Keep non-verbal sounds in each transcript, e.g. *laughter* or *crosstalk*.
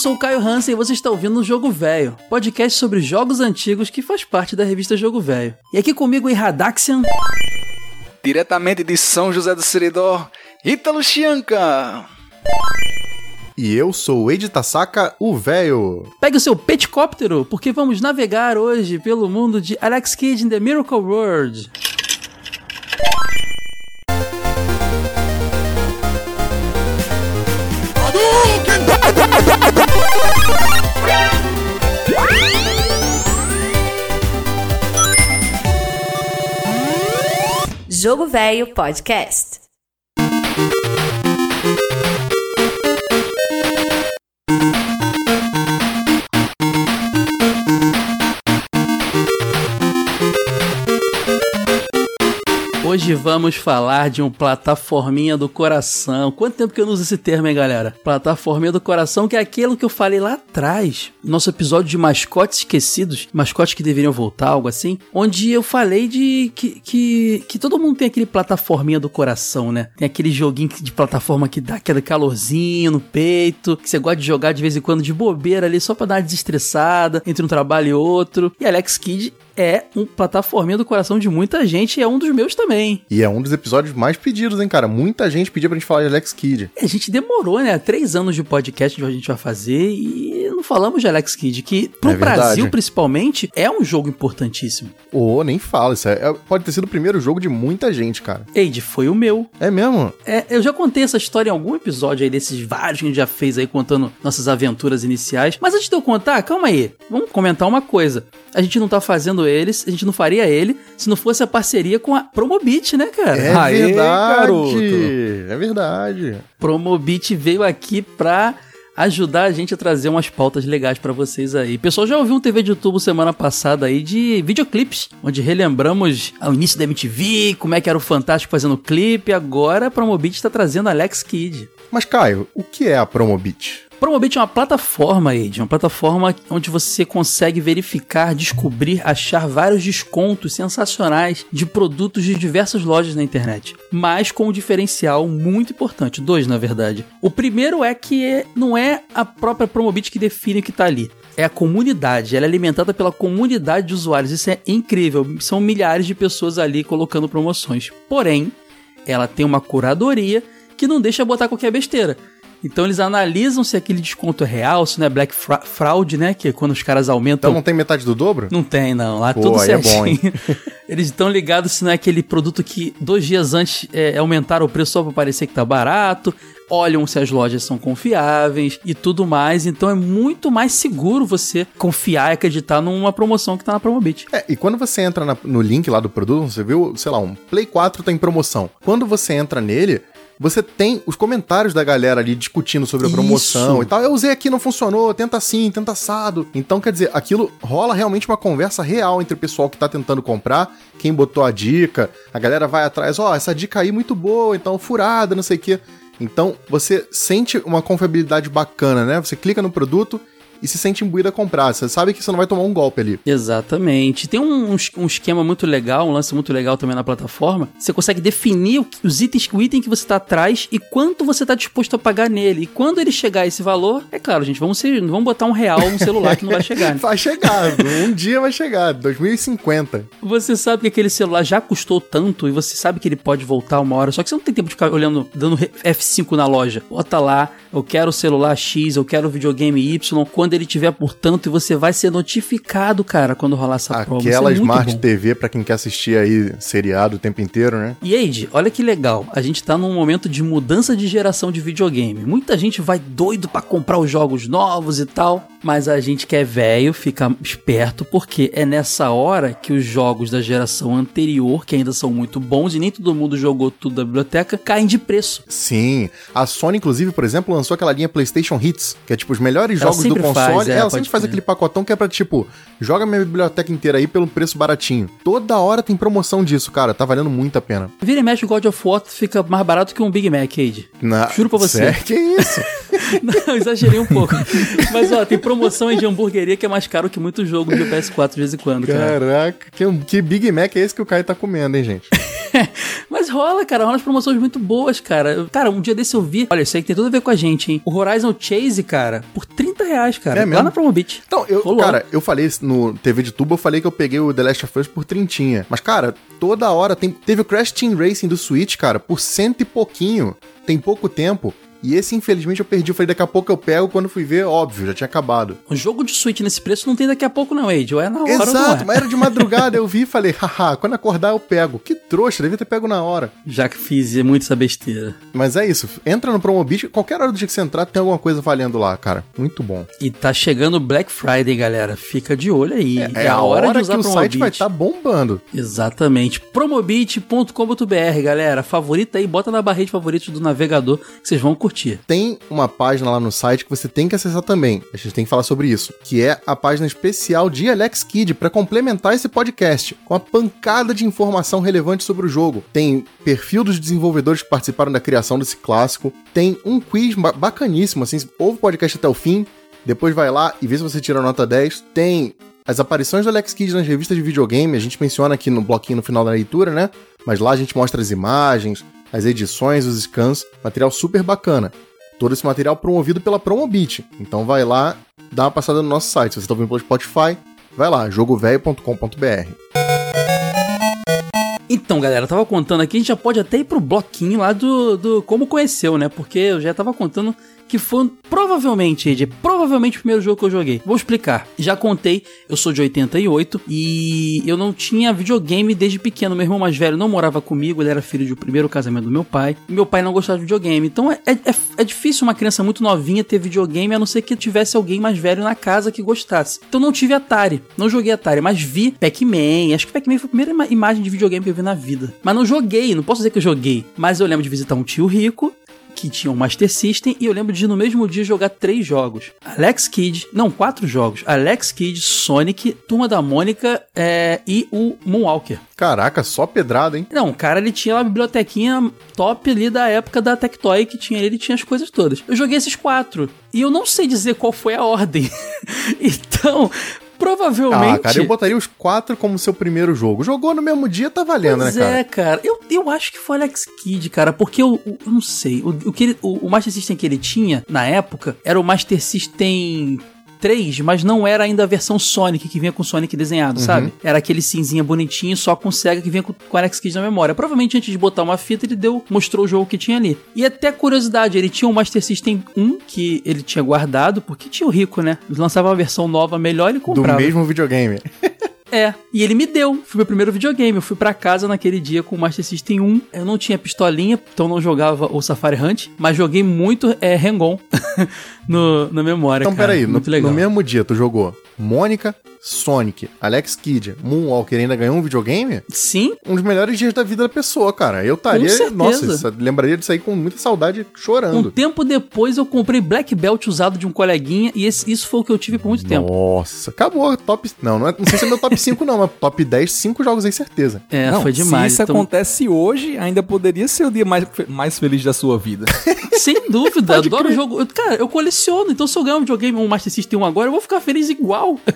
sou o Caio Hansen e você está ouvindo o Jogo Velho, podcast sobre jogos antigos que faz parte da revista Jogo Velho. E aqui comigo em Radaxian. Diretamente de São José do Seridó, Ítalo Chianca. E eu sou o Ed Tasaka, o velho. Pegue o seu peticóptero, porque vamos navegar hoje pelo mundo de Alex Kidd in the Miracle World. Jogo Velho Podcast. Hoje vamos falar de um plataforminha do coração. Quanto tempo que eu não uso esse termo, hein, galera? Plataforminha do coração, que é aquilo que eu falei lá atrás, nosso episódio de mascotes esquecidos, mascotes que deveriam voltar, algo assim, onde eu falei de que, que, que todo mundo tem aquele plataforminha do coração, né? Tem aquele joguinho de plataforma que dá aquele calorzinho no peito, que você gosta de jogar de vez em quando de bobeira ali, só pra dar uma desestressada entre um trabalho e outro. E Alex Kidd é um plataforminha do coração de muita gente e é um dos meus também. E é um dos episódios mais pedidos, hein, cara? Muita gente pediu pra gente falar de Alex Kidd. A gente demorou, né? Três anos de podcast que a gente vai fazer e não falamos de Alex Kidd, que pro É. Brasil, principalmente, é um jogo importantíssimo. Ô, nem fala, isso é, é- pode ter sido o primeiro jogo de muita gente, cara. Eide, foi o meu. É mesmo? É, eu já contei essa história em algum episódio aí desses vários que a gente já fez aí contando nossas aventuras iniciais. Mas antes de eu contar, calma aí. Vamos comentar uma coisa. A gente não tá fazendo eles, a gente não faria ele se não fosse a parceria com a Promobit, né, cara? É Aê, verdade. garoto. É verdade. Promobit veio aqui pra ajudar a gente a trazer umas pautas legais pra vocês aí. Pessoal já ouviu um TV de YouTube semana passada aí de videoclipes, onde relembramos o início da MTV, como é que era o Fantástico fazendo clipe. Agora a Promobit tá trazendo Alex Kidd. Mas, Caio, o que é a Promobit? Promobit é uma plataforma, Ed, uma plataforma onde você consegue verificar, descobrir, achar vários descontos sensacionais de produtos de diversas lojas na internet. Mas com um diferencial muito importante, dois na verdade. O primeiro é que não é a própria Promobit que define o que está ali. É a comunidade, ela é alimentada pela comunidade de usuários. Isso é incrível. São milhares de pessoas ali colocando promoções. Porém, ela tem uma curadoria que não deixa botar qualquer besteira. Então eles analisam se aquele desconto é real, se não é black fra fraud, né? Que é quando os caras aumentam. Então não tem metade do dobro? Não tem, não. Lá Pô, tudo aí é bom, certinho. *laughs* Eles estão ligados se não é aquele produto que dois dias antes é, aumentaram o preço só pra parecer que tá barato. Olham se as lojas são confiáveis e tudo mais. Então é muito mais seguro você confiar e acreditar numa promoção que tá na Promobit. É, e quando você entra na- no link lá do produto, você viu, sei lá, um Play 4 tá em promoção. Quando você entra nele, você tem os comentários da galera ali discutindo sobre a promoção Isso. e tal. Eu usei aqui, não funcionou, tenta assim, tenta assado. Então, quer dizer, aquilo rola realmente uma conversa real entre o pessoal que tá tentando comprar, quem botou a dica, a galera vai atrás, ó, essa dica aí muito boa, então furada, não sei o quê. Então, você sente uma confiabilidade bacana, né? Você clica no produto e se sente imbuído a comprar. Você sabe que você não vai tomar um golpe ali. Exatamente. Tem um, um es- um esquema muito legal, um lance muito legal também na plataforma. Você consegue definir os itens, o item que você está atrás e quanto você está disposto a pagar nele. E quando ele chegar a esse valor, é claro, gente, vamos, ser, vamos botar um real um celular que não vai chegar. né? *laughs* Vai chegar, um dia vai chegar, 2050. Você sabe que aquele celular já custou tanto e você sabe que ele pode voltar uma hora, só que você não tem tempo de ficar olhando, dando re- F5 na loja. Bota lá, eu quero o celular X, eu quero o videogame Y, quando ele tiver por tanto e você vai ser notificado, cara, quando rolar essa promo. Isso é Aquela muito Smart. TV pra quem quer assistir aí seriado o tempo inteiro, né? E Eide, olha que legal, a gente tá num momento de mudança de geração de videogame. Muita gente vai doido pra comprar os jogos novos e tal, mas a gente que é velho fica esperto porque é nessa hora que os jogos da geração anterior, que ainda são muito bons e nem todo mundo jogou tudo da biblioteca, caem de preço. Sim. A Sony, inclusive, por exemplo, lançou aquela linha PlayStation Hits, que é tipo os melhores Ela jogos do console. faz, é, ela pode sempre faz aquele pacotão que é pra tipo, joga minha biblioteca inteira aí pelo preço baratinho. Toda hora tem promoção disso, cara. Tá valendo muito a pena. Vira e mexe o God of War fica mais barato que um Big Mac, Eide. Na... Juro pra você. Sério? Que isso? *laughs* Não, exagerei um pouco. *laughs* Mas ó, tem promoção aí de hamburgueria que é mais caro que muito jogo de PS4 de vez em quando, cara. Caraca, que, que Big Mac é esse que o Caio tá comendo, hein, gente? *laughs* Mas rola, cara, rola as promoções muito boas, cara. Cara, um dia desse eu vi. Olha, isso aí tem tudo a ver com a gente, hein? O Horizon Chase, cara, por 30 reais, cara. É lá mesmo? na Promobit. Então, eu, Rolou. cara, eu falei no TV de tubo, eu falei que eu peguei o The Last of Us por trintinha. Mas, cara, toda hora tem, teve o Crash Team Racing do Switch, cara, por cento e pouquinho. Tem pouco tempo. E esse, infelizmente, eu perdi. Eu falei, daqui a pouco eu pego. Quando fui ver, óbvio, já tinha acabado. Um jogo de Switch nesse preço não tem daqui a pouco, não, Age. Ou é na hora Exato, é. mas era de madrugada, eu vi e falei, *laughs* haha, quando acordar eu pego. Que trouxa, devia ter pego na hora. Já que fiz muito essa besteira. Mas é isso, entra no Promobit, qualquer hora do dia que você entrar, tem alguma coisa valendo lá, cara. Muito bom. E tá chegando o Black Friday, galera. Fica de olho aí. É, a hora, que o site vai estar bombando. Exatamente. Promobit.com.br, galera. Favorita aí, bota na barra de favoritos do navegador que vocês vão curtir. Tem uma página lá no site que você tem que acessar também. A gente tem que falar sobre isso. Que é a página especial de Alex Kidd para complementar esse podcast com uma pancada de informação relevante sobre o jogo. Tem perfil dos desenvolvedores que participaram da criação desse clássico. Tem um quiz ba- bacaníssimo, assim. Ouve o podcast até o fim. Depois vai lá e vê se você tira a nota 10. Tem as aparições do Alex Kidd nas revistas de videogame. A gente menciona aqui no bloquinho no final da leitura, né? Mas lá a gente mostra as imagens, as edições, os scans. Material super bacana todo esse material promovido pela Promobit. Então vai lá, dá uma passada no nosso site. Se você está ouvindo pelo Spotify, vai lá, jogovelho.com.br. Então, galera, eu tava contando aqui, a gente já pode até ir pro bloquinho lá do, do como conheceu, né? Porque eu já tava contando que foi provavelmente, Ed, provavelmente o primeiro jogo que eu joguei. Vou explicar. Já contei, eu sou de 88 e eu não tinha videogame desde pequeno. Meu irmão mais velho não morava comigo, ele era filho do primeiro casamento do meu pai. Meu pai não gostava de videogame. Então é, é, é difícil uma criança muito novinha ter videogame, a não ser que tivesse alguém mais velho na casa que gostasse. Então não tive Atari, não joguei Atari, mas vi Pac-Man. Acho que Pac-Man foi a primeira ima- imagem de videogame que eu vi na vida. Mas não joguei, não posso dizer que eu joguei. Mas eu lembro de visitar um tio rico que tinha um Master System e eu lembro de no mesmo dia jogar três jogos. Alex Kidd, não, quatro jogos. Alex Kidd, Sonic, Turma da Mônica é, e o Moonwalker. Caraca, só pedrada, hein? Não, o cara ele tinha uma bibliotequinha top ali da época da Tectoy que tinha ele tinha as coisas todas. Eu joguei esses quatro e eu não sei dizer qual foi a ordem. *laughs* então, provavelmente Ah, cara, eu botaria os quatro como seu primeiro jogo. Jogou no mesmo dia, tá valendo, Pois né, cara? é, cara. Eu, eu acho que foi Alex Kidd, cara, porque eu, eu não sei. O, o, que ele- o, o Master System que ele tinha na época era o Master System 3, mas não era ainda a versão Sonic que vinha com Sonic desenhado, Uhum. sabe? Era aquele cinzinha bonitinho, só com Sega que vinha com, com Alex Kidd na memória. Provavelmente antes de botar uma fita, ele deu, mostrou o jogo que tinha ali. E até curiosidade, ele tinha o Master System 1 que ele tinha guardado, porque tinha o rico, né? Ele lançava uma versão nova melhor e Do comprava. mesmo videogame. *laughs* É, e ele me deu. Foi meu primeiro videogame. Eu fui pra casa naquele dia com o Master System 1. Eu não tinha pistolinha, então não jogava o Safari Hunt, mas joguei muito é, Rengon *laughs* no, na memória. Então, cara. peraí, no, muito legal. no mesmo dia tu jogou Mônica, Sonic, Alex Kidd, Moonwalker e ainda ganhou um videogame? Sim, Um dos melhores dias da vida da pessoa, cara. Eu estaria, nossa, isso- lembraria disso aí com muita saudade, um chorando. tempo depois eu comprei Black Belt usado de um coleguinha e esse- isso foi o que eu tive por muito tempo. Nossa, acabou. Top. Não, não, é, não sei se é meu top 5, não, mas top 10, 5 jogos aí, certeza. É, Não, foi demais. Se isso Então, acontece hoje, ainda poderia ser o dia mais, mais feliz da sua vida. *laughs* sem dúvida, adoro o jogo. Cara, eu coleciono, então se eu ganhar um videogame, um Master System 1 agora, eu vou ficar feliz igual. *laughs*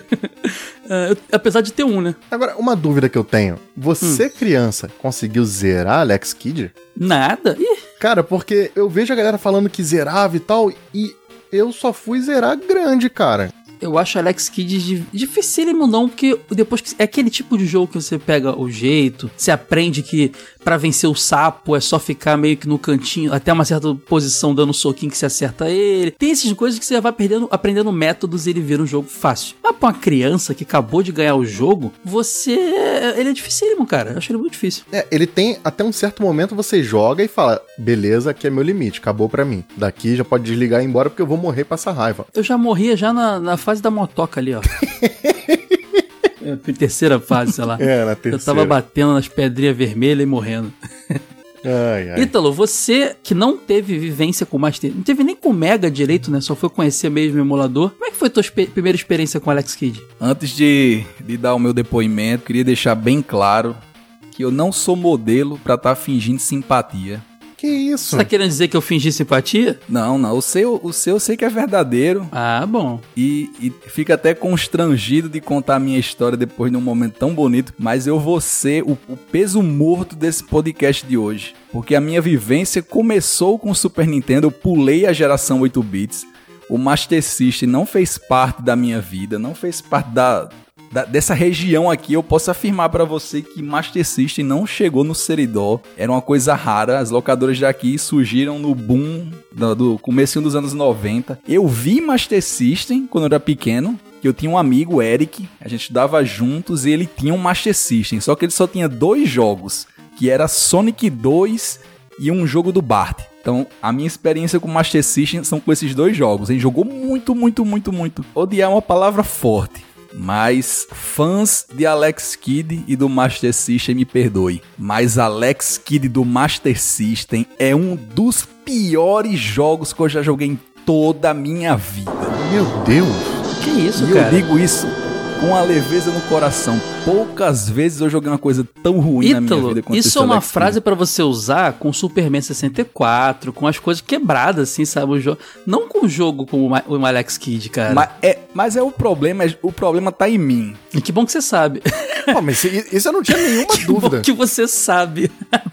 É, eu- apesar de ter um, né? Agora, uma dúvida que eu tenho. Hum. Você, criança, conseguiu zerar Alex Kidd? Nada. Ih, Cara, porque eu vejo a galera falando que zerava e tal, e eu só fui zerar grande, cara. Eu acho Alex Kidd di- dificílimo não, porque depois que é aquele tipo de jogo que você pega o jeito, você aprende que pra vencer o sapo é só ficar meio que no cantinho, até uma certa posição dando um soquinho que você acerta ele. Tem essas coisas que você vai perdendo, aprendendo métodos e ele vira um jogo fácil. Mas pra uma criança que acabou de ganhar o jogo, você ele é dificílimo, cara. Eu acho ele muito difícil. É, ele tem até um certo momento você joga e fala: beleza, aqui é meu limite, acabou pra mim. Daqui já pode desligar e ir embora porque eu vou morrer e passar raiva. Eu já morria já na, na fase da motoca ali, ó. *laughs* É, terceira fase, sei lá. *laughs* É, na Eu terceira. tava batendo nas pedrinhas vermelhas e morrendo. *laughs* Ai, ai. Ítalo, você que não teve vivência com Master, não teve nem com Mega direito, né? Só foi conhecer mesmo o emulador. Como é que foi a tua espe- primeira experiência com Alex Kidd? Antes de, de dar o meu depoimento, queria deixar bem claro que eu não sou modelo pra estar fingindo simpatia. Que isso? Você tá querendo dizer que eu fingi simpatia? Não, não. O seu, o seu eu sei que é verdadeiro. Ah, bom. E, e fica até constrangido de contar a minha história depois de um momento tão bonito. Mas eu vou ser o, o peso morto desse podcast de hoje. Porque a minha vivência começou com o Super Nintendo. Eu pulei a geração 8 bits. O Master System não fez parte da minha vida, não fez parte da, da, dessa região aqui, eu posso afirmar para você que Master System não chegou no Seridó. Era uma coisa rara. As locadoras daqui surgiram no boom do, do começo dos anos 90. Eu vi Master System quando eu era pequeno. Que eu tinha um amigo, Eric, a gente estudava juntos e ele tinha um Master System. Só que ele só tinha dois jogos, que era Sonic 2 e um jogo do Bart. Então, a minha experiência com Master System são com esses dois jogos. Ele jogou muito, muito, muito, muito. Odiar é uma palavra forte. Mas fãs de Alex Kidd e do Master System me perdoe, mas Alex Kidd do Master System é um dos piores jogos que eu já joguei em toda a minha vida. Meu Deus. Que isso, e cara? eu digo isso com a leveza no coração. Poucas vezes eu joguei uma coisa tão ruim na minha vida quanto isso é uma frase pra você usar com Superman 64, com as coisas quebradas, assim, sabe? O jogo. Não com o jogo como o Alex Kidd, cara. Mas é, mas é o problema, é- o problema tá em mim. E que bom que você sabe. Pô, mas isso isso eu não tinha nenhuma *laughs* que bom dúvida. que você sabe.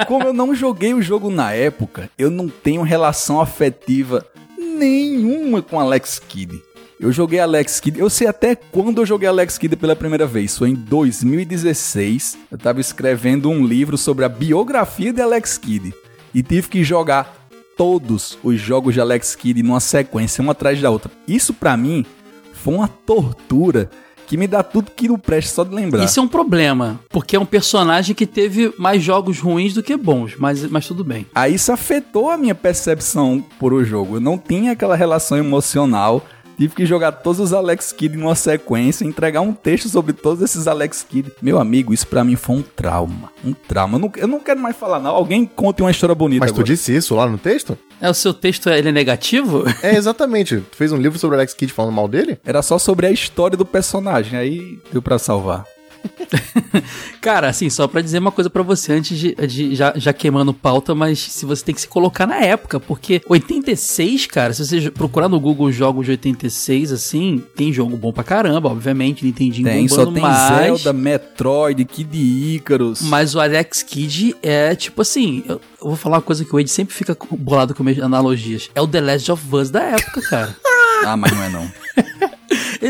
Como eu não joguei o jogo na época, eu não tenho relação afetiva nenhuma com Alex Kidd. Eu joguei Alex Kidd, eu sei até quando eu joguei Alex Kidd pela primeira vez. Foi em 2016. Eu tava escrevendo um livro sobre a biografia de Alex Kidd e tive que jogar todos os jogos de Alex Kidd numa sequência, uma atrás da outra. Isso pra mim foi uma tortura que me dá tudo que não presta só de lembrar. Isso é um problema, porque é um personagem que teve mais jogos ruins do que bons, mas, mas tudo bem. Aí isso afetou a minha percepção por o jogo. Eu não tinha aquela relação emocional. Tive que jogar todos os Alex Kidd numa sequência, entregar um texto sobre todos esses Alex Kidd. Meu amigo, isso pra mim foi um trauma. Um trauma. Eu não, eu não quero mais falar, não. Alguém conte uma história bonita Mas tu agora. disse isso lá no texto? É, o seu texto ele é negativo? É, exatamente. Tu fez um livro sobre o Alex Kidd falando mal dele? Era só sobre a história do personagem. Aí deu pra salvar. *laughs* Cara, assim, só pra dizer uma coisa pra você, antes de, de- já, já queimando pauta, mas se você tem que se colocar na época, porque 86, cara, se você procurar no Google jogos de 86, assim, tem jogo bom pra caramba, obviamente, Nintendinho Tem, só bombando tem mais, Zelda, Metroid, Kid Icarus. Mas o Alex Kidd é tipo assim, eu, eu vou falar uma coisa que o Wade sempre fica bolado com minhas analogias. É o The Last of Us da época, cara. Ah, mas não é não. *laughs*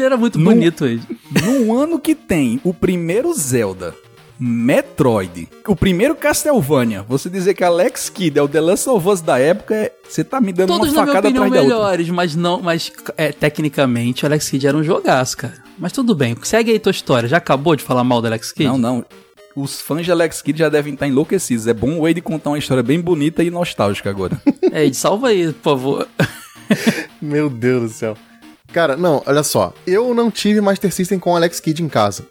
Ele era muito Não- bonito, Wade. No ano que tem o primeiro Zelda, Metroid, o primeiro Castlevania, você dizer que Alex Kidd é o The Last of Us da época, é- você tá me dando Todos, uma na facada atrás da outra. melhores, mas não, mas é, tecnicamente o Alex Kidd era um jogaço, cara. Mas tudo bem, segue aí tua história. Já acabou de falar mal do Alex Kidd? Não, não. Os fãs de Alex Kidd já devem estar enlouquecidos. É bom o Wade contar uma história bem bonita e nostálgica agora. *laughs* É, Ed, salva aí, por favor. *laughs* Meu Deus do céu. Cara, não, olha só. Eu não tive Master System com o Alex Kidd em casa.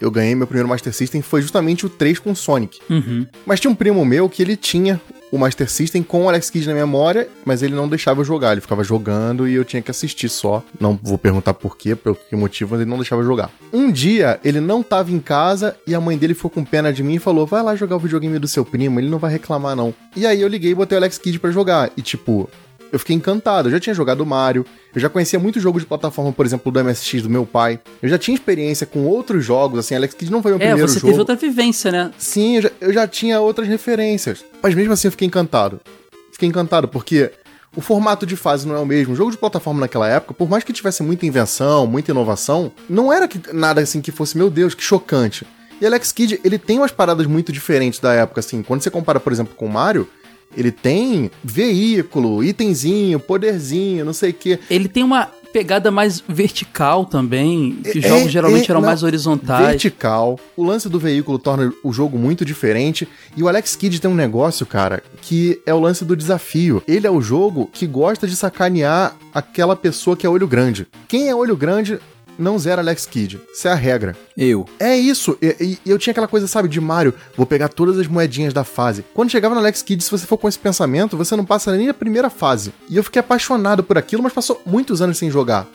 Eu ganhei meu primeiro Master System, foi justamente o 3 com Sonic. Uhum. Mas tinha um primo meu que ele tinha o Master System com o Alex Kidd na memória, mas ele não deixava eu jogar. Ele ficava jogando e eu tinha que assistir só. Não vou perguntar por quê, pelo que motivo, mas ele não deixava eu jogar. Um dia, ele não tava em casa e a mãe dele ficou com pena de mim e falou: vai lá jogar o videogame do seu primo, ele não vai reclamar não. E aí eu liguei e botei o Alex Kidd pra jogar. E tipo, eu fiquei encantado. Eu já tinha jogado Mario, eu já conhecia muito jogo de plataforma, por exemplo, do MSX do meu pai. Eu já tinha experiência com outros jogos, assim, Alex Kidd não foi meu É, primeiro você jogo. teve outra vivência, né? Sim, eu já, eu já tinha outras referências. Mas mesmo assim eu fiquei encantado. Fiquei encantado, porque o formato de fase não é o mesmo. O jogo de plataforma naquela época, por mais que tivesse muita invenção, muita inovação, não era que- nada assim que fosse, meu Deus, que chocante. E Alex Kidd, ele tem umas paradas muito diferentes da época, assim. Quando você compara, por exemplo, com o Mario, ele tem veículo, itemzinho, poderzinho, não sei o quê. Ele tem uma pegada mais vertical também, que É, jogos geralmente é, eram não, mais horizontais. Vertical. O lance do veículo torna o jogo muito diferente. E o Alex Kidd tem um negócio, cara, que é o lance do desafio. Ele é o jogo que gosta de sacanear aquela pessoa que é olho grande. Quem é olho grande não zera Alex Kidd. Isso é a regra. Eu. É isso. E, e- e eu tinha aquela coisa, sabe, de Mario, vou pegar todas as moedinhas da fase. Quando chegava no Alex Kidd, se você for com esse pensamento, você não passa nem a primeira fase. E eu fiquei apaixonado por aquilo, mas passou muitos anos sem jogar.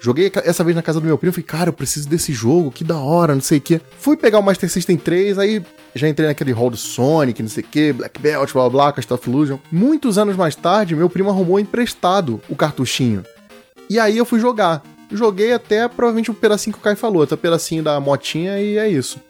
Joguei essa vez na casa do meu primo, falei, cara, eu preciso desse jogo, que da hora, não sei o quê. Fui pegar o Master System 3, aí já entrei naquele hall do Sonic, não sei o quê, Black Belt, blá blá Castle of Illusion. Muitos anos mais tarde, meu primo arrumou emprestado o cartuchinho. E aí eu fui jogar. Joguei até provavelmente o pedacinho que o Kai falou, até o pedacinho da motinha e é isso.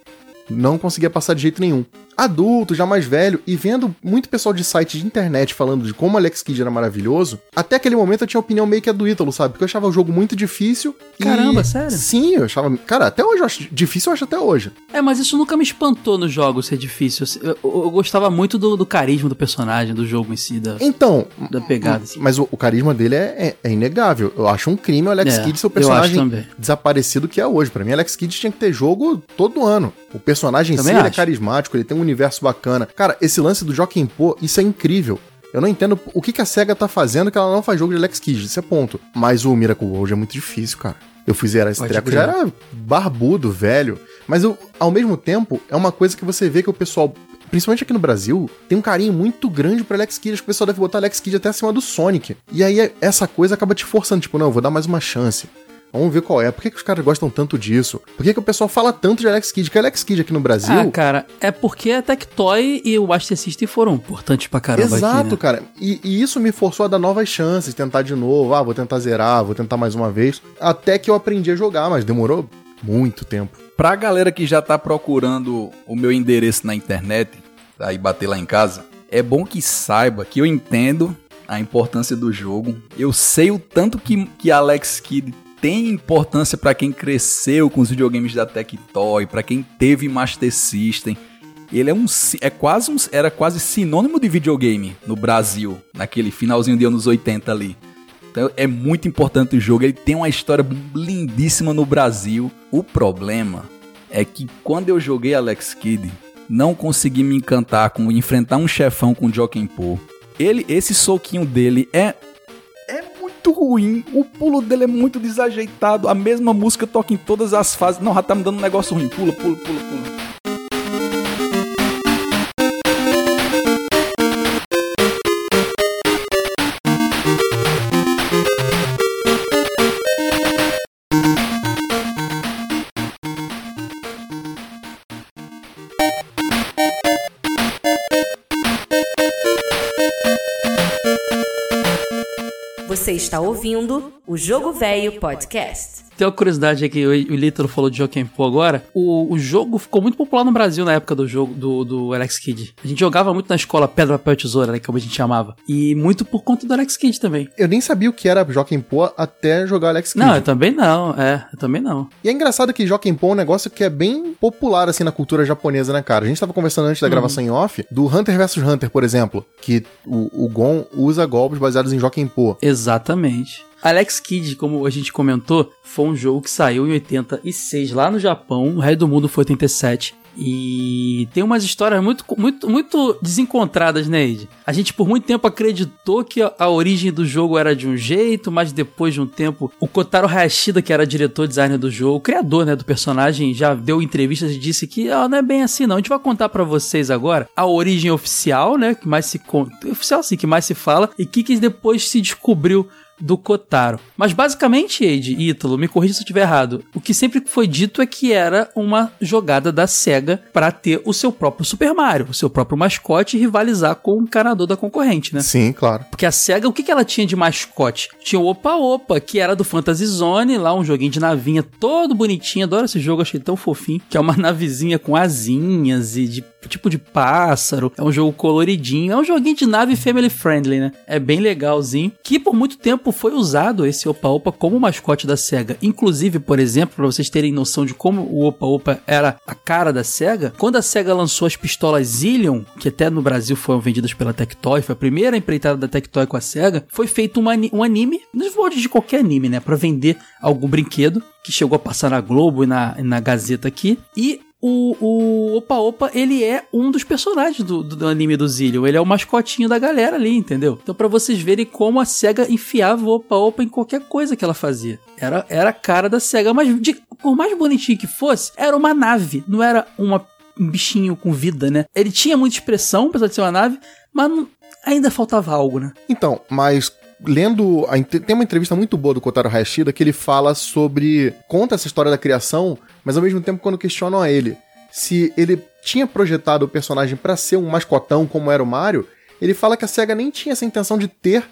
Não conseguia passar de jeito nenhum adulto, já mais velho, e vendo muito pessoal de site de internet falando de como Alex Kidd era maravilhoso, até aquele momento eu tinha a opinião meio que a do Ítalo, sabe? Porque eu achava o jogo muito difícil. Caramba, e... sério? Sim, eu achava. Cara, até hoje eu acho difícil, eu acho até hoje. É, mas isso nunca me espantou nos jogos ser difícil. Eu, eu, eu gostava muito do, do, carisma do personagem, do jogo em si, da, então, da pegada. Assim. Mas o, o, carisma dele é, é, é, inegável. Eu acho um crime o Alex é, Kidd ser o personagem desaparecido que é hoje. Para mim, Alex Kidd tinha que ter jogo todo ano. O personagem em si é carismático, ele tem um universo bacana. Cara, esse lance do Joaquim Pô, isso é incrível. Eu não entendo o que, que a SEGA tá fazendo que ela não faz jogo de Alex Kidd, isso é ponto. Mas o Miracle World é muito difícil, cara. Eu fui zerar esse Pode treco, já era barbudo, velho. Mas eu, ao mesmo tempo, é uma coisa que você vê que o pessoal, principalmente aqui no Brasil, tem um carinho muito grande pro Alex Kidd. Acho que o pessoal deve botar Alex Kidd até acima do Sonic. E aí essa coisa acaba te forçando, tipo, não, eu vou dar mais uma chance. Vamos ver qual é. Por que, que os caras gostam tanto disso? Por que, que o pessoal fala tanto de Alex Kidd? Que Alex Kidd aqui no Brasil. Ah, cara, é porque a Tectoy e o Master System foram importantes pra caramba. Exato, aqui, né? cara. E, e, isso me forçou a dar novas chances, tentar de novo. Ah, vou tentar zerar, vou tentar mais uma vez. Até que eu aprendi a jogar, mas demorou muito tempo. Pra galera que já tá procurando o meu endereço na internet, aí bater lá em casa, é bom que saiba que eu entendo a importância do jogo. Eu sei o tanto que, que Alex Kidd tem importância para quem cresceu com os videogames da Tectoy, para quem teve Master System. Ele é um é quase um, era quase sinônimo de videogame no Brasil, naquele finalzinho de anos 80 ali. Então é muito importante o jogo, ele tem uma história lindíssima no Brasil. O problema é que quando eu joguei Alex Kidd, não consegui me encantar com enfrentar um chefão com Joken Po. Ele, esse soquinho dele é muito ruim. O pulo dele é muito desajeitado. A mesma música toca em todas as fases. Não, já tá me dando um negócio ruim. Pula, pula, pula, pula. Está ouvindo o Jogo Velho Podcast. Tem uma curiosidade aqui, o Lítero falou de Joaquim Pô agora. O, o jogo ficou muito popular no Brasil na época do jogo do, do Alex Kidd. A gente jogava muito na escola Pedra, Papel Tesoura, né, como a gente chamava. E muito por conta do Alex Kidd também. Eu nem sabia o que era Joaquim Pô até jogar Alex Kidd. Não, eu também não, é, eu também não. E é engraçado que Joaquim Pô é um negócio que é bem popular, assim, na cultura japonesa, né, cara? A gente tava conversando antes da uhum. gravação em off do Hunter vs Hunter, por exemplo, que o, o Gon usa golpes baseados em Joaquim Pô. Exatamente. Alex Kidd, como a gente comentou, foi um jogo que saiu em 86 lá no Japão, o resto do mundo foi 87. E tem umas histórias muito, muito, muito desencontradas, né, Ed? A gente por muito tempo acreditou que a, a, origem do jogo era de um jeito, mas depois de um tempo, o Kotaro Hayashida, que era diretor designer do jogo, criador, né, do personagem, já deu entrevistas e disse que ah, não é bem assim, não. A gente vai contar para vocês agora a origem oficial, né, que mais se oficial sim, que mais se fala e que, que depois se descobriu do Kotaro. Mas basicamente, Eide, Ítalo, me corrija se eu estiver errado. O que sempre foi dito é que era uma jogada da SEGA para ter o seu próprio Super Mario, o seu próprio mascote e rivalizar com o encanador da concorrente, né? Sim, claro. Porque a SEGA, o que, que ela tinha de mascote? Tinha o Opa Opa, que era do Fantasy Zone, lá um joguinho de navinha todo bonitinho. Adoro esse jogo, achei tão fofinho. Que é uma *laughs* navezinha com asinhas e de tipo de pássaro. É um jogo coloridinho. É um joguinho de nave family friendly, né? É bem legalzinho. Que por muito tempo foi usado esse Opa Opa como mascote da SEGA. Inclusive, por exemplo, para vocês terem noção de como o Opa Opa era a cara da SEGA, quando a SEGA lançou as pistolas Zillion, que até no Brasil foram vendidas pela Tectoy, foi a primeira empreitada da Tectoy com a SEGA, foi feito um anime, nos moldes de qualquer anime, né? Para vender algum brinquedo que chegou a passar na Globo e na, na Gazeta aqui. E o, o Opa Opa, ele é um dos personagens do, do, anime do Zillion. Ele é o mascotinho da galera ali, entendeu? Então, para vocês verem como a SEGA enfiava o Opa Opa em qualquer coisa que ela fazia. Era, era a cara da SEGA, mas de, por mais bonitinho que fosse, era uma nave, não era uma, um bichinho com vida, né? Ele tinha muita expressão, apesar de ser uma nave, mas não, ainda faltava algo, né? Então, mas lendo. A, tem uma entrevista muito boa do Kotaro Hayashida que ele fala sobre. conta essa história da criação, mas ao mesmo tempo quando questionam a ele se ele tinha projetado o personagem para ser um mascotão como era o Mario, ele fala que a SEGA nem tinha essa intenção de ter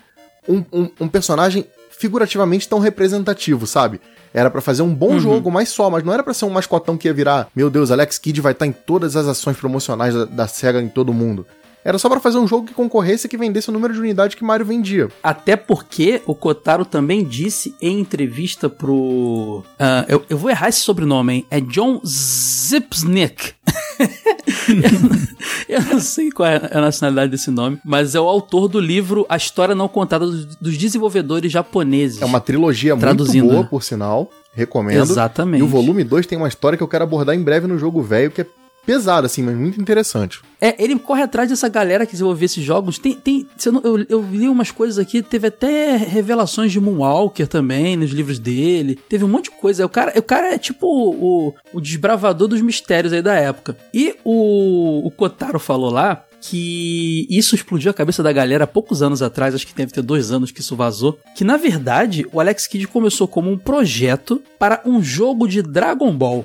um, um, um personagem figurativamente tão representativo, sabe? Era para fazer um bom uhum. jogo, mas só, mas não era para ser um mascotão que ia virar, meu Deus, Alex Kidd vai estar tá em todas as ações promocionais da, da SEGA em todo mundo. Era só para fazer um jogo que concorresse e que vendesse o número de unidades que Mario vendia. Até porque o Kotaro também disse em entrevista pro. Uh, eu, eu, vou errar esse sobrenome, hein? É John Zipsnick. *laughs* eu, não sei qual é a nacionalidade desse nome, mas é o autor do livro A História Não Contada dos, Desenvolvedores Japoneses. É uma trilogia muito boa, por sinal. Recomendo. Exatamente. E o volume 2 tem uma história que eu quero abordar em breve no jogo velho, que é pesado, assim, mas muito interessante. É, ele corre atrás dessa galera que desenvolveu esses jogos. Tem, tem, eu, eu li umas coisas aqui, teve até revelações de Moonwalker também nos livros dele. Teve um monte de coisa. O cara, o cara é tipo o, o desbravador dos mistérios aí da época. E o, o Kotaro falou lá que isso explodiu a cabeça da galera há poucos anos atrás, acho que deve ter dois anos que isso vazou, que na verdade o Alex Kidd começou como um projeto para um jogo de Dragon Ball.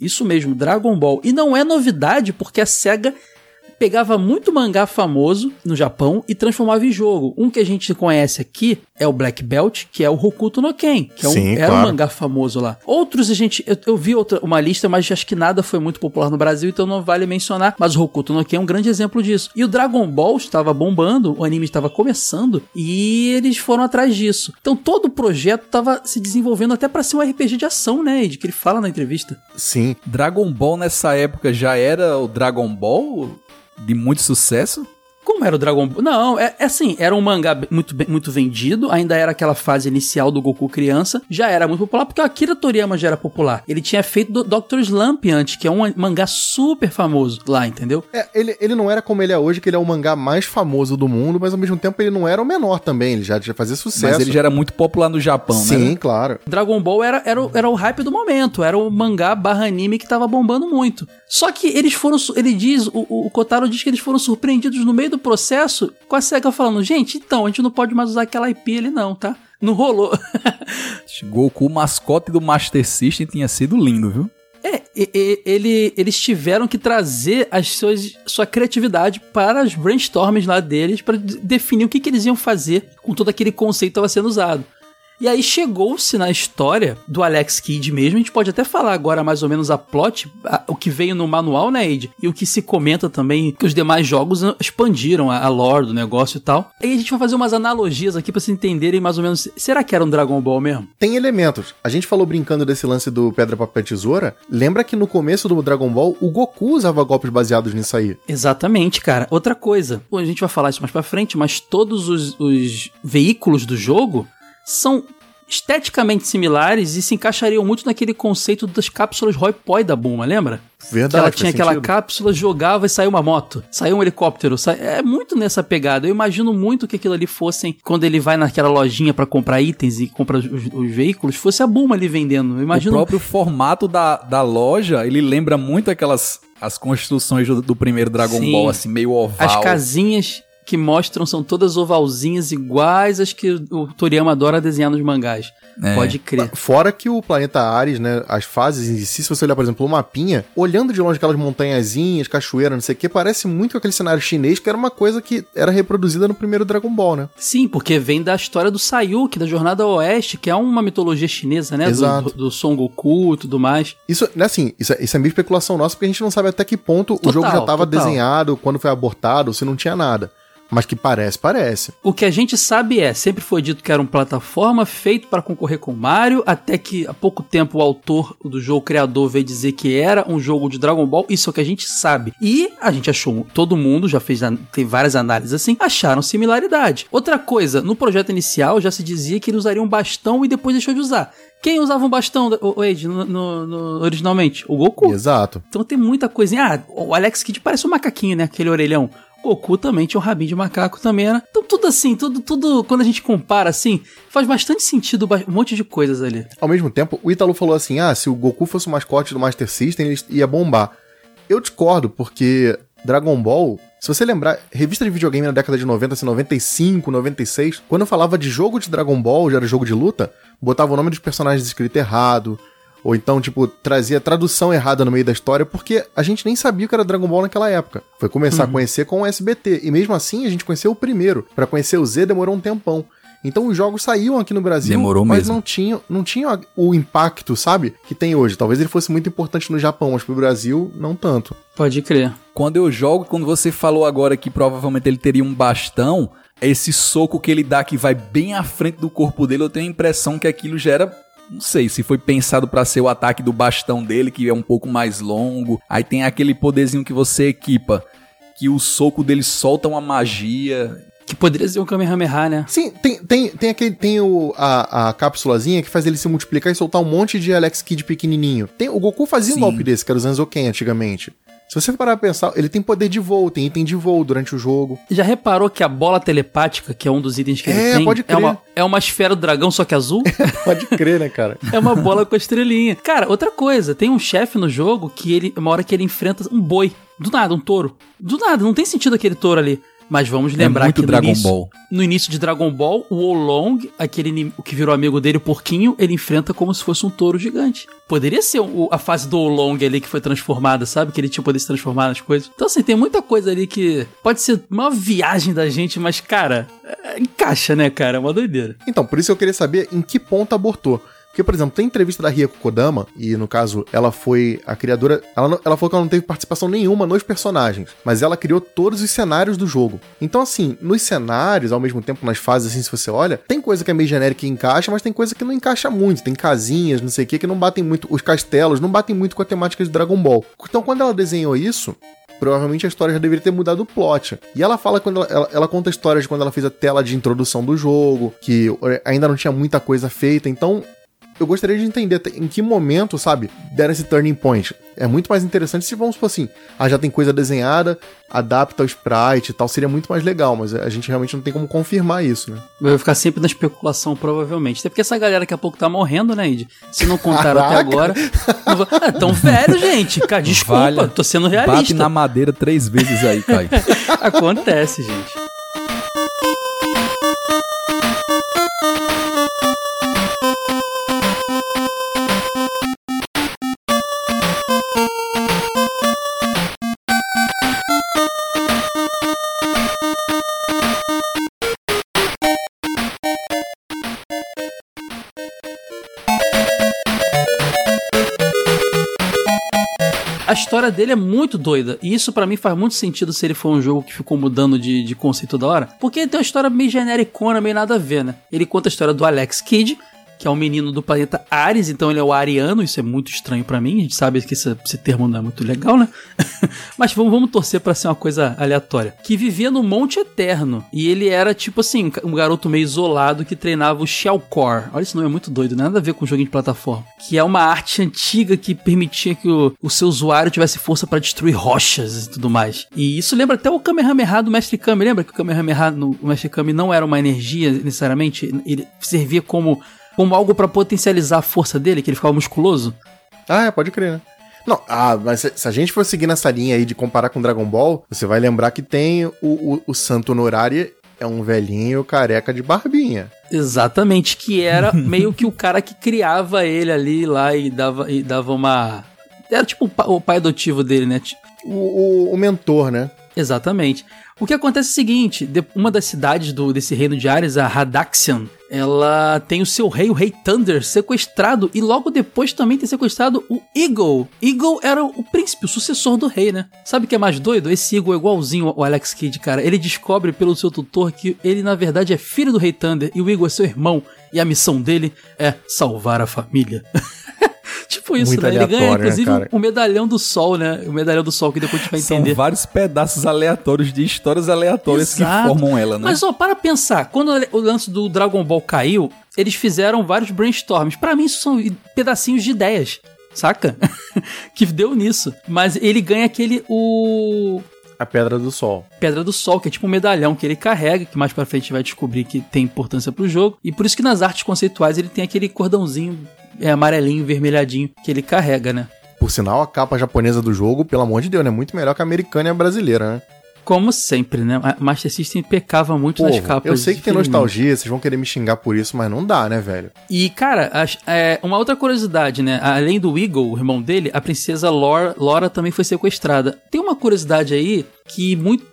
Isso mesmo, Dragon Ball. E não é novidade, porque a SEGA pegava muito mangá famoso no Japão e transformava em jogo. Um que a gente conhece aqui é o Black Belt, que é o Hokuto no Ken, que é um, Sim, era claro. um mangá famoso lá. Outros a gente, eu, eu, vi outra, uma lista, mas acho que nada foi muito popular no Brasil, então não vale mencionar, mas o Hokuto no Ken é um grande exemplo disso. E o Dragon Ball estava bombando, o anime estava começando e eles foram atrás disso. Então todo o projeto estava se desenvolvendo até para ser um RPG de ação, né, Ed, que ele fala na entrevista. Sim. Dragon Ball nessa época já era o Dragon Ball de muito sucesso? Como era o Dragon Ball? Não, é, é assim, era um mangá muito, muito vendido, ainda era aquela fase inicial do Goku criança, já era muito popular, porque o Akira Toriyama já era popular. Ele tinha feito do Dr. Slump antes, que é um mangá super famoso lá, entendeu? É, ele, ele não era como ele é hoje, que ele é o mangá mais famoso do mundo, mas ao mesmo tempo ele não era o menor também, ele já, já fazia sucesso. Mas ele já era muito popular no Japão, Sim, né? Sim, claro. Dragon Ball era, era, era o hype do momento, era o mangá barra anime que tava bombando muito. Só que eles foram, ele diz, o, o Kotaro diz que eles foram surpreendidos no meio do processo com a SEGA falando, gente, então, a gente não pode mais usar aquela IP ali não, tá? Não rolou. *laughs* Goku, o mascote do Master System, tinha sido lindo, viu? É, ele, eles tiveram que trazer as suas, sua criatividade para as brainstorms lá deles para definir o que, que eles iam fazer com todo aquele conceito que estava sendo usado. E aí chegou-se na história do Alex Kidd mesmo, a gente pode até falar agora mais ou menos a plot, a, o que veio no manual, né, Ed? E o que se comenta também, que os demais jogos expandiram a, a lore do negócio e tal. Aí a gente vai fazer umas analogias aqui para se entenderem mais ou menos, será que era um Dragon Ball mesmo? Tem elementos. A gente falou brincando desse lance do pedra, papel, tesoura. Lembra que no começo do Dragon Ball, o Goku usava golpes baseados nisso aí. Exatamente, cara. Outra coisa, a gente vai falar isso mais pra frente, mas todos os, os veículos do jogo são esteticamente similares e se encaixariam muito naquele conceito das cápsulas Roy Poi da Buma, lembra? Verdade. Que ela tinha aquela sentido. cápsula, jogava e saiu uma moto, saiu um helicóptero. É muito nessa pegada. Eu imagino muito que aquilo ali fossem, quando ele vai naquela lojinha para comprar itens e compra os, os, veículos, fosse a Buma ali vendendo. Eu imagino... O próprio formato da, da loja, ele lembra muito aquelas as construções do, do primeiro Dragon Sim. Ball, assim, meio oval. As casinhas que mostram são todas ovalzinhas iguais às que o Toriyama adora desenhar nos mangás. É. Pode crer. Fora que o planeta Ares, né, as fases em si, se você olhar, por exemplo, o mapinha, olhando de longe aquelas montanhazinhas, cachoeira, não sei o que, parece muito com aquele cenário chinês que era uma coisa que era reproduzida no primeiro Dragon Ball, né? Sim, porque vem da história do Sayuki, da Jornada ao Oeste, que é uma mitologia chinesa, né? Exato. Do, do Son Goku e tudo mais. Isso, né, assim, isso é, isso é meio especulação nossa, porque a gente não sabe até que ponto total, o jogo já estava desenhado, quando foi abortado, se não tinha nada. Mas que parece, parece. O que a gente sabe é, sempre foi dito que era uma plataforma feito para concorrer com Mario, até que há pouco tempo o autor do jogo, o criador, veio dizer que era um jogo de Dragon Ball, isso é o que a gente sabe. E a gente achou, todo mundo já fez, tem várias análises assim, acharam similaridade. Outra coisa, no projeto inicial já se dizia que ele usaria um bastão e depois deixou de usar. Quem usava um bastão, o no, no, no, originalmente? O Goku. Exato. Então tem muita coisinha. Ah, o Alex Kidd parece um macaquinho, né? Aquele orelhão. Goku também tinha um rabinho de macaco também era. Então tudo assim, tudo, tudo, quando a gente compara assim, faz bastante sentido um monte de coisas ali. Ao mesmo tempo, o Ítalo falou assim: ah, se o Goku fosse o mascote do Master System, ele ia bombar. Eu discordo, porque Dragon Ball, se você lembrar, revista de videogame na década de 90, assim, 95, 96, quando falava de jogo de Dragon Ball, já era jogo de luta, botava o nome dos personagens escrito errado, ou então, tipo, trazia tradução errada no meio da história, porque a gente nem sabia o que era Dragon Ball naquela época. Foi começar uhum. a conhecer com o SBT. E mesmo assim, a gente conheceu o primeiro. para conhecer o Z demorou um tempão. Então os jogos saíam aqui no Brasil, Demorou mas mesmo. não tinham não tinha o impacto, sabe, que tem hoje. Talvez ele fosse muito importante no Japão, mas pro Brasil não tanto. Pode crer. Quando eu jogo, quando você falou agora que provavelmente ele teria um bastão, esse soco que ele dá que vai bem à frente do corpo dele, eu tenho a impressão que aquilo gera não sei se foi pensado para ser o ataque do bastão dele, que é um pouco mais longo. Aí tem aquele poderzinho que você equipa, que o soco dele solta uma magia. Que poderia ser um Kamehameha, né? Sim, tem, tem, tem, aquele, tem o, a, a cápsulazinha que faz ele se multiplicar e soltar um monte de Alex Kidd pequenininho. Tem, o Goku fazia Sim. um golpe desse, que era o Zanzoken antigamente. Se você parar pra pensar, ele tem poder de voo, tem item de voo durante o jogo. Já reparou que a bola telepática, que é um dos itens que é, ele tem, pode crer. É, uma, é uma esfera do dragão, só que azul? *laughs* pode crer, né, cara? é uma bola com a estrelinha. Cara, outra coisa, tem um chefe no jogo que ele, uma hora que ele enfrenta um boi. Do nada, um touro. Do nada, não tem sentido aquele touro ali. Mas vamos é lembrar é que no Dragon início, Ball. no início de Dragon Ball, o Olong, aquele o que virou amigo dele, o porquinho, ele enfrenta como se fosse um touro gigante. Poderia ser o, a fase do Olong ali que foi transformada, sabe? Que ele tinha poder se transformar nas coisas. Então, assim, tem muita coisa ali que pode ser uma viagem da gente, mas, cara, é, encaixa, né, cara? É uma doideira. Então, por isso eu queria saber em que ponto abortou. Porque, por exemplo, tem entrevista da Rieko Kodama, e no caso, ela foi a criadora. Ela, não, ela falou que ela não teve participação nenhuma nos personagens, mas ela criou todos os cenários do jogo. Então, assim, nos cenários, ao mesmo tempo, nas fases, assim, se você olha, tem coisa que é meio genérica e encaixa, mas tem coisa que não encaixa muito. Tem casinhas, não sei o que, que não batem muito. Os castelos não batem muito com a temática de Dragon Ball. Então, quando ela desenhou isso, provavelmente a história já deveria ter mudado o plot. E ela fala quando ela, ela, ela, conta histórias de quando ela fez a tela de introdução do jogo, que ainda não tinha muita coisa feita. Então, eu gostaria de entender em que momento, sabe, deram esse turning point. É muito mais interessante se vamos supor assim, ah, já tem coisa desenhada, adapta o sprite e tal, seria muito mais legal, mas a gente realmente não tem como confirmar isso, né? Vai ficar sempre na especulação, provavelmente. Até porque essa galera daqui a pouco tá morrendo, né, Id? Se não contaram até agora. Vou... É tão velho, gente. Cara, desculpa, vale. tô sendo realista. Bate na madeira três vezes aí, Kai. *laughs* Acontece, gente. História dele é muito doida. E isso para mim faz muito sentido se ele for um jogo que ficou mudando de, de conceito da hora. Porque ele tem uma história meio genericona, meio nada a ver, né? Ele conta a história do Alex Kidd, que é um menino do planeta Ares, então ele é o ariano, isso é muito estranho para mim, a gente sabe que esse, esse, termo não é muito legal, né? *laughs* Mas vamos, vamos torcer para ser uma coisa aleatória. Que vivia no Monte Eterno, e ele era tipo assim, um garoto meio isolado que treinava o Shellcore. Olha, esse nome é muito doido, nada a ver com joguinho de plataforma. Que é uma arte antiga que permitia que o, o seu usuário tivesse força para destruir rochas e tudo mais. E isso lembra até o Kamehameha do Mestre Kami, lembra que o Kamehameha no o Mestre Kami não era uma energia necessariamente, ele servia como como algo para potencializar a força dele, que ele ficava musculoso. Ah, é, pode crer, né? Não, ah, mas se, a gente for seguir nessa linha aí de comparar com Dragon Ball, você vai lembrar que tem o, o, o Santo Honorário é um velhinho careca de barbinha. Exatamente, que era *laughs* meio que o cara que criava ele ali lá e dava, e dava uma. Era tipo o pai adotivo dele, né? O, o, o mentor, né? Exatamente. O que acontece é o seguinte: uma das cidades do, desse reino de Ares, a Radaxian, ela tem o seu rei, o rei Thunder, sequestrado e logo depois também tem sequestrado o Eagle. Eagle era o príncipe, o sucessor do rei, né? Sabe o que é mais doido? Esse Eagle é igualzinho ao Alex Kidd, cara. Ele descobre pelo seu tutor que ele na verdade é filho do rei Thunder e o Eagle é seu irmão e a missão dele é salvar a família. *laughs* tipo isso, Muito né? Ele ganha, inclusive, né, o medalhão do sol, né? O medalhão do sol que depois a gente vai entender. São vários pedaços aleatórios de histórias aleatórias Exato. que formam ela, né? Mas, ó, para pensar, quando o lance do Dragon Ball caiu, eles fizeram vários brainstorms. Para mim, isso são pedacinhos de ideias saca? *laughs* que deu nisso. Mas ele ganha aquele. O. A Pedra do Sol. Pedra do Sol, que é tipo um medalhão que ele carrega, que mais pra frente vai descobrir que tem importância pro jogo. E por isso que nas artes conceituais ele tem aquele cordãozinho é, amarelinho, vermelhadinho que ele carrega, né? Por sinal, a capa japonesa do jogo, pelo amor de Deus, é muito melhor que a americana e a brasileira, né? Como sempre, né? A Master System pecava muito nas Povo, capas. eu sei que tem nostalgia, vocês vão querer me xingar por isso, mas não dá, né, velho? E, cara, as- é, uma outra curiosidade, né? Além do Eagle, o irmão dele, a princesa Laura, Laura também foi sequestrada. Tem uma curiosidade aí que muito.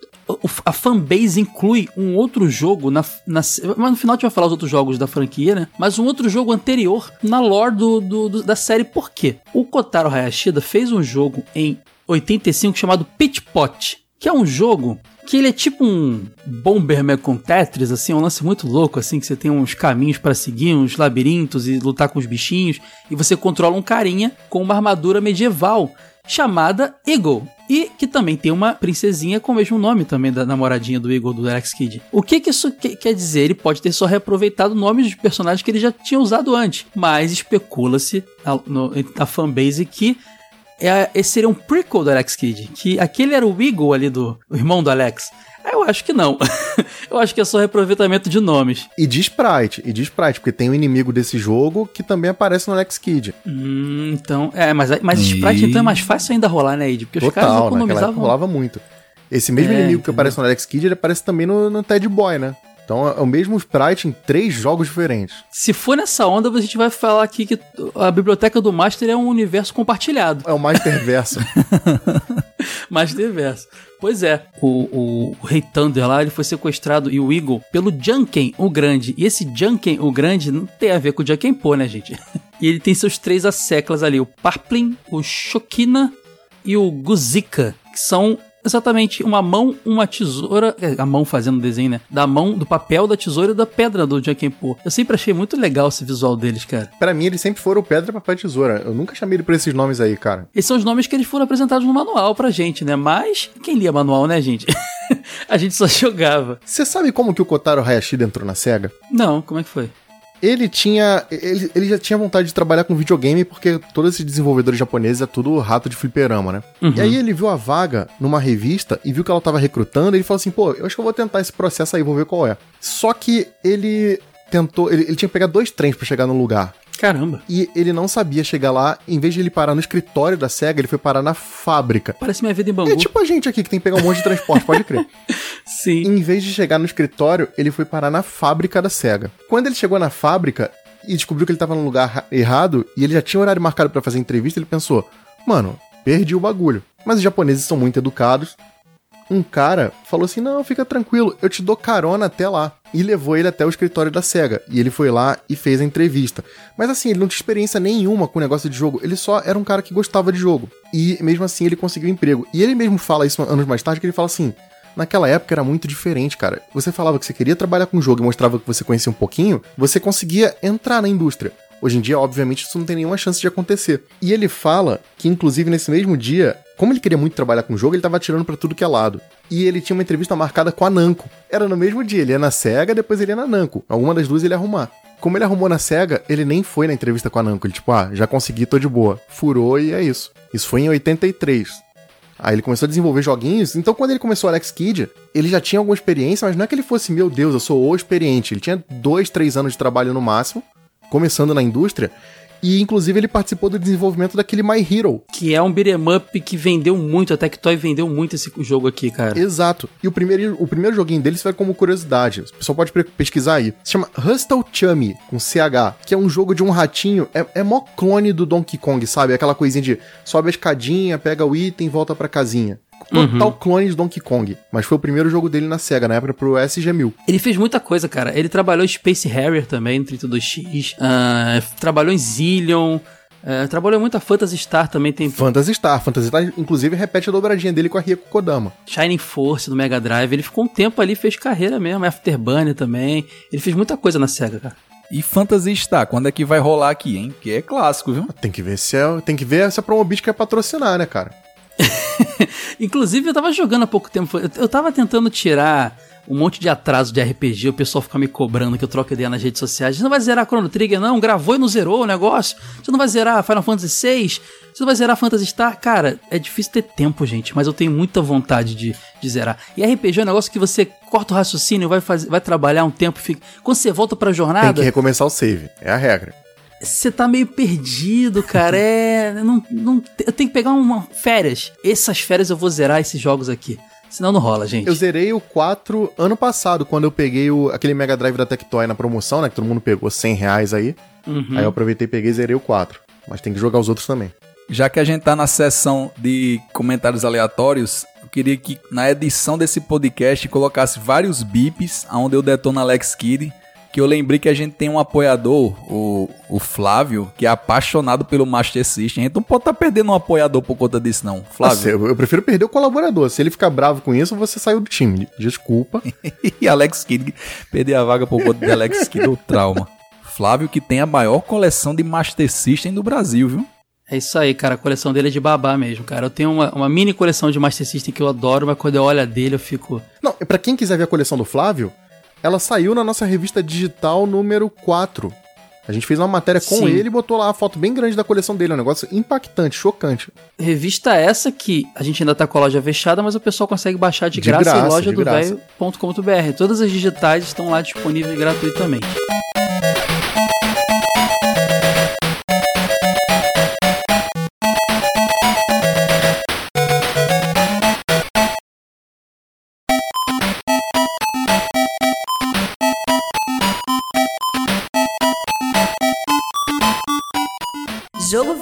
A fanbase inclui um outro jogo na, na. Mas no final a gente vai falar os outros jogos da franquia, né? Mas um outro jogo anterior na lore do, do- do- da série. Por quê? O Kotaro Hayashida fez um jogo em 85 chamado Pitch Pot, que é um jogo que ele é tipo um Bomberman com Tetris, assim, um lance muito louco, assim, que você tem uns caminhos pra seguir, uns labirintos e lutar com os bichinhos, e você controla um carinha com uma armadura medieval chamada Eagle. E que também tem uma princesinha com o mesmo nome também da namoradinha do Eagle do Alex Kidd. O que, que isso que- quer dizer? Ele pode ter só reaproveitado nomes de personagens que ele já tinha usado antes. Mas especula-se na, na fanbase que é, esse seria um prequel do Alex Kidd. Que aquele era o Eagle ali do o irmão do Alex. Eu acho que não. *laughs* eu acho que é só reaproveitamento de nomes. E de Sprite, e de Sprite, porque tem um inimigo desse jogo que também aparece no Alex Kidd. Hum, então. É, mas, mas E- Sprite então é mais fácil ainda rolar, né, Ed? Porque os caras Total, naquela época economizavam. rolava muito. Esse mesmo É, inimigo que entendeu? aparece no Alex Kidd, ele aparece também no, no Ted Boy, né? Então é o mesmo Sprite em três jogos diferentes. Se for nessa onda, a gente vai falar aqui que a biblioteca do Master é um universo compartilhado. É o Masterverso. *laughs* Masterverso. Pois é, o, o, o Rei Thunder lá, ele foi sequestrado e o Eagle pelo Junken, o Grande. E esse Junken, o Grande, não tem a ver com o Junken Po, né, gente? *laughs* E ele tem seus três asseclas ali, o Parplin, o Shokina e o Guzika, que são exatamente uma mão, uma tesoura, é, a mão fazendo o desenho, né? Da mão, do papel, da tesoura e da pedra do Junken Po. Eu sempre achei muito legal esse visual deles, cara. Pra mim, eles sempre foram pedra, papel e tesoura. Eu nunca chamei ele por esses nomes aí, cara. Esses são os nomes que eles foram apresentados no manual pra gente, né? Mas quem lia manual, né, gente? *laughs* a gente só jogava. Você sabe como que o Kotaro Hayashida entrou na SEGA? Não, como é que foi? Ele tinha. Ele, ele já tinha vontade de trabalhar com videogame, porque todos esses desenvolvedores japoneses é tudo rato de fliperama, né? E aí ele viu a vaga numa revista e viu que ela tava recrutando, e ele falou assim, pô, eu acho que eu vou tentar esse processo aí, vou ver qual é. Só que ele tentou. Ele, ele tinha que pegar dois trens pra chegar no lugar. Caramba, E ele não sabia chegar lá, em vez de ele parar no escritório da SEGA, ele foi parar na fábrica. parece minha vida em Bangu. É tipo a gente aqui que tem que pegar um monte de transporte, pode crer. *laughs* Sim. Em vez de chegar no escritório, ele foi parar na fábrica da SEGA. Quando ele chegou na fábrica e descobriu que ele tava no lugar ra- errado e ele já tinha horário marcado pra fazer entrevista, ele pensou: "Mano, perdi o bagulho". Mas os japoneses são muito educados. Um cara falou assim: "Não, fica tranquilo, eu te dou carona até lá". E levou ele até o escritório da SEGA. E ele foi lá e fez a entrevista. Mas assim, ele não tinha experiência nenhuma com o negócio de jogo. Ele só era um cara que gostava de jogo. E mesmo assim ele conseguiu emprego. E ele mesmo fala isso anos mais tarde, que ele fala assim: Naquela época era muito diferente, cara. Você falava que você queria trabalhar com jogo e mostrava que você conhecia um pouquinho, você conseguia entrar na indústria. Hoje em dia, obviamente, isso não tem nenhuma chance de acontecer. E ele fala que, inclusive, nesse mesmo dia, como ele queria muito trabalhar com jogo, ele tava atirando pra tudo que é lado. E ele tinha uma entrevista marcada com a Namco. Era no mesmo dia, ele ia na SEGA, depois ele ia na Namco. Alguma das duas ele ia arrumar. Como ele arrumou na SEGA, ele nem foi na entrevista com a Namco. Ele, tipo, ah, já consegui, tô de boa. Furou e é isso. Isso foi em 83. Aí ele começou a desenvolver joguinhos. Então, quando ele começou o Alex Kidd, ele já tinha alguma experiência, mas não é que ele fosse, meu Deus, eu sou o experiente. Ele tinha dois, três anos de trabalho no máximo, começando na indústria. E, inclusive, ele participou do desenvolvimento daquele My Hero. Que é um beat'em up que vendeu muito, a Tectoy vendeu muito esse jogo aqui, cara. Exato. E o primeiro, o primeiro joguinho dele vai como curiosidade. O pessoal pode pesquisar aí. Se chama Hustle Chummy, com CH, que é um jogo de um ratinho. É, é mó clone do Donkey Kong, sabe? Aquela coisinha de sobe a escadinha, pega o item, volta pra casinha. Total clone de Donkey Kong. Mas foi o primeiro jogo dele na SEGA, na época pro SG-1000. Ele fez muita coisa, cara. Ele trabalhou em Space Harrier também, no 32X. ah, trabalhou em Zillion. ah, trabalhou em muita Phantasy Star também. Tem Phantasy Star. Phantasy Star, inclusive, repete a dobradinha dele com a Rieko Kodama. Shining Force do Mega Drive. Ele ficou um tempo ali, fez carreira mesmo. Afterburner também. Ele fez muita coisa na SEGA, cara. E Fantasy Star, quando é que vai rolar aqui, hein? Que é clássico, viu? Tem que ver se é, tem que ver se a Promobit quer patrocinar, né, cara? *laughs* Inclusive, eu tava jogando há pouco tempo. eu- tava tentando tirar um monte de atraso de RPG, o pessoal fica me cobrando que eu troco ideia nas redes sociais. Você não vai zerar Chrono Trigger, não? Gravou e não zerou o negócio? Você não vai zerar Final Fantasy VI? Você não vai zerar Phantasy Star? Cara, é difícil ter tempo, gente, mas eu tenho muita vontade de, de zerar. E RPG é um negócio que você corta o raciocínio, vai, vai trabalhar um tempo, fica... quando você volta pra Tem jornada. que recomeçar o save. É a regra. Você tá meio perdido, cara. É. Não, não, eu tenho que pegar uma férias. Essas férias eu vou zerar esses jogos aqui. Senão não rola, gente. Eu zerei o 4 ano passado, quando eu peguei o, aquele Mega Drive da Tectoy na promoção, né? Que todo mundo pegou 100 reais aí. Uhum. Aí eu aproveitei e peguei e zerei o 4. Mas tem que jogar os outros também. Já que a gente tá na seção de comentários aleatórios, eu queria que na edição desse podcast colocasse vários bips onde eu detono Alex Kidd que eu lembrei que a gente tem um apoiador, o, o Flávio, que é apaixonado pelo Master System. A gente não pode estar tá perdendo um apoiador por conta disso, não. Flávio. Nossa, eu, eu, prefiro perder o colaborador. Se ele ficar bravo com isso, você saiu do time. Desculpa. *laughs* e Alex Kidd perder a vaga por conta de Alex Kidd, o trauma. Flávio, que tem a maior coleção de Master System do Brasil, viu? É isso aí, cara. A coleção dele é de babá mesmo, cara. Eu tenho uma, uma mini coleção de Master System que eu adoro, mas quando eu olho a dele eu fico. Não, para quem quiser ver a coleção do Flávio, ela saiu na nossa revista digital número 4. A gente fez uma matéria com Sim. ele e botou lá a foto bem grande da coleção dele. É um negócio impactante, chocante. Revista essa que a gente ainda tá com a loja fechada, mas o pessoal consegue baixar de, de graça, graça em loja do velho.com.br. Todas as digitais estão lá disponíveis gratuitamente.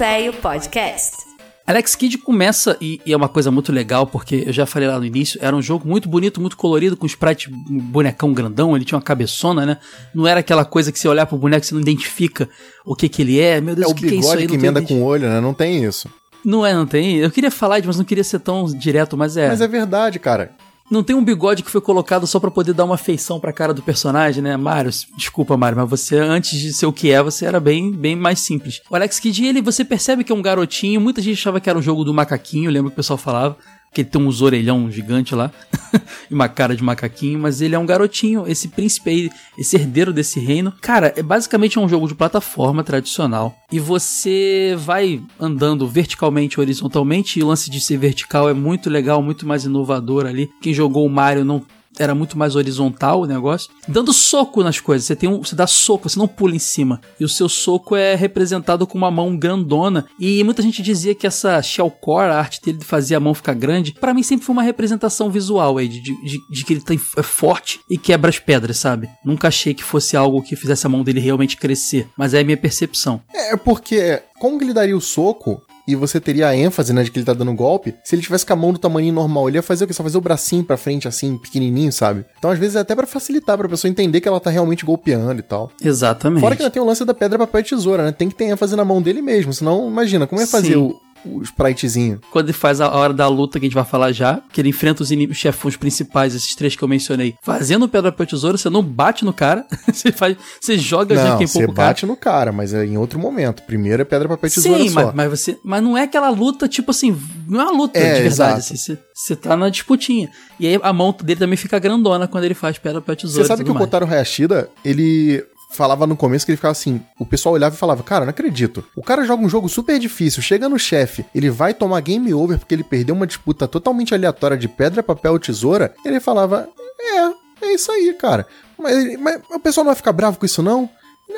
Velho Podcast. Alex Kidd começa, e, e, é uma coisa muito legal, porque eu já falei lá no início, era um jogo muito bonito, muito colorido, com sprite um bonecão grandão, ele tinha uma cabeçona, né? Não era aquela coisa que você olhar pro boneco e você não identifica o que que ele é. Meu Deus, é o que, que é isso aí? que emenda com o olho, né? Não tem isso. Não é, não tem? Eu queria falar, mas não queria ser tão direto, mas é. Mas é verdade, cara. Não tem um bigode que foi colocado só para poder dar uma feição pra cara do personagem, né? Mário, desculpa, Mário, mas você, antes de ser o que é, você era bem, bem mais simples. O Alex Kidd, ele, você percebe que é um garotinho, muita gente achava que era um jogo do macaquinho, lembra que o pessoal falava que ele tem uns orelhão gigante lá *laughs* e uma cara de macaquinho, mas ele é um garotinho, esse príncipe aí, esse herdeiro desse reino. Cara, é basicamente um jogo de plataforma tradicional e você vai andando verticalmente, horizontalmente, e o lance de ser vertical é muito legal, muito mais inovador ali. Quem jogou o Mario não era muito mais horizontal o negócio, dando soco nas coisas. Você tem um, você dá soco, você não pula em cima. E o seu soco é representado com uma mão grandona. E muita gente dizia que essa shellcore, a arte dele de fazer a mão ficar grande, para mim sempre foi uma representação visual aí de, de, de que ele tem, é forte e quebra as pedras, sabe? Nunca achei que fosse algo que fizesse a mão dele realmente crescer, mas é a minha percepção. É porque como que ele daria o soco e você teria a ênfase, né, de que ele tá dando golpe, se ele tivesse com a mão do tamanho normal, ele ia fazer o quê? Só fazer o bracinho pra frente, assim, pequenininho, sabe? Então, às vezes, é até para facilitar pra pessoa entender que ela tá realmente golpeando e tal. Exatamente. Fora que ainda tem o lance da pedra, papel e tesoura, né? Tem que ter ênfase na mão dele mesmo, senão, imagina, como é fazer o, o spritezinho. Quando ele faz a hora da luta que a gente vai falar já, que ele enfrenta os inimigos chefões principais, esses três que eu mencionei, fazendo pedra papel tesoura, você não bate no cara, *laughs* você faz, você joga não, cara. Você bate no cara, mas é em outro momento. Primeiro é pedra papel tesoura Sim. Mas, mas você, mas não é aquela luta tipo assim, não é uma luta é, de verdade, assim, você, você tá na disputinha. E aí a mão dele também fica grandona quando ele faz pedra papel tesoura. Você sabe que o Kotaro Hayashida, ele falava no começo que ele ficava assim, o pessoal olhava e falava, cara, não acredito. O cara joga um jogo super difícil, chega no chefe, ele vai tomar game over porque ele perdeu uma disputa totalmente aleatória de pedra, papel, tesoura. Ele falava, é, é isso aí, cara. Mas, mas o pessoal não vai ficar bravo com isso não?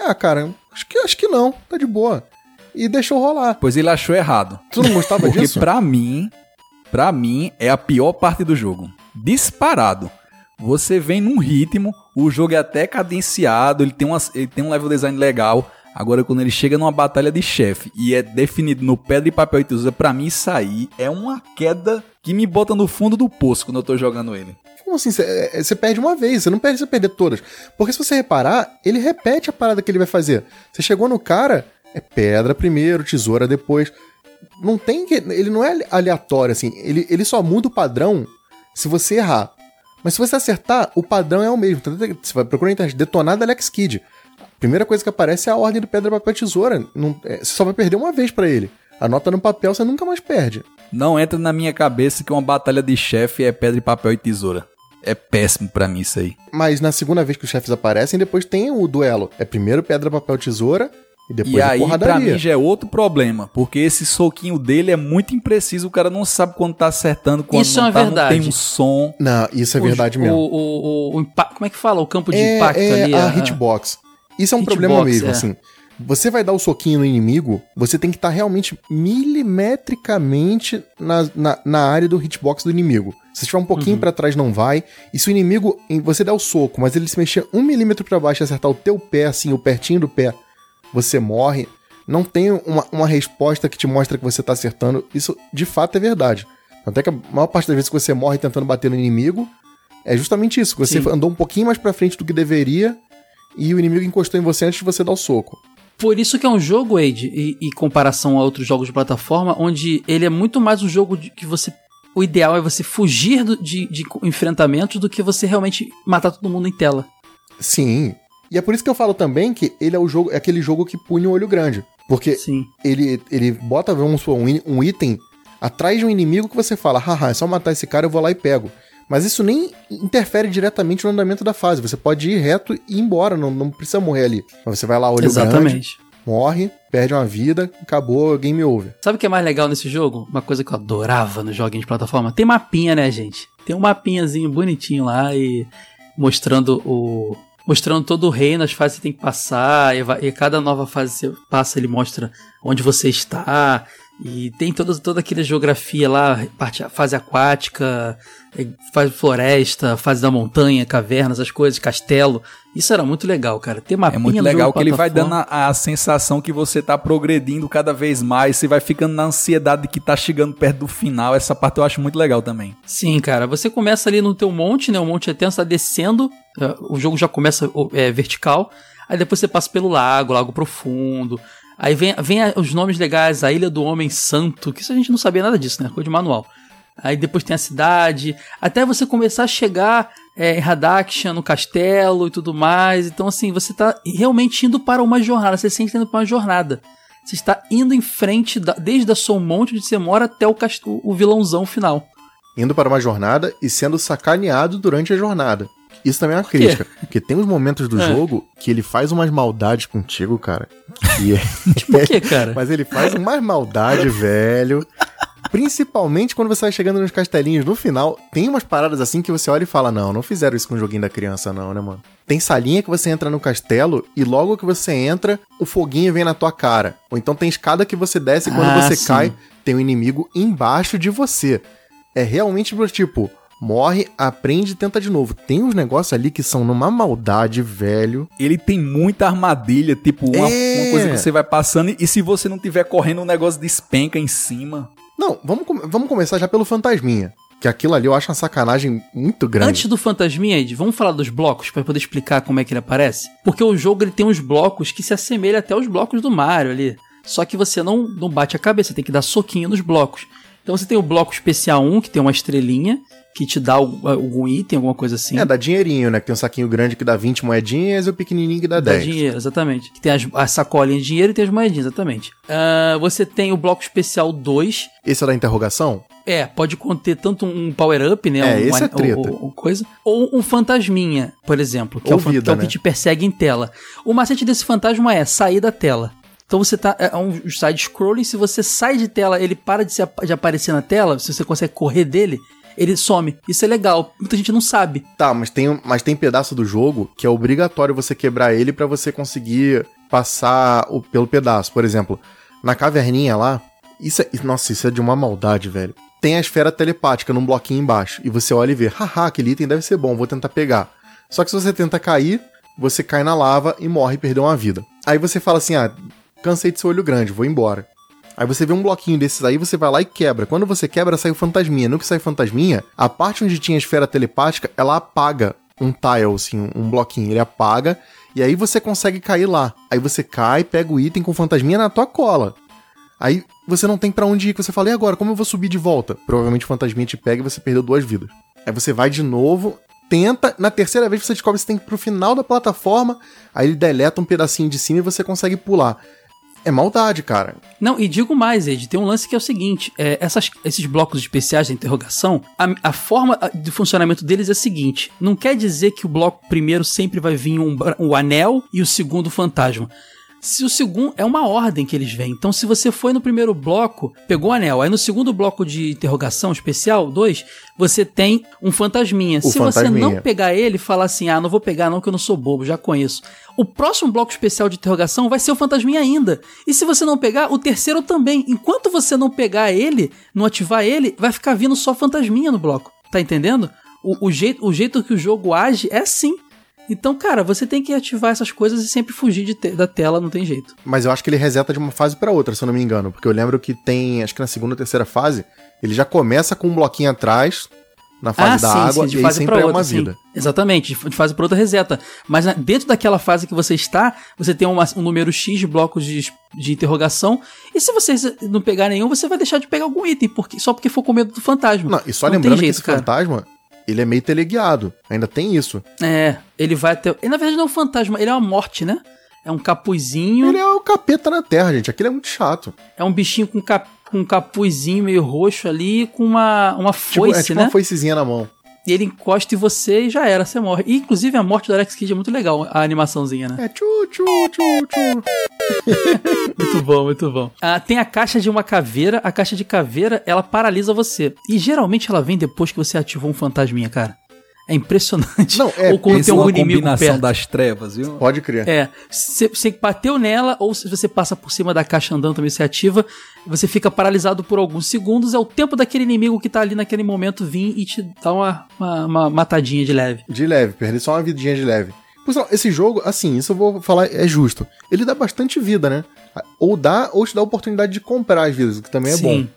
Ah, cara, acho que, acho que não, tá de boa. E deixou rolar. Pois ele achou errado. Tu não gostava porque disso? Porque pra mim, pra mim, é a pior parte do jogo. Disparado. Você vem num ritmo, o jogo é até cadenciado, ele tem, uma, ele tem um level design legal. Agora, quando ele chega numa batalha de chefe e é definido no pedra e papel e tesoura, pra mim isso aí é uma queda que me bota no fundo do poço quando eu tô jogando ele. Como assim? Você é, perde uma vez, você não perde você perder todas. Porque se você reparar, ele repete a parada que ele vai fazer. Você chegou no cara, é pedra primeiro, tesoura depois. Não tem que. Ele não é aleatório, assim. Ele, ele só muda o padrão se você errar. Mas se você acertar, o padrão é o mesmo. Você vai procurar na internet, detonada Alex Kidd. A primeira coisa que aparece é a ordem do pedra, papel, tesoura. Não, é, você só vai perder uma vez para ele. Anota no papel, você nunca mais perde. Não entra na minha cabeça que uma batalha de chefe é pedra, papel e tesoura. É péssimo para mim isso aí. Mas na segunda vez que os chefes aparecem, depois tem o duelo. É primeiro pedra, papel, tesoura e depois e aí, pra mim, já é outro problema. Porque esse soquinho dele é muito impreciso. O cara não sabe quando tá acertando, quando isso não, é tá, verdade. não tem um som. Não, isso é o, verdade mesmo. O, o, o, como é que fala? O campo de é, impacto é ali. a, a hitbox. Isso é um hitbox, problema mesmo, é. assim. Você vai dar o soquinho no inimigo, você tem que estar realmente milimetricamente na, na, na, área do hitbox do inimigo. Se estiver um pouquinho uhum. para trás, não vai. E se o inimigo, você der o soco, mas ele se mexer um milímetro para baixo e acertar o teu pé, assim, o pertinho do pé, você morre. Não tem uma, uma resposta que te mostra que você tá acertando. Isso de fato é verdade. Até que a maior parte das vezes que você morre tentando bater no inimigo, é justamente isso. Você Sim. andou um pouquinho mais pra frente do que deveria e o inimigo encostou em você antes de você dar o soco. Por isso que é um jogo, Wade, em, em comparação a outros jogos de plataforma, onde ele é muito mais um jogo de, que você. O ideal é você fugir do, de, de enfrentamentos do que você realmente matar todo mundo em tela. Sim. E é por isso que eu falo também que ele é o jogo, é aquele jogo que pune o olho grande. Porque Sim. ele ele bota vamos supor, um, um item atrás de um inimigo que você fala, haha, é só matar esse cara, eu vou lá e pego. Mas isso nem interfere diretamente no andamento da fase. Você pode ir reto e ir embora, não, não precisa morrer ali. Mas você vai lá, olho Exatamente. grande, morre, perde uma vida, acabou, game over. Sabe o que é mais legal nesse jogo? Uma coisa que eu adorava no joguinho de plataforma. Tem mapinha, né, gente? Tem um mapinhazinho bonitinho lá e mostrando o, mostrando todo o reino, as fases que tem que passar, e, e, cada nova fase que você passa, ele mostra onde você está, e tem toda, toda aquela geografia lá, parte, fase aquática, é, fase floresta, fase da montanha, cavernas, as coisas, castelo. Isso era muito legal, cara. Ter mapinha É muito legal que ele vai dando a, a, sensação que você tá progredindo cada vez mais, você vai ficando na ansiedade de que tá chegando perto do final. Essa parte eu acho muito legal também. Sim, cara. Você começa ali no teu monte, né? O monte eterno está descendo, é, o jogo já começa é, vertical. Aí depois você passa pelo lago, lago profundo. Aí vem, vem os nomes legais, a Ilha do Homem Santo, que isso a gente não sabia nada disso, né? Coisa de manual. Aí depois tem a cidade, até você começar a chegar é, em Radakshan, no castelo e tudo mais. Então, assim, você tá realmente indo para uma jornada, você se sente indo para uma jornada. Você está indo em frente, da, desde a sua monte onde você mora até o, o vilãozão final. Indo para uma jornada e sendo sacaneado durante a jornada. Isso também é uma crítica. Porque tem uns momentos do é. jogo que ele faz umas maldades contigo, cara. E é... *laughs* tipo o quê, cara? Mas ele faz umas maldade, velho. Principalmente quando você vai chegando nos castelinhos no final, tem umas paradas assim que você olha e fala: Não, não fizeram isso com o joguinho da criança, não, né, mano? Tem salinha que você entra no castelo e logo que você entra, o foguinho vem na tua cara. Ou então tem escada que você desce e quando ah, você sim. cai, tem um inimigo embaixo de você. É realmente tipo, morre, aprende e tenta de novo. Tem uns negócios ali que são numa maldade, velho. Ele tem muita armadilha, tipo, uma, é... uma coisa que você vai passando e se você não tiver correndo, um negócio despenca em cima. Não, vamos, vamos começar já pelo fantasminha. Que aquilo ali eu acho uma sacanagem muito grande. Antes do Fantasminha, Ed, vamos falar dos blocos para poder explicar como é que ele aparece? Porque o jogo ele tem uns blocos que se assemelham até os blocos do Mario ali. Só que você não, não bate a cabeça, tem que dar soquinho nos blocos. Então você tem o bloco especial 1, que tem uma estrelinha, que te dá algum item, alguma coisa assim. É, dá dinheirinho, né? Que tem um saquinho grande que dá 20 moedinhas e o pequenininho que dá 10. Dá dinheiro, exatamente. Que tem as, a sacolinha de dinheiro e tem as moedinhas, exatamente. Uh, você tem o bloco especial 2. Esse é da interrogação? É, pode conter tanto um power-up, né? É, um, esse é treta. Ou, ou, coisa, ou um fantasminha, por exemplo, que, é o, vida, que é o, que né? te persegue em tela. O macete desse fantasma é sair da tela. Então você tá. É um side-scrolling, se você sai de tela, ele para de, se, de aparecer na tela, se você consegue correr dele, ele some. Isso é legal. Muita gente não sabe. Tá, mas tem, mas tem pedaço do jogo que é obrigatório você quebrar ele para você conseguir passar o, pelo pedaço. Por exemplo, na caverninha lá, isso é, nossa, isso é de uma maldade, velho. Tem a esfera telepática num bloquinho embaixo. E você olha e vê, haha, aquele item deve ser bom, vou tentar pegar. Só que se você tenta cair, você cai na lava e morre e perdeu uma vida. Aí você fala assim: ah, cansei de ser olho grande, vou embora. Aí você vê um bloquinho desses aí, você vai lá e quebra. Quando você quebra, sai o fantasminha. No que sai fantasminha, a parte onde tinha a esfera telepática, ela apaga um tile, assim, um bloquinho. Ele apaga e aí você consegue cair lá. Aí você cai, pega o item com o fantasminha na tua cola. Aí você não tem para onde ir, que você fala, e agora, como eu vou subir de volta? Provavelmente o fantasminha te pega e você perdeu duas vidas. Aí você vai de novo, tenta, na terceira vez você descobre que você tem que ir pro final da plataforma, aí ele deleta um pedacinho de cima e você consegue pular é maldade, cara. Não, e digo mais, Ed, tem um lance que é o seguinte: é, essas, esses blocos especiais de interrogação, a, a, forma de funcionamento deles é a seguinte: não quer dizer que o bloco primeiro sempre vai vir um, um anel e o segundo fantasma. Se o segundo é uma ordem que eles vêm. Então, se você foi no primeiro bloco, pegou o anel, aí no segundo bloco de interrogação especial, dois, você tem um fantasminha. O se fantasminha. você não pegar ele falar assim, ah, não vou pegar não que eu não sou bobo, já conheço. O próximo bloco especial de interrogação vai ser o fantasminha ainda. E se você não pegar, o terceiro também. Enquanto você não pegar ele, não ativar ele, vai ficar vindo só fantasminha no bloco. Tá entendendo? O, o jeito, o jeito que o jogo age é assim. Então, cara, você tem que ativar essas coisas e sempre fugir de te- da tela, não tem jeito. Mas eu acho que ele reseta de uma fase pra outra, se eu não me engano. Porque eu lembro que tem, acho que na segunda ou terceira fase, ele já começa com um bloquinho atrás, na fase da água, e aí sempre é uma sim. vida. Exatamente, de de fase pra outra reseta. Mas na- dentro daquela fase que você está, você tem uma- um número X de blocos de, de interrogação. E se você não pegar nenhum, você vai deixar de pegar algum item, porque, só porque for com medo do fantasma. Não, e só Não lembrando jeito, que esse cara. fantasma, ele é meio teleguiado. Ainda tem isso. É, ele vai até. Ele, na verdade, não é um fantasma, ele é uma morte, né? É um capuzinho. Ele é o capeta na Terra, gente. Aquilo é muito chato. É um bichinho com, cap, com um capuzinho meio roxo ali, com uma, uma Tipo, foice, é tipo né? uma foicezinha na mão. E ele encosta em você e já era, você morre. E, inclusive, a morte do Alex Kidd é muito legal, a animaçãozinha, né? É tchu, tchu, tchu, tchu. *laughs* Muito bom, muito bom. Ah, tem a caixa de uma caveira. A caixa de caveira, ela paralisa você. E geralmente ela vem depois que você ativou um fantasminha, cara. É impressionante. Não, é, Ou quando tem é um uma inimigo combinação perto. das trevas, viu? Pode crer. É, se você bateu nela, ou se você passa por cima da caixa andando também você ativa, você fica paralisado por alguns segundos. É o tempo daquele inimigo que tá ali naquele momento vir e te dar uma, uma, uma matadinha de leve. De leve, perder só uma vidinha de leve. Pessoal, esse jogo, assim, isso eu vou falar, é justo. Ele dá bastante vida, né? Ou dá, ou te dá a oportunidade de comprar as vidas, o que também é bom.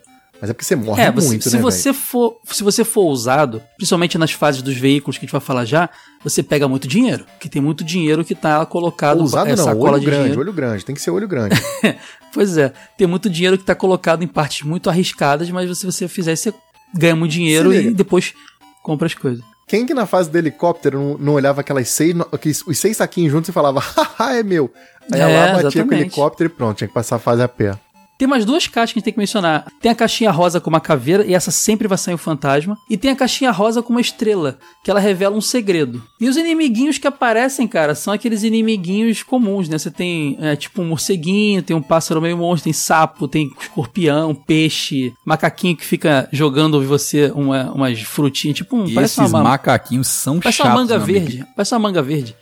Mas é porque você morre É, você- muito, se né, você for, se você for ousado, principalmente nas fases dos veículos que a gente vai falar já, você pega muito dinheiro, que tem muito dinheiro que tá colocado? Ousado é, não, sacola olho de grande, dinheiro. olho grande. Tem que ser olho grande. *laughs* Pois é, tem muito dinheiro que tá colocado em partes muito arriscadas, mas se você fizer, você ganha muito dinheiro e depois compra as coisas. Quem que na fase do helicóptero não, não olhava aquelas seis, aqueles- os seis saquinhos juntos e falava, *laughs* haha, é meu. Aí É, ela batia com o exatamente. helicóptero e pronto, tinha que passar a fase a pé. Tem mais duas caixas que a gente tem que mencionar. Tem a caixinha rosa com uma caveira, e essa sempre vai sair um fantasma. E tem a caixinha rosa com uma estrela, que ela revela um segredo. E os inimiguinhos que aparecem, cara, são aqueles inimiguinhos comuns, né? Você tem, é, tipo, um morceguinho, tem um pássaro meio monstro, tem sapo, tem escorpião, peixe, macaquinho que fica jogando em você uma, umas frutinhas, tipo um... E parece esses uma, macaquinhos são parece chatos, uma manga meu amigo. verde. Parece uma manga verde.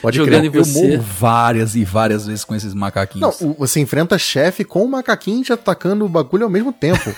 Pode Jogando crer. em Eu você. morro várias e várias vezes com esses Não, macaquinhos. o- você enfrenta chefe com o macaquinho te atacando o bagulho ao mesmo tempo.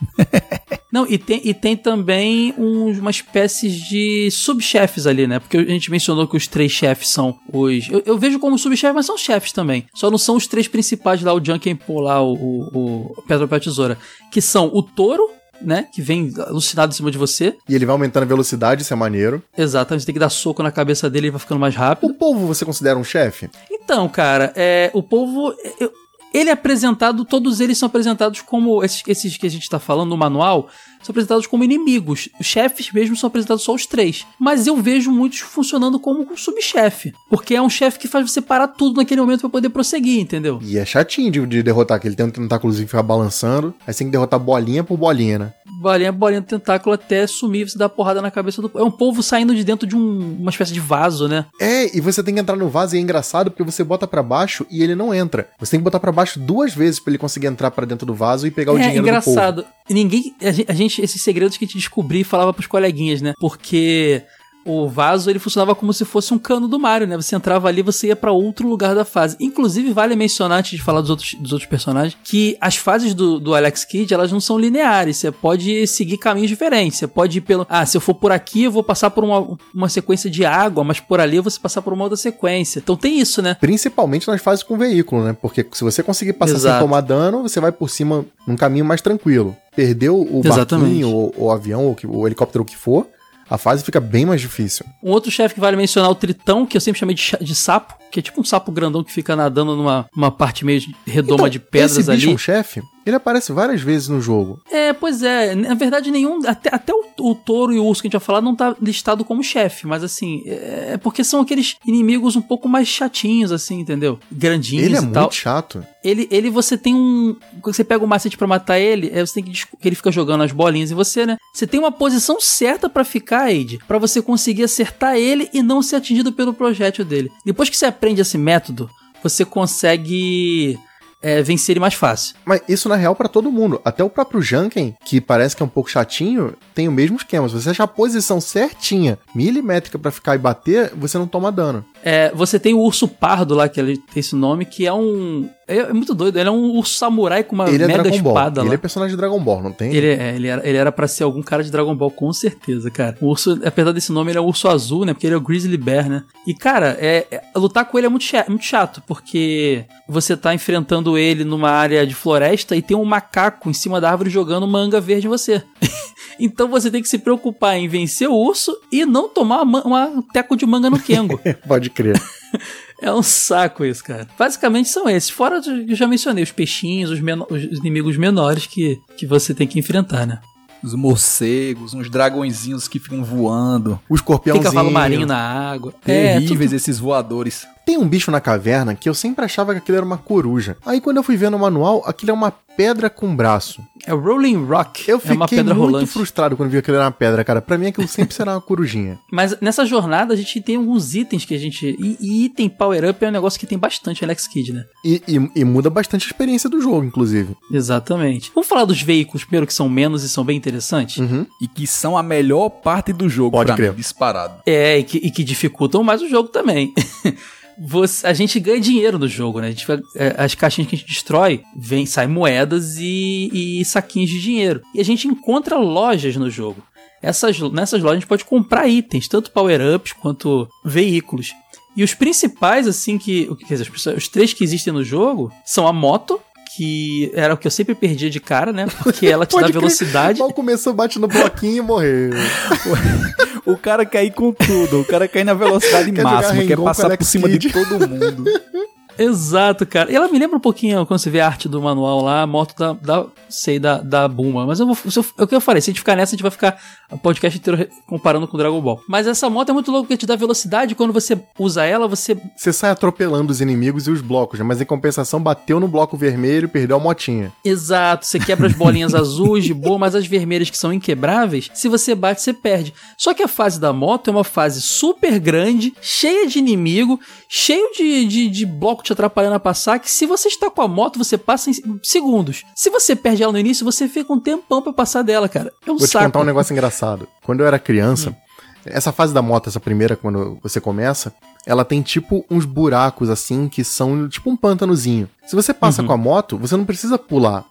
*laughs* Não, e tem, e tem também uns, uma espécie de subchefes ali, né? Porque a gente mencionou que os três chefes são os. Eu, eu vejo como subchefes, mas são chefes também. Só não são os três principais lá, o Junkin Pô lá, o, o, o Pedro Pé Tesoura. Que são o touro, né? Que vem alucinado em cima de você. e ele vai aumentando a velocidade, isso é maneiro. Exatamente, você tem que dar soco na cabeça dele e vai ficando mais rápido. O povo você considera um chefe? Então, cara, é, o povo. eu- ele é apresentado, todos eles são apresentados como. Esses, esses que a gente tá falando no manual, são apresentados como inimigos. Os chefes mesmo são apresentados só os três. Mas eu vejo muitos funcionando como um subchefe. Porque é um chefe que faz você parar tudo naquele momento pra poder prosseguir, entendeu? E é chatinho de, de derrotar, que ele tem um tentáculozinho que fica balançando. Aí você tem que derrotar bolinha por bolinha, né? Bolinha, bolinha do tentáculo até sumir, você dá porrada na cabeça do. É um povo saindo de dentro de um- uma espécie de vaso, né? É, e você tem que entrar no vaso e é engraçado porque você bota pra baixo e ele não entra. Você tem que botar pra baixo duas vezes pra ele conseguir entrar pra dentro do vaso e pegar o é dinheiro do povo. Ninguém. A gen- a gente, esses segredos que a gente descobriu e falava pros coleguinhas, né? Porque o vaso ele funcionava como se fosse um cano do Mario, né? Você entrava ali você ia pra outro lugar da fase. Inclusive, vale mencionar, antes de falar dos outros, dos outros personagens, que as fases do, do Alex Kidd, elas não são lineares. Você pode seguir caminhos diferentes. Você pode ir pelo. Ah, se eu for por aqui, eu vou passar por uma, uma sequência de água, mas por ali eu vou passar por uma outra sequência. Então tem isso, né? Principalmente nas fases com veículo, né? Porque se você conseguir passar Exato. sem tomar dano, você vai por cima num caminho mais tranquilo. Perdeu o Exatamente. barquinho, ou o avião, ou que- o helicóptero, o que for, a fase fica bem mais difícil. Um outro chefe que vale mencionar, o Tritão, que eu sempre chamei de, de sapo, que é tipo um sapo grandão que fica nadando numa uma parte meio redoma Então, de pedras esse bicho, ali. um chefe, ele aparece várias vezes no jogo. É, pois é. Na verdade, nenhum. Até, até o, o touro e o urso que a gente vai falar não tá listado como chefe, mas assim, é é porque são aqueles inimigos um pouco mais chatinhos, assim, entendeu? Grandinhos Ele é e muito chato. Ele, ele, você tem um. Quando você pega o macete pra matar ele, é, você tem que. Ele fica jogando as bolinhas em você, né? Você tem uma posição certa pra ficar, Aide, pra você conseguir acertar ele e não ser atingido pelo projétil dele. Depois que você aprende esse método, você consegue é, vencer ele mais fácil. Mas isso na real pra todo mundo. Até o próprio Janken, que parece que é um pouco chatinho, tem o mesmo esquema. Se você achar a posição certinha, milimétrica pra ficar e bater, você não toma dano. É, você tem o urso pardo lá, que ele tem esse nome, que é um. É, é muito doido. Ele é um urso samurai com uma ele é mega Ball. espada lá. Ele é personagem de Dragon Ball, não tem? Ele, é, ele, era, ele era pra ser algum cara de Dragon Ball, com certeza, cara. O urso, apesar desse nome, ele é o urso azul, né? Porque ele é o Grizzly Bear, né? E, cara, é, é- lutar com ele é muito, cha- muito chato, porque você tá enfrentando ele numa área de floresta e tem um macaco em cima da árvore jogando manga verde em você. *laughs* então você tem que se preocupar em vencer o urso e não tomar uma, uma- um teco de manga no Kengo. *laughs* Pode crer. *laughs* É um saco isso, cara. Basicamente são esses. Fora, os que eu já mencionei, os peixinhos, os, os inimigos menores que, que você tem que enfrentar, né? Os morcegos, uns dragõezinhos que ficam voando. O Tem escorpiãozinho. cavalo marinho na água. É, Terríveis tudo- esses voadores. Tem um bicho na caverna que eu sempre achava que aquilo era uma coruja. Aí quando eu fui ver no manual, aquilo é uma pedra com braço. É o Rolling Rock. Eu é uma fiquei pedra muito rolante. frustrado quando vi aquilo era uma pedra, cara. Pra mim aquilo sempre será uma corujinha. *laughs* Mas nessa jornada a gente tem alguns itens que a gente. E, e item power up é um negócio que tem bastante Alex Kidd, né? E, e- e muda bastante a experiência do jogo, inclusive. Exatamente. Vamos falar dos veículos primeiro, que são menos e são bem interessantes? Uhum. E que são a melhor parte do jogo, Pode pra crer. mim, disparado. É, e que, e que dificultam mais o jogo também. *laughs* Você- a gente ganha dinheiro no jogo, né? Gente é, as caixinhas que a gente destrói, vem, sai moedas e, e saquinhos de dinheiro. E a gente encontra lojas no jogo. Essas, nessas lojas a gente pode comprar itens, tanto power-ups quanto veículos. E os principais, assim, que. Quer dizer, os três que existem no jogo são a moto, que era o que eu sempre perdia de cara, né? Porque ela *laughs* te dá velocidade. Mal começou, bate no bloquinho e morreu. *laughs* O cara quer ir com tudo, o cara quer ir na velocidade Quer máxima, quer passar por cima de Kidd. todo mundo. *laughs* Exato, cara. E ela me lembra um pouquinho, quando você vê a arte do manual lá, a moto da, da sei, da, da Buma. Mas eu vou, eu- é o que eu falei, se a gente ficar nessa, a gente vai ficar o podcast inteiro comparando com o Dragon Ball. Mas essa moto é muito louca, porque te dá velocidade, quando você usa ela, você... Você sai atropelando os inimigos e os blocos, né? mas em compensação bateu no bloco vermelho e perdeu a motinha. Exato, você quebra as bolinhas *laughs* azuis de boa, mas as vermelhas que são inquebráveis, se você bate, você perde. Só que a fase da moto é uma fase super grande, cheia de inimigo, cheio de, de, de bloco te atrapalhando a passar, que se você está com a moto, você passa em segundos. Se você perde ela no início, você fica um tempão pra passar dela, cara. É um Vou te saco. contar um negócio engraçado. Quando eu era criança, essa fase da moto, essa primeira, quando você começa, ela tem tipo uns buracos assim que são tipo um pântanozinho. Se você passa com a moto, você não precisa pular.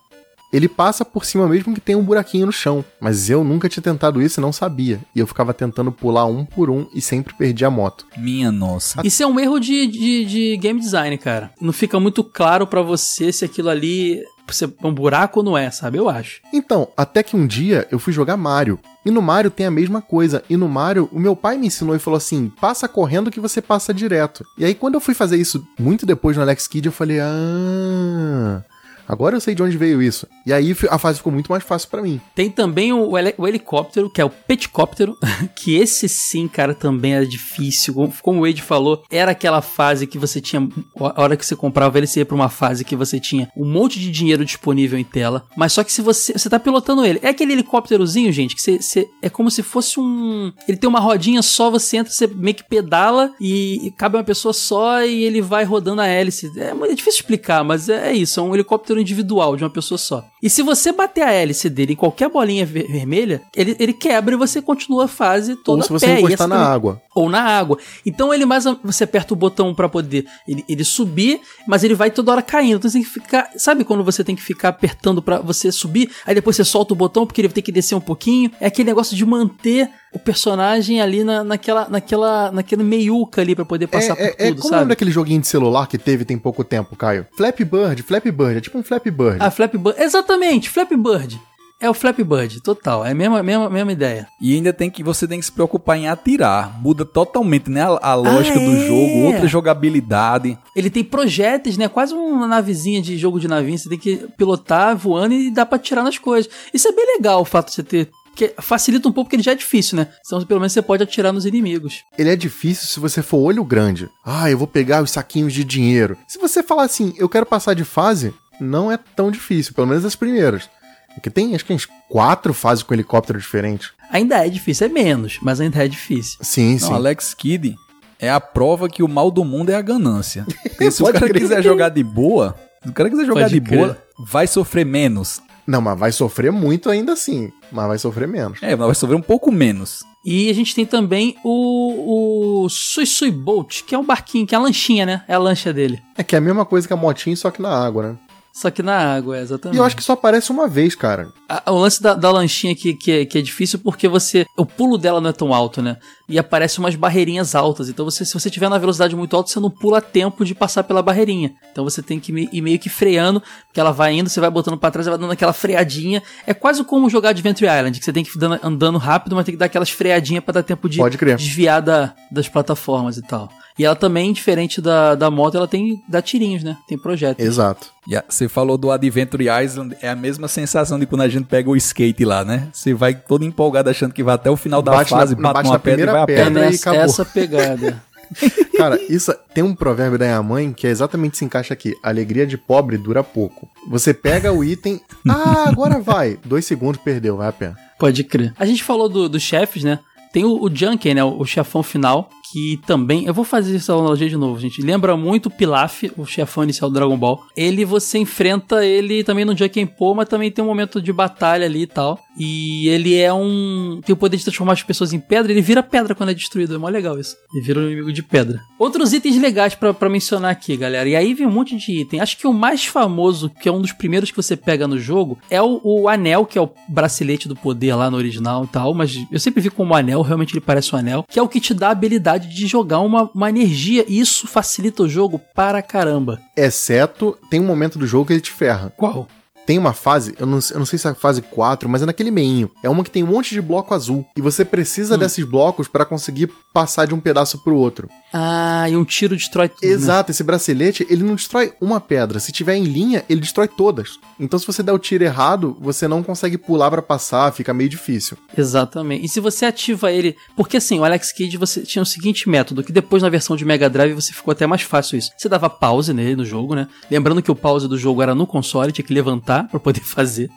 Ele passa por cima mesmo que tem um buraquinho no chão. Mas eu nunca tinha tentado isso e não sabia. E eu ficava tentando pular um por um e sempre perdi a moto. Minha nossa. Isso é um erro de, de, de game design, cara. Não fica muito claro pra você se aquilo ali é um buraco ou não é, sabe? Eu acho. Então, até que um dia eu fui jogar Mario. E no Mario tem a mesma coisa. E no Mario, o meu pai me ensinou e falou assim: passa correndo que você passa direto. E aí, quando eu fui fazer isso muito depois no Alex Kidd, eu falei: ah. Agora eu sei de onde veio isso. E aí a fase ficou muito mais fácil pra mim. Tem também o, o helicóptero, que é o peticóptero, *laughs* que esse sim, cara, também era difícil. Como, o Wade falou, era aquela fase que você tinha. A hora que você comprava ele, você ia pra uma fase que você tinha um monte de dinheiro disponível em tela. Mas só que se você. Você tá pilotando ele. É aquele helicópterozinho, gente, que você, você- é como se fosse um. Ele tem uma rodinha só, você entra, você meio que pedala e, e cabe uma pessoa só e ele vai rodando a hélice. É, é difícil explicar, mas é, é isso. É um helicóptero individual de uma pessoa só. E se você bater a hélice dele em qualquer bolinha ver- vermelha, ele, ele quebra e você continua a fase toda Ou se você pé. Encostar na também- água. ou na água. Então ele mais você aperta o botão pra poder ele, ele subir, mas ele vai toda hora caindo. Então você tem que ficar, sabe quando você tem que ficar apertando pra você subir, aí depois você solta o botão porque ele vai ter que descer um pouquinho. É aquele negócio de manter o personagem ali na, naquela naquela naquele meiuca ali pra poder passar é, por é, é tudo, como o nome sabe? daquele joguinho de celular que teve tem pouco tempo, Caio? Flappy Bird, Flappy Bird, é tipo um Flappy Bird. Ah, Flappy Bird. Exatamente, Flappy Bird. É o Flappy Bird, total. É a mesma, mesma, mesma ideia. E ainda tem que você tem que se preocupar em atirar. Muda totalmente, né? A, a lógica Ah, do é? jogo, outra jogabilidade. Ele tem projéteis, né? Quase uma navezinha de jogo de navinha. Você tem que pilotar voando e dá pra tirar nas coisas. Isso é bem legal o fato de você ter. Porque facilita um pouco porque ele já é difícil, né? Então pelo menos você pode atirar nos inimigos. Ele é difícil se você for olho grande. Ah, eu vou pegar os saquinhos de dinheiro. Se você falar assim, eu quero passar de fase, não é tão difícil, pelo menos as primeiras. Porque tem, acho que uns quatro fases com helicóptero diferentes. Ainda é difícil, é menos, mas ainda é difícil. Sim, sim. Não, Alex Kidd É a prova que o mal do mundo é a ganância. *laughs* Se o cara crer. quiser jogar de boa, se o cara quiser jogar Pode de crer. boa, vai sofrer menos. Não, mas vai sofrer muito ainda assim. Mas vai sofrer menos. É, mas vai sofrer um pouco menos. E a gente tem também o, o Sui Sui Boat, que é um barquinho, que é a lanchinha, né? É a lancha dele. É que é a mesma coisa que a motinha, só que na água, né? Só que na água, exatamente. E eu acho que só aparece uma vez, cara. A- o lance da, da lanchinha aqui que é, que é difícil porque você. O pulo dela não é tão alto, né? E aparece umas barreirinhas altas. Então você, se você tiver na velocidade muito alta, você não pula tempo de passar pela barreirinha. Então você tem que ir meio que freando, porque ela vai indo, você vai botando pra trás, vai dando aquela freadinha. É quase como jogar Adventure Island, que você tem que ir dando- andando rápido, mas tem que dar aquelas freadinhas pra dar tempo de desviar da- das plataformas e tal. E ela também, diferente da, da moto, ela tem dá tirinhos, né? Tem projeto. Exato. E a- Você falou do Adventure Island, é a mesma sensação de quando a gente pega o skate lá, né? Você vai todo empolgado achando que vai até o final da Bate na- fase, bate, bate numa na pedra e vai a É pedra. pedra. e acabou. essa pegada. *laughs* Cara, isso tem um provérbio da minha mãe que é exatamente se encaixa aqui. Alegria de pobre dura pouco. Você pega o item, *laughs* ah, agora vai. Dois segundos, perdeu, vai a pé. Pode crer. A gente falou do- dos chefes, né? Tem o, o Junker, né? O, o chefão final, que também. Eu vou fazer essa analogia de novo, gente. Lembra muito o Pilaf, o chefão inicial do Dragon Ball. Ele, você enfrenta ele também no Junker Po, mas também tem um momento de batalha ali e tal. E ele é um. Tem o poder de transformar as pessoas em pedra. Ele vira pedra quando é destruído. É mó legal isso. Ele vira um inimigo de pedra. Outros itens legais pra pra mencionar aqui, galera. E aí vem um monte de item. Acho que o mais famoso, que é um dos primeiros que você pega no jogo, é o, o anel, que é o bracelete do poder lá no original e tal. Mas eu sempre vi como anel, realmente ele parece um anel. Que é o que te dá a habilidade de jogar uma, uma energia. E isso facilita o jogo para caramba. Exceto, tem um momento do jogo que ele te ferra. Qual? Tem uma fase, eu não, eu não sei se é a fase 4, mas é naquele meinho. É uma que tem um monte de bloco azul. E você precisa desses blocos pra conseguir passar de um pedaço pro outro. Ah, e um tiro destrói tudo. né? Exato, esse bracelete, ele não destrói uma pedra. Se tiver em linha, ele destrói todas. Então, se você der o tiro errado, você não consegue pular pra passar, fica meio difícil. Exatamente. E se você ativa ele. Porque assim, o Alex Kidd você tinha o seguinte método, que depois na versão de Mega Drive você ficou até mais fácil isso. Você dava pause nele no jogo, né? Lembrando que o pause do jogo era no console, tinha que levantar pra poder *laughs* fazer.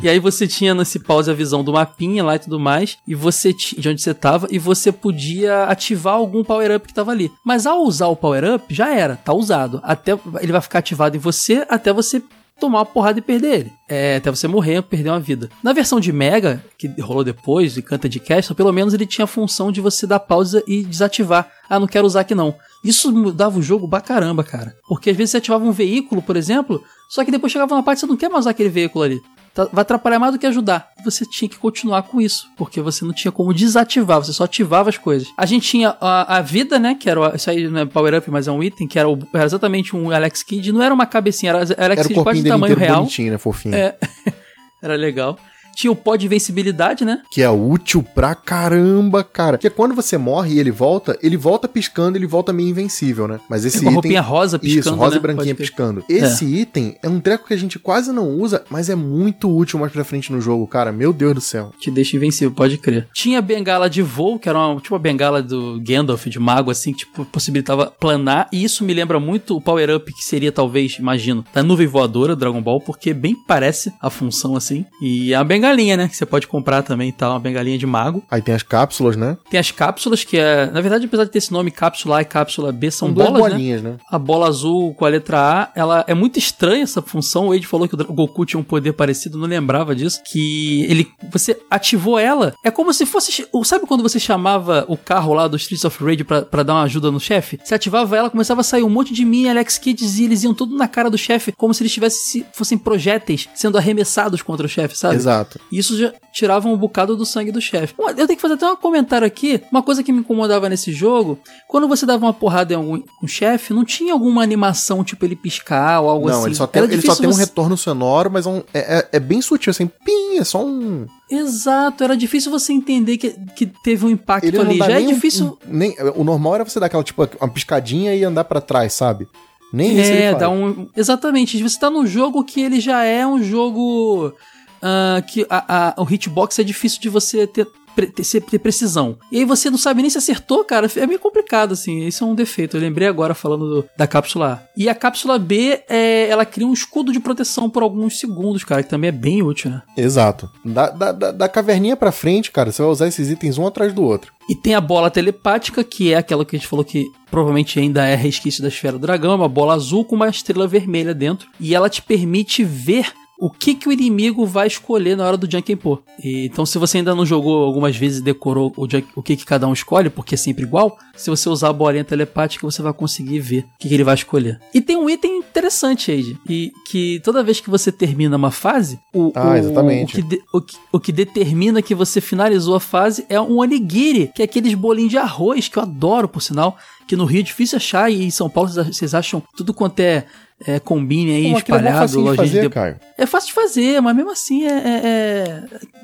e aí você tinha nesse pause a visão do mapinha lá e tudo mais, e você de onde você tava, e você podia ativar algum power-up que tava ali. Mas ao usar o power-up, já era, tá usado. Até ele vai ficar ativado em você até você tomar uma porrada e perder ele. É, até você morrer ou perder uma vida. Na versão de Mega, que rolou depois, de Canta de Castle, pelo menos ele tinha a função de você dar pausa e desativar. Ah, não quero usar aqui não. Isso mudava o jogo pra caramba, cara. Porque às vezes você ativava um veículo, por exemplo, só que depois chegava uma parte que você não quer mais usar aquele veículo ali. Tá- Vai atrapalhar mais do que ajudar. Você tinha que continuar com isso, porque você não tinha como desativar, você só ativava as coisas. A gente tinha a, a vida, né, que era, isso aí não é power up, mas é um item, que era, o- era exatamente um Alex Kidd, não era uma cabecinha, era Alex Era corpinho quase do tamanho real. bonitinho, né? Fofinho. É. *laughs* Era legal. Tinha o pó de invencibilidade, né? Que é útil pra caramba, cara. Porque quando você morre e ele volta, ele volta piscando, ele volta meio invencível, né? Mas esse Com a item... roupinha rosa piscando, Isso, rosa né? e branquinha piscando. Esse item é um treco que a gente quase não usa, mas é muito útil mais pra frente no jogo, cara. Meu Deus do céu. Te deixa invencível, pode crer. Tinha a bengala de voo, que era uma, tipo a bengala do Gandalf, de mago, assim, que tipo, possibilitava planar. E isso me lembra muito o power-up que seria, talvez, imagino, da nuvem voadora do Dragon Ball, porque bem parece a função, assim. E a bengalinha, né? Que você pode comprar também e tal, uma bengalinha de mago. Aí tem as cápsulas, né? Tem as cápsulas, que é. Na verdade, apesar de ter esse nome cápsula A e cápsula B, são duas bolas, né? bolinhas, né? A bola azul com a letra A, ela é muito estranha essa função. O Wade falou que o Goku tinha um poder parecido, não lembrava disso. Que ele, você ativou ela, é como se fosse, sabe quando você chamava o carro lá do Streets of Rage pra, pra dar uma ajuda no chefe? Você ativava ela, começava a sair um monte de mini Alex Kids e eles iam tudo na cara do chefe, como se eles tivessem fossem projéteis sendo arremessados contra o chefe, sabe? Exato. Isso já tirava um bocado do sangue do chefe. Eu tenho que fazer até um comentário aqui. Uma coisa que me incomodava nesse jogo, quando você dava uma porrada em algum um chefe, não tinha alguma animação, tipo ele piscar ou algo não, assim. ele só tem, ele só tem um você- retorno sonoro, mas é, um- é- é- é bem sutil, assim, pim, é só um... Exato, era difícil você entender que, que teve um impacto Ele não ali. dá Já é nem um- difícil. um- nem, o normal era você dar aquela, tipo, uma piscadinha e andar pra trás, sabe? Nem isso ele É, faz. dá um. Exatamente. Você tá num jogo que ele já é um jogo. Ah, que a, a- o hitbox é difícil de você ter ter, precisão. E aí você não sabe nem se acertou, cara. É meio complicado, assim. Isso é um defeito. Eu lembrei agora falando do- da cápsula A. E a cápsula B, é, ela cria um escudo de proteção por alguns segundos, cara, que também é bem útil, né? Exato. Da, da, da, da caverninha pra frente, cara, você vai usar esses itens um atrás do outro. E tem a bola telepática, que é aquela que a gente falou que provavelmente ainda é resquício da esfera do dragão, uma bola azul com uma estrela vermelha dentro. E ela te permite ver o que, que o inimigo vai escolher na hora do. E, então, se você ainda não jogou algumas vezes e decorou o, junk- o que, que cada um escolhe, porque é sempre igual, se você usar a bolinha telepática, você vai conseguir ver o que, que ele vai escolher. E tem um item interessante, Age, e que toda vez que você termina uma fase, o, Ah, o- o que de- o, que, o que determina que você finalizou a fase é um onigiri, que é aqueles bolinhos de arroz que eu adoro, por sinal, que no Rio é difícil achar e em São Paulo vocês acham tudo quanto é, é combine aí Pô, é espalhado, de lojinha fazer, de... É fácil de fazer, mas mesmo assim é, é,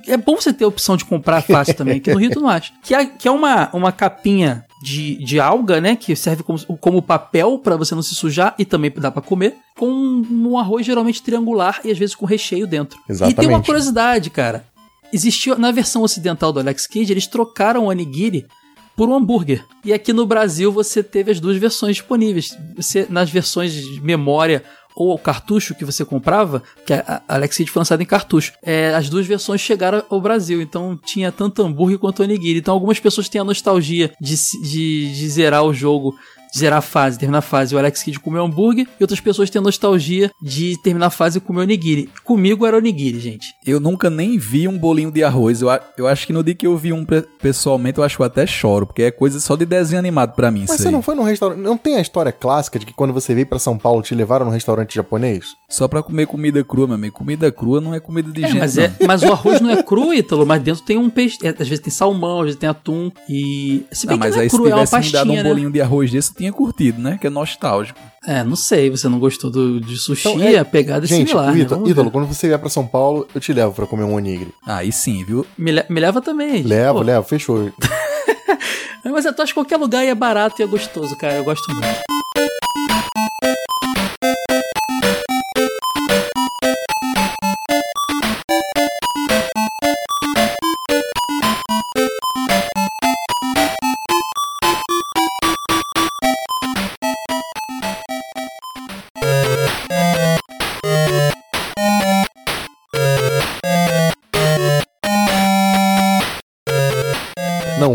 é, é bom você ter a opção de comprar fácil *laughs* também, que no Rio tu não acha. Que é, que é uma, uma capinha de, de alga, né? Que serve como, como papel pra você não se sujar e também dá pra comer. Com um arroz geralmente triangular e às vezes com recheio dentro. E tem uma Exatamente. curiosidade, cara. Existiu, na versão ocidental do Alex Kidd, eles trocaram o onigiri por um hambúrguer. E aqui no Brasil você teve as duas versões disponíveis. Você, nas versões de memória ou cartucho que você comprava, que a Alex Kidd foi lançado em cartucho, é, as duas versões chegaram ao Brasil. Então tinha tanto hambúrguer quanto onigiri. Então algumas pessoas têm a nostalgia de, de, de zerar o jogo zerar a fase, terminar a fase, o Alex Kidd comeu hambúrguer, e outras pessoas têm nostalgia de terminar a fase e comer onigiri. Comigo era onigiri, gente. Eu nunca nem vi um bolinho de arroz. Eu, eu acho que no dia que eu vi um pe- pessoalmente, eu acho que eu até choro, porque é coisa só de desenho animado pra mim. Mas você aí. não foi num restaurante. Não tem a história clássica de que quando você veio pra São Paulo te levaram num restaurante japonês? Só pra comer comida crua, meu amigo. Comida crua não é comida de É, gente. mas, não. é, mas o arroz não é cru, Ítalo, mas dentro tem um peixe. é, às vezes tem salmão, às vezes tem atum. E. Se bem Ah, mas que não é aí se cru, é uma tivesse me dado pastinha, um né? bolinho de arroz desse, tinha curtido, né? Que é nostálgico. É, não sei, você não gostou do, de sushi, Então, é- a pegada é Gente, similar. né? Ítalo, Vamos Ítalo, quando você vier pra São Paulo, eu te levo pra comer um onigiri. Aí sim, viu? me, le- me leva também. Levo, levo, fechou. *laughs* Mas eu acho que qualquer lugar é barato e é gostoso, cara. Eu gosto muito.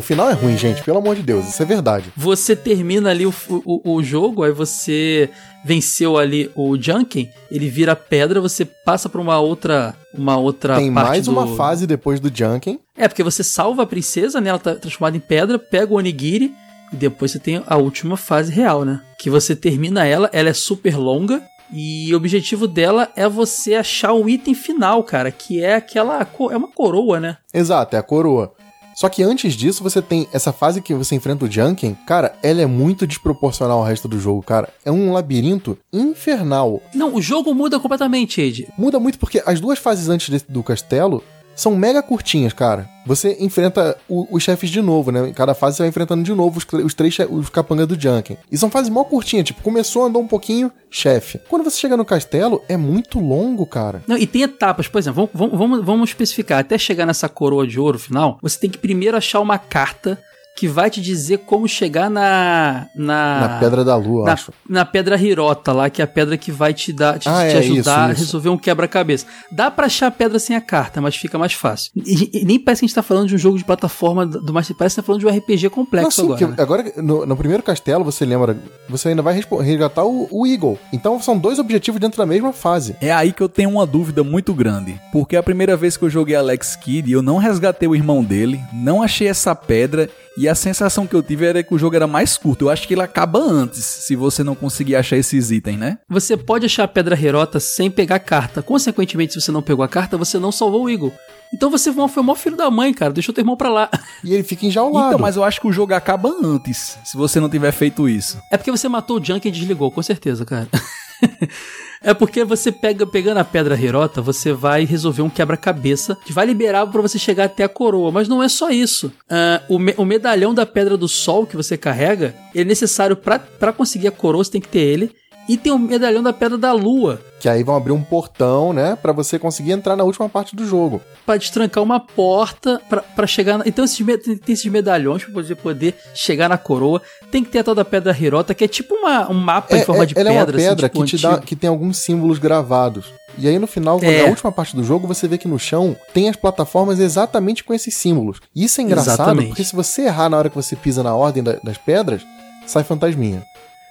Final é ruim, gente, pelo amor de Deus, isso é verdade. Você termina ali o, o, o jogo, aí você venceu ali o Junkin, ele vira pedra, você passa pra uma outra. Uma outra Tem mais do- uma fase depois do Junkin. É, porque você salva a princesa, né? Ela tá transformada em pedra, pega o onigiri e depois você tem a última fase real, né? Que você termina ela, ela é super longa. E o objetivo dela é você achar o item final, cara, que é aquela. É uma coroa, né? Exato, é a coroa. Só que antes disso, você tem essa fase que você enfrenta o Junkin. Cara, ela é muito desproporcional ao resto do jogo, cara. É um labirinto infernal. Não, o jogo muda completamente, Ed. Muda muito porque as duas fases antes do castelo são mega curtinhas, cara. Você enfrenta o- os chefes de novo, né? Em cada fase você vai enfrentando de novo os, os três os capangas do Junkin. E são fases mó curtinhas, tipo, começou, andou um pouquinho, chefe. Quando você chega no castelo, é muito longo, cara. Não, e tem etapas, por exemplo, vamos, vamos, vamos especificar. Até chegar nessa coroa de ouro final, você tem que primeiro achar uma carta que vai te dizer como chegar na. Na, Na Pedra da Lua, na, acho. na pedra Hirota lá, que é a pedra que vai te dar, te, Ah, te é, ajudar isso, a isso. resolver um quebra-cabeça. Dá pra achar a pedra sem a carta, mas fica mais fácil. E, e nem parece que a gente tá falando de um jogo de plataforma do Master parece que tá falando de um RPG complexo Não, sim, agora. né? agora no, no primeiro castelo, você lembra, você ainda vai resgatar o, o Eagle. Então são dois objetivos dentro da mesma fase. É aí que eu tenho uma dúvida muito grande. Porque a primeira vez que eu joguei Alex Kidd, eu não resgatei o irmão dele, não achei essa pedra. E a sensação que eu tive era que o jogo era mais curto. Eu acho que ele acaba antes, se você não conseguir achar esses itens, né? Você pode achar a pedra Hirota sem pegar a carta. Consequentemente, se você não pegou a carta, você não salvou o Eagle. Então você foi o maior filho da mãe, cara. Deixou teu irmão pra lá. E ele fica enjaulado. Então, mas eu acho que o jogo acaba antes, se você não tiver feito isso. É porque você matou o Junk e desligou, com certeza, cara. *laughs* *laughs* é porque você pega pegando a pedra Hirota, você vai resolver um quebra-cabeça que vai liberar pra você chegar até a coroa. Mas não é só isso. Ah, o, me- o medalhão da pedra do sol que você carrega, é necessário pra conseguir a coroa, você tem que ter ele. E tem o medalhão da Pedra da Lua, Que aí vão abrir um portão, né? Pra você conseguir entrar na última parte do jogo. pra destrancar uma porta pra chegar. Na... Então esses tem tem esses medalhões pra você poder chegar na coroa. Tem que ter a tal da Pedra Hirota, que é tipo uma, um mapa em forma de ela pedra. é uma pedra assim, tipo, que, te dá, que tem alguns símbolos gravados. E aí no final, É. na última parte do jogo, você vê que no chão tem as plataformas exatamente com esses símbolos. E isso é engraçado, Exatamente. porque se você errar na hora que você pisa na ordem da- das pedras, sai fantasminha.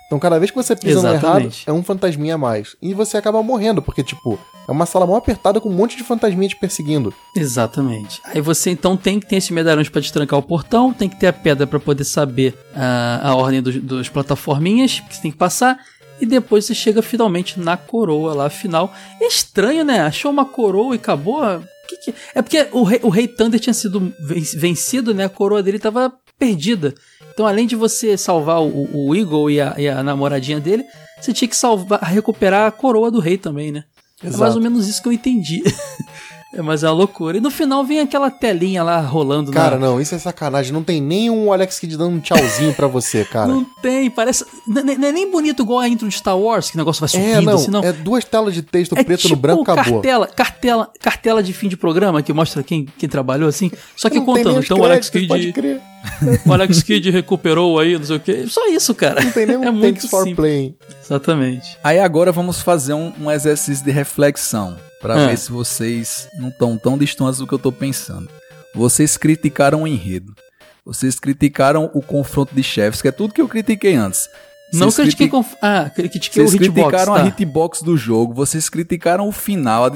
Então cada vez que você pisa no errado, Exatamente. é um fantasminha a mais. E você acaba morrendo, porque tipo, é uma sala mó apertada com um monte de fantasminha te perseguindo. Exatamente. Aí você então tem que ter esses medalhões pra destrancar o portão, tem que ter a pedra pra poder saber ah, a ordem dos, das plataforminhas que você tem que passar. E depois você chega finalmente na coroa lá, final. É estranho, né? Achou uma coroa e acabou. Que que- É porque o rei, o rei Thunder tinha sido ven- vencido, né? A coroa dele tava perdida. Então, além de você salvar o, o Eagle e a, e a namoradinha dele, você tinha que salvar, recuperar a coroa do rei também, né? É mais Exato. ou menos isso que eu entendi. *laughs* É, mas é uma loucura. E no final vem aquela telinha lá rolando Cara, na... não, isso é sacanagem. Não tem nem um Alex Kidd dando um tchauzinho pra você, cara. Não tem, parece. Não não é nem bonito igual a intro de Star Wars, que o negócio vai subindo É, não, assim, não. é duas telas de texto É preto tipo no branco, acabou. cartela, cartela, cartela de fim de programa que mostra quem, quem trabalhou assim. Só que Não contando. Então o Alex créditos, pode Kidd, crer. *laughs* o Alex Kidd recuperou aí, não sei o quê. Só isso, cara. Não tem nem *laughs* um é muito thanks for simples. playing. Exatamente. Aí agora vamos fazer um, um exercício de reflexão pra Ah. ver se vocês não estão tão distantes do que eu tô pensando. Vocês criticaram o enredo. Vocês criticaram o confronto de chefes, que é tudo que eu critiquei antes. Não Vocês critiquei criti- com. Ah, critiquei o Vocês hitbox. criticaram tá. a hitbox do jogo, vocês criticaram o final, a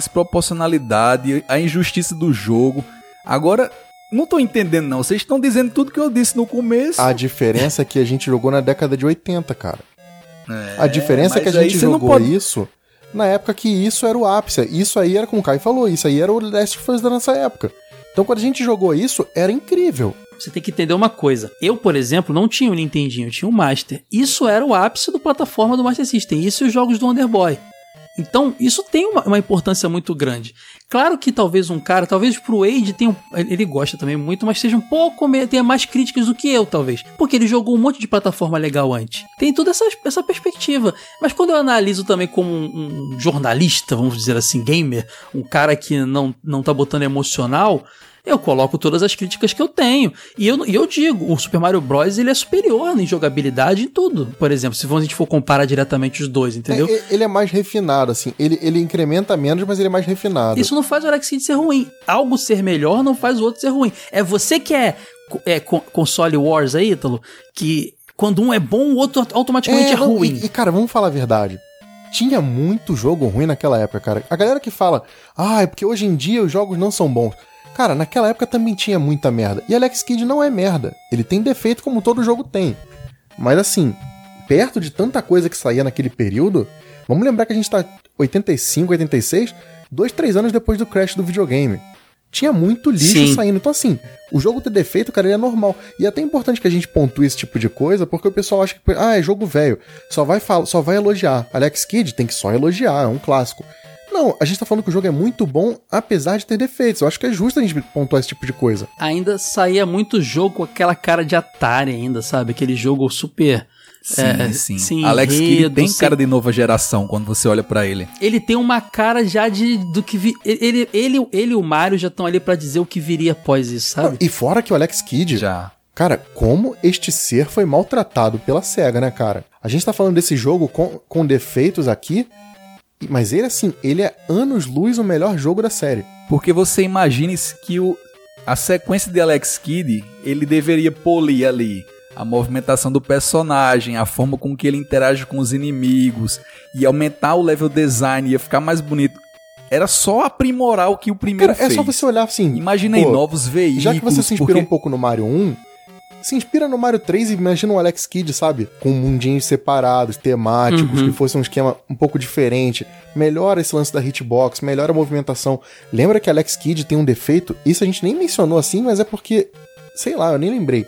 desproporcionalidade, a injustiça do jogo. Agora, não tô entendendo não. Vocês estão dizendo tudo que eu disse no começo. A diferença é que a gente jogou na década de 80, cara. É, A diferença é que a gente jogou pode- isso na época que isso era o ápice. Isso aí era, como o Kai falou, isso aí era o Last of Us da nossa época. Então quando a gente jogou isso, era incrível. Você tem que entender uma coisa. Eu, por exemplo, não tinha o Nintendinho, eu tinha o Master. Isso era o ápice do plataforma do Master System. Isso e os jogos do Wonder Boy. Então, isso tem uma, uma importância muito grande. Claro que talvez um cara, talvez pro Wade tenha um, ele gosta também muito, mas seja um pouco, tenha mais críticas do que eu, talvez. Porque ele jogou um monte de plataforma legal antes. Tem toda essa, essa perspectiva. Mas quando eu analiso também como um, um jornalista, vamos dizer assim, gamer, um cara que não, não tá botando emocional, eu coloco todas as críticas que eu tenho. E eu, e eu digo, o Super Mario Bros. ele é superior em jogabilidade em tudo. Por exemplo, se a gente for comparar diretamente os dois, entendeu? É, ele é mais refinado, assim. Ele, ele incrementa menos, mas ele é mais refinado. Isso não faz o Alex Kidd ser ruim. Algo ser melhor não faz o outro ser ruim. É você que é, é co- console wars aí, Ítalo, que quando um é bom, o outro automaticamente é, não, ruim. E, e, cara, vamos falar a verdade. Tinha muito jogo ruim naquela época, cara. A galera que fala, ah, é porque hoje em dia os jogos não são bons. Cara, naquela época também tinha muita merda. E Alex Kidd não é merda. Ele tem defeito como todo jogo tem. Mas assim, perto de tanta coisa que saía naquele período, vamos lembrar que a gente tá 85, 86, dois, três anos depois do crash do videogame. Tinha muito lixo Sim. saindo. Então, assim, o jogo ter defeito, cara, ele é normal. E é até importante que a gente pontue esse tipo de coisa, porque o pessoal acha que, ah, é jogo velho. Só vai, só vai elogiar. Alex Kidd tem que só elogiar, é um clássico. Não, a gente tá falando que o jogo é muito bom, apesar de ter defeitos. Eu acho que é justo a gente pontuar esse tipo de coisa. Ainda saía muito jogo com aquela cara de Atari ainda, sabe? Aquele jogo super... Sim, é, sim. sem Alex Kidd tem cara de nova geração quando você olha pra ele. ele tem uma cara já de do que vi, ele, ele, ele e o Mario já estão ali pra dizer o que viria após isso, sabe? E fora que o Alex Kidd, Já. cara, como este ser foi maltratado pela SEGA, né, cara? A gente tá falando desse jogo com, com defeitos aqui, mas ele, assim, ele é anos-luz o melhor jogo da série. Porque você imagine que o, a sequência de Alex Kidd, ele deveria polir ali a movimentação do personagem, a forma com que ele interage com os inimigos, e aumentar o level design, ia ficar mais bonito. Era só aprimorar o que o primeiro Cara, é fez. só você olhar assim. Imagina aí pô, novos veículos. Já que você se inspira porque- um pouco no Mario 1, se inspira no Mario 3 e imagina o Alex Kidd, sabe? Com mundinhos separados, temáticos, Uhum. que fosse um esquema um pouco diferente. Melhora esse lance da hitbox, melhora a movimentação. Lembra que Alex Kidd tem um defeito? Isso a gente nem mencionou assim, mas é porque, sei lá, eu nem lembrei.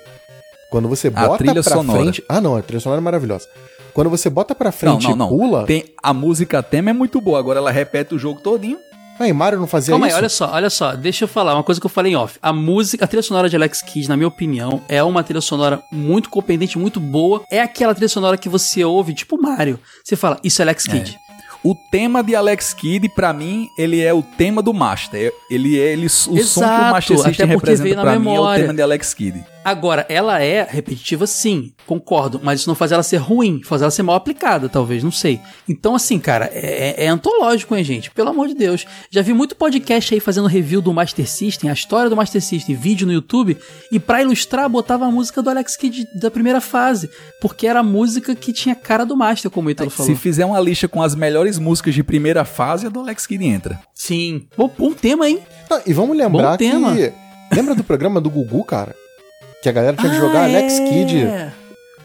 Quando você A bota trilha pra sonora. frente. Ah, não, a trilha sonora é maravilhosa. Quando você bota pra Não, frente não, não. e pula. Tem, a música tema é muito boa, agora ela repete o jogo todinho. Aí, Mario não fazia Calma aí, isso? olha só, olha só, deixa eu falar uma coisa que eu falei em off. A música, a trilha sonora de Alex Kidd, na minha opinião, é uma trilha sonora muito competente, muito boa. É aquela trilha sonora que você ouve, tipo Mario. Você fala, isso é Alex Kidd. O tema de Alex Kidd, pra mim, ele é o tema do Master. Ele é ele, o som que o Exato, Master System representa pra mim é o memória. tema de Alex Kidd. Agora, ela é repetitiva sim, concordo, mas isso não faz ela ser ruim, faz ela ser mal aplicada, talvez, não sei. Então, assim, cara, é, é antológico, hein, gente? Pelo amor de Deus. Já vi muito podcast aí fazendo review do Master System, a história do Master System, vídeo no YouTube, e pra ilustrar, botava a música do Alex Kidd da primeira fase, porque era a música que tinha cara do Master, como o Ítalo falou. Se fizer uma lista com as melhores músicas de primeira fase, a do Alex Kidd entra. Sim. Bom, bom tema, hein? Ah, e vamos lembrar Bom tema. que. Lembra do programa do Gugu, cara? Que a galera tinha que Ah, jogar Alex é. Kidd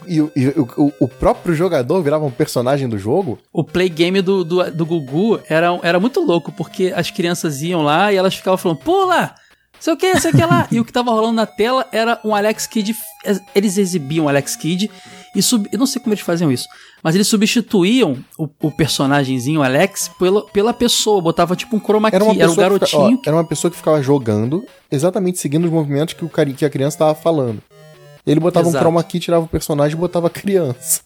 e, o- e o, o- o próprio jogador virava um personagem do jogo. O play game do, do, do Gugu era, era muito louco, porque as crianças iam lá e elas ficavam falando, pula! Sei o que, sei o que lá. e o que tava rolando na tela era um Alex Kidd. Eles exibiam o Alex Kidd e sub... Eu não sei como eles faziam isso, mas eles substituíam o, o personagemzinho Alex pela, pela pessoa. Botava tipo um chroma key. Era uma Era, um que, fica- ó, garotinho. era uma pessoa que ficava jogando, exatamente seguindo os movimentos que, o, cari- que a criança tava falando. Ele botava Exato. um chroma key, tirava o personagem e botava a criança.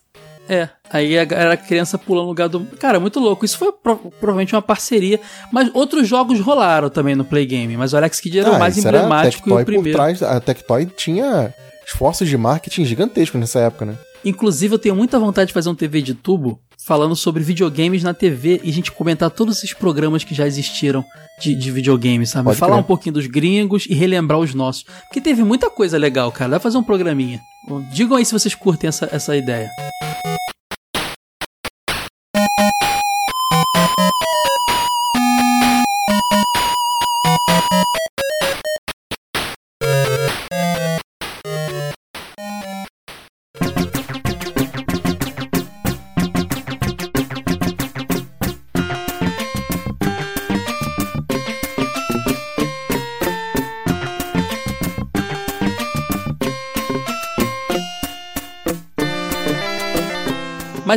É, aí era a criança pulando no lugar do. Cara, muito louco. Isso foi pro- provavelmente uma parceria. Mas outros jogos rolaram também no Play Game. Mas o Alex Kidd era o mais Ah, isso era emblemático e o primeiro. trás. A Tectoy tinha esforços de marketing gigantescos nessa época, né? Inclusive, eu tenho muita vontade de fazer um TV de tubo falando sobre videogames na TV e a gente comentar todos esses programas que já existiram de, de videogames, sabe? Pode Falar crer. um pouquinho dos gringos e relembrar os nossos. Porque teve muita coisa legal, cara. Dá pra fazer um programinha. Digam aí se vocês curtem essa, essa ideia.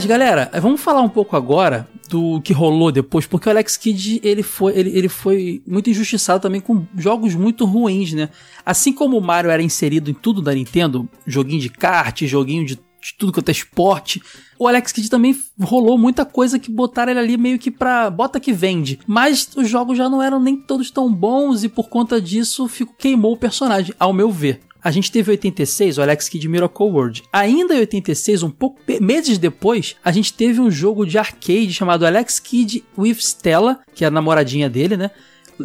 Mas galera, vamos falar um pouco agora do que rolou depois, porque o Alex Kidd ele foi, ele, ele foi muito injustiçado também com jogos muito ruins, né? Assim como o Mario era inserido em tudo da Nintendo, joguinho de kart, joguinho de, de tudo quanto é esporte, o Alex Kidd também rolou muita coisa que botaram ele ali meio que pra bota que vende. Mas os jogos já não eram nem todos tão bons e por conta disso fico, queimou o personagem, ao meu ver. A gente teve em 86 o Alex Kidd Miracle World. Ainda em 86, um pouco meses depois, a gente teve um jogo de arcade chamado Alex Kidd with Stella, que é a namoradinha dele, né?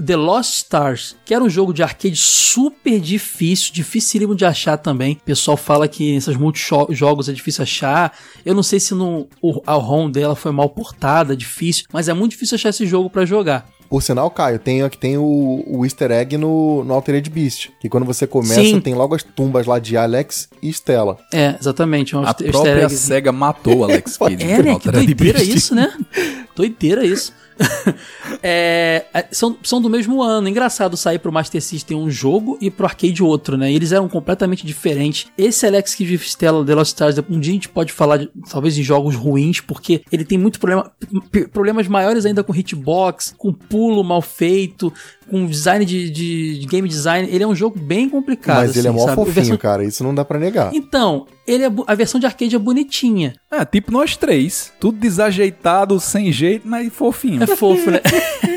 The Lost Stars, que era um jogo de arcade super difícil, dificílimo de achar também. O pessoal fala que nesses multijogos é difícil achar. Eu não sei se no, a ROM dela foi mal portada, difícil, mas é muito difícil achar esse jogo para jogar. Por sinal, Caio, tem, que tem o, o easter egg no, no Altered Beast. Que quando você começa, Sim. tem logo as tumbas lá de Alex e Stella. É, exatamente. Um A easter própria. SEGA matou o Alex *laughs* Kidd. É, no né? Que Altered doideira Beast. isso, né? *laughs* doideira isso. *laughs* É, é, são, são do mesmo ano. Engraçado sair pro Master System um jogo e pro arcade outro, né? Eles eram completamente diferentes. Esse Alex Kidd Stella The Lost Stars, um dia a gente pode falar de, talvez de jogos ruins, porque ele tem muito problema, problemas maiores ainda com hitbox, com pulo mal feito, com design de, de- de game design. Ele é um jogo bem complicado. Mas ele é assim, mó sabe? fofinho, Versão- cara. Isso não dá pra negar. Então, ele é bu- a versão de arcade é bonitinha. É, tipo nós três. Tudo desajeitado, sem jeito, mas fofinho. É fofo, né? *laughs*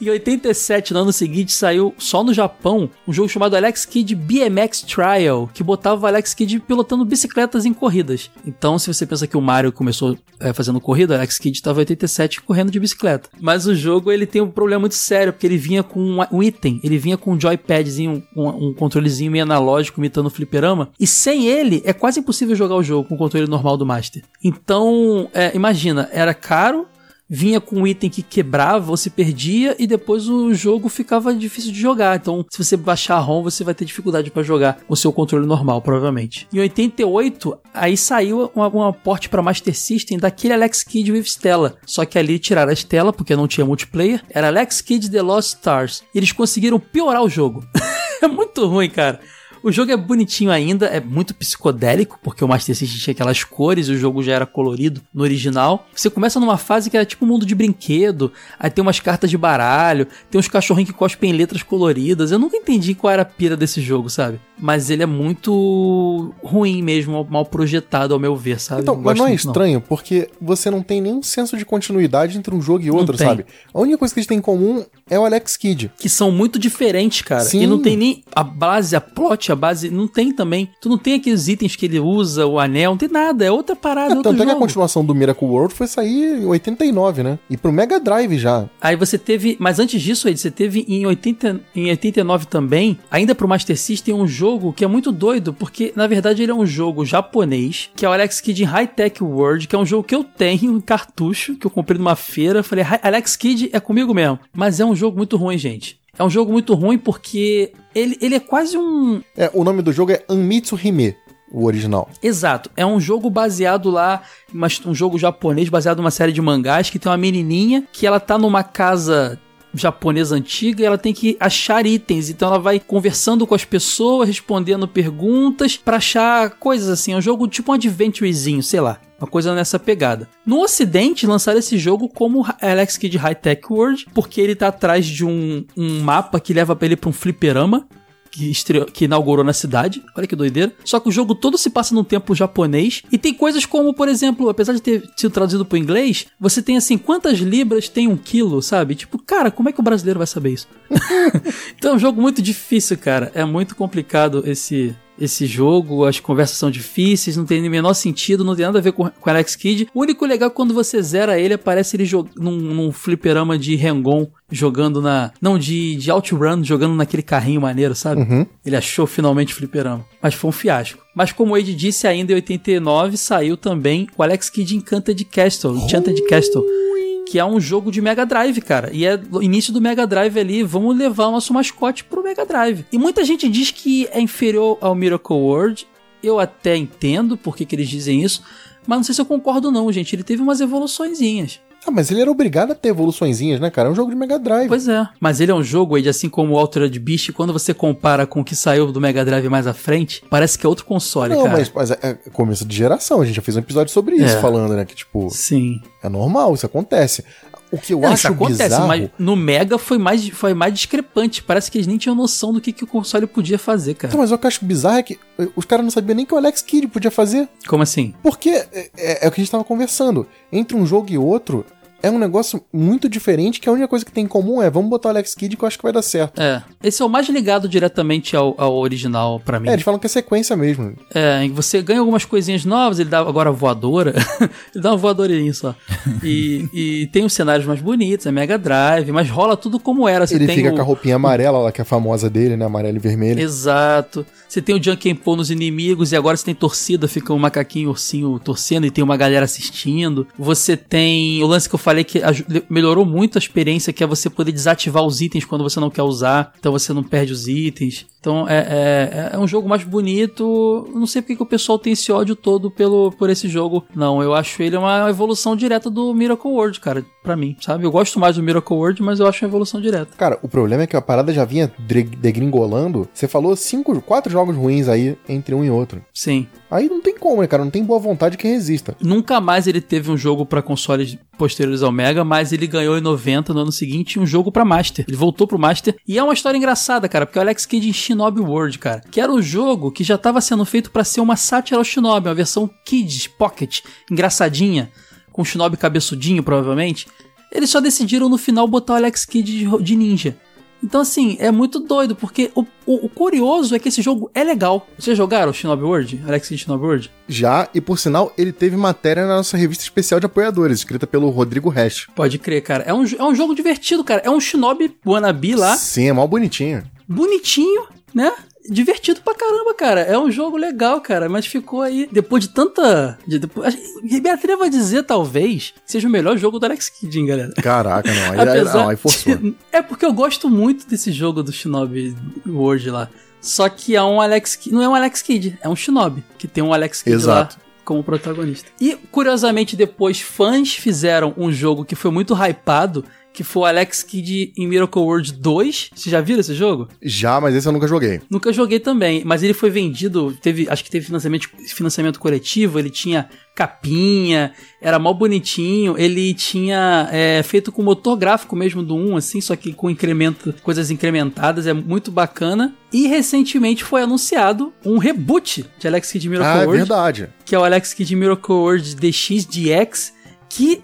em 87, no ano seguinte, saiu só no Japão um jogo chamado Alex Kidd BMX Trial, que botava o Alex Kidd pilotando bicicletas em corridas. Então, se você pensa que o Mario começou é, fazendo corrida, Alex Kidd estava em 87 correndo de bicicleta. Mas o jogo ele tem um problema muito sério, porque ele vinha com um, um item, ele vinha com um joypadzinho, um, um controlezinho meio analógico imitando o fliperama, e sem ele é quase impossível jogar o jogo com o controle normal do Master. Então, é, imagina, era caro, vinha com um item que quebrava ou se perdia e depois o jogo ficava difícil de jogar. Então, se você baixar a ROM, você vai ter dificuldade para jogar o seu controle normal, provavelmente. Em 88, aí saiu uma, uma porte para Master System daquele Alex Kidd with Stella. Só que ali tiraram a Stella porque não tinha multiplayer. Era Alex Kidd The Lost Stars. E eles conseguiram piorar o jogo. *laughs* é muito ruim, cara. O jogo é bonitinho ainda, é muito psicodélico, porque o Master System tinha aquelas cores, o jogo já era colorido no original. Você começa numa fase que é tipo um mundo de brinquedo, aí tem umas cartas de baralho, tem uns cachorrinhos que cospem letras coloridas. Eu nunca entendi qual era a pira desse jogo, sabe? Mas ele é muito ruim mesmo, mal projetado ao meu ver, sabe? Então, mas não é estranho, não. porque você não tem nenhum senso de continuidade entre um jogo e outro, sabe? A única coisa que eles têm em comum é o Alex Kidd. Que são muito diferentes, cara. Sim. E não tem nem a base, a plot, a base, não tem também. Tu não tem aqueles itens que ele usa, o anel, não tem nada, é outra parada, é, Tanto jogo. é que a continuação do Miracle World foi sair em 89, né? E pro Mega Drive já. Aí você teve, mas antes disso, Ed, você teve em, 80, em 89 também, ainda pro Master System, um jogo que é muito doido, porque na verdade ele é um jogo japonês, que é o Alex Kidd High Tech World, que é um jogo que eu tenho em cartucho, que eu comprei numa feira. Falei, Alex Kidd é comigo mesmo. Mas é um jogo muito ruim, gente. É um jogo muito ruim porque ele, ele é quase um. É, o nome do jogo é Anmitsu Hime o original. Exato. É um jogo baseado lá, um jogo japonês baseado numa série de mangás que tem uma menininha que ela tá numa casa japonesa antiga e ela tem que achar itens. Então ela vai conversando com as pessoas, respondendo perguntas para achar coisas assim. É um jogo tipo um adventurezinho, sei lá. Uma coisa nessa pegada. No ocidente, lançaram esse jogo como Alex Kidd High Tech World, porque ele tá atrás de um, um mapa que leva pra ele pra um fliperama que, estreou, que inaugurou na cidade. Olha que doideira. Só que o jogo todo se passa num tempo japonês. E tem coisas como, por exemplo, apesar de ter sido traduzido pro inglês, você tem assim, quantas libras tem um quilo, sabe? Tipo, cara, como é que o brasileiro vai saber isso? *laughs* então é um jogo muito difícil, cara. É muito complicado esse, esse jogo, as conversas são difíceis, não tem o menor sentido, não tem nada a ver com, com Alex Kidd. O único legal é quando você zera ele, aparece ele num, num fliperama de Rengon, jogando na. Não, de, de Outrun, jogando naquele carrinho maneiro, sabe? Uhum. Ele achou finalmente o fliperama. Mas foi um fiasco. Mas como o Ed disse, ainda em 89 saiu também o Alex Kidd Encanted Castle, Enchanted Castle que é um jogo de Mega Drive, cara. E é o início do Mega Drive ali, vamos levar o nosso mascote pro Mega Drive. E muita gente diz que é inferior ao Miracle World. Eu até entendo por que, que eles dizem isso, mas não sei se eu concordo não, gente. Ele teve umas evoluçõezinhas. Ah, mas ele era obrigado a ter evoluçõezinhas, né, cara? É um jogo de Mega Drive. Pois é. Mas ele é um jogo, Ed, assim como o Altered Beast, quando você compara com o que saiu do Mega Drive mais à frente, parece que é outro console, Não, cara. mas, mas é, é começo de geração. A gente já fez um episódio sobre isso, é. falando, né? Que, tipo... Sim. É normal, isso acontece. O que eu não, acho acontece, bizarro... mas no Mega foi mais, foi mais discrepante. Parece que eles nem tinham noção do que, que o console podia fazer, cara. Então, mas o que eu acho bizarro é que os caras não sabiam nem que o Alex Kidd podia fazer. Como assim? Porque é, é, é o que a gente tava conversando. Entre um jogo e outro, é um negócio muito diferente, que a única coisa que tem em comum é vamos botar o Alex Kidd que eu acho que vai dar certo. É. Esse é o mais ligado diretamente ao, ao original para mim. É, eles falam que é sequência mesmo. É, você ganha algumas coisinhas novas, ele dá agora voadora. *laughs* ele dá uma voadorinha só. *laughs* E, e tem os cenários mais bonitos, é Mega Drive, mas rola tudo como era. Você ele fica o... com a roupinha amarela lá, que é a famosa dele, né? Amarela e vermelha. Exato. Você tem o Junkin Po nos inimigos e agora você tem torcida, fica um macaquinho, ursinho torcendo e tem uma galera assistindo. Você tem o lance que eu falei que melhorou muito a experiência, que é você poder desativar os itens quando você não quer usar, então você não perde os itens. Então é, é, é um jogo mais bonito. Não sei porque que o pessoal tem esse ódio todo pelo, por esse jogo. Não, eu acho ele uma evolução direta do Miracle World, cara, pra mim, sabe? Eu gosto mais do Miracle World, mas eu acho uma evolução direta. Cara, o problema é que a parada já vinha degringolando. Você falou cinco, quatro jogos ruins aí entre um e outro. Sim. Aí não tem como, né, cara? Não tem boa vontade que resista. Nunca mais ele teve um jogo para consoles posteriores ao Mega, mas ele ganhou em 90 no ano seguinte um jogo para Master. Ele voltou pro Master e é uma história engraçada, cara, porque o Alex Kidd em Shinobi World, cara, que era um jogo que já estava sendo feito para ser uma sátira ao Shinobi, uma versão Kids Pocket, engraçadinha, com o Shinobi cabeçudinho, provavelmente. Eles só decidiram no final botar o Alex Kidd de ninja. Então, assim, é muito doido, porque o, o, o, curioso é que esse jogo é legal. Vocês jogaram o Shinobi World? Alex Kidd Shinobi World? Já, e por sinal, ele teve matéria na nossa revista especial de apoiadores, escrita pelo Rodrigo Hash. Pode crer, cara. É um, é um jogo divertido, cara. É um Shinobi wannabe lá. Sim, é mal bonitinho. Bonitinho, né? Divertido pra caramba, cara. É um jogo legal, cara, mas ficou aí, depois de tanta. De, depois, me atrevo a dizer, talvez, seja o melhor jogo do Alex Kidd, hein, galera. Caraca, não. Aí, *laughs* Apesar não, aí forçou. De, é porque eu gosto muito desse jogo do Shinobi World lá. Só que é um Alex Kidd. Não é um Alex Kidd, é um Shinobi, que tem um Alex Kidd Exato. lá como protagonista. E, curiosamente, depois fãs fizeram um jogo que foi muito hypado que foi o Alex Kidd em Miracle World 2. Você já viram esse jogo? Já, mas esse eu nunca joguei. Nunca joguei também, mas ele foi vendido, teve, acho que teve financiamento, financiamento coletivo, ele tinha capinha, era mal bonitinho, ele tinha é, feito com motor gráfico mesmo do 1, assim, só que com incremento, coisas incrementadas, é muito bacana. E recentemente foi anunciado um reboot de Alex Kidd Miracle ah, é World, verdade. que é o Alex Kidd Miracle World DX, que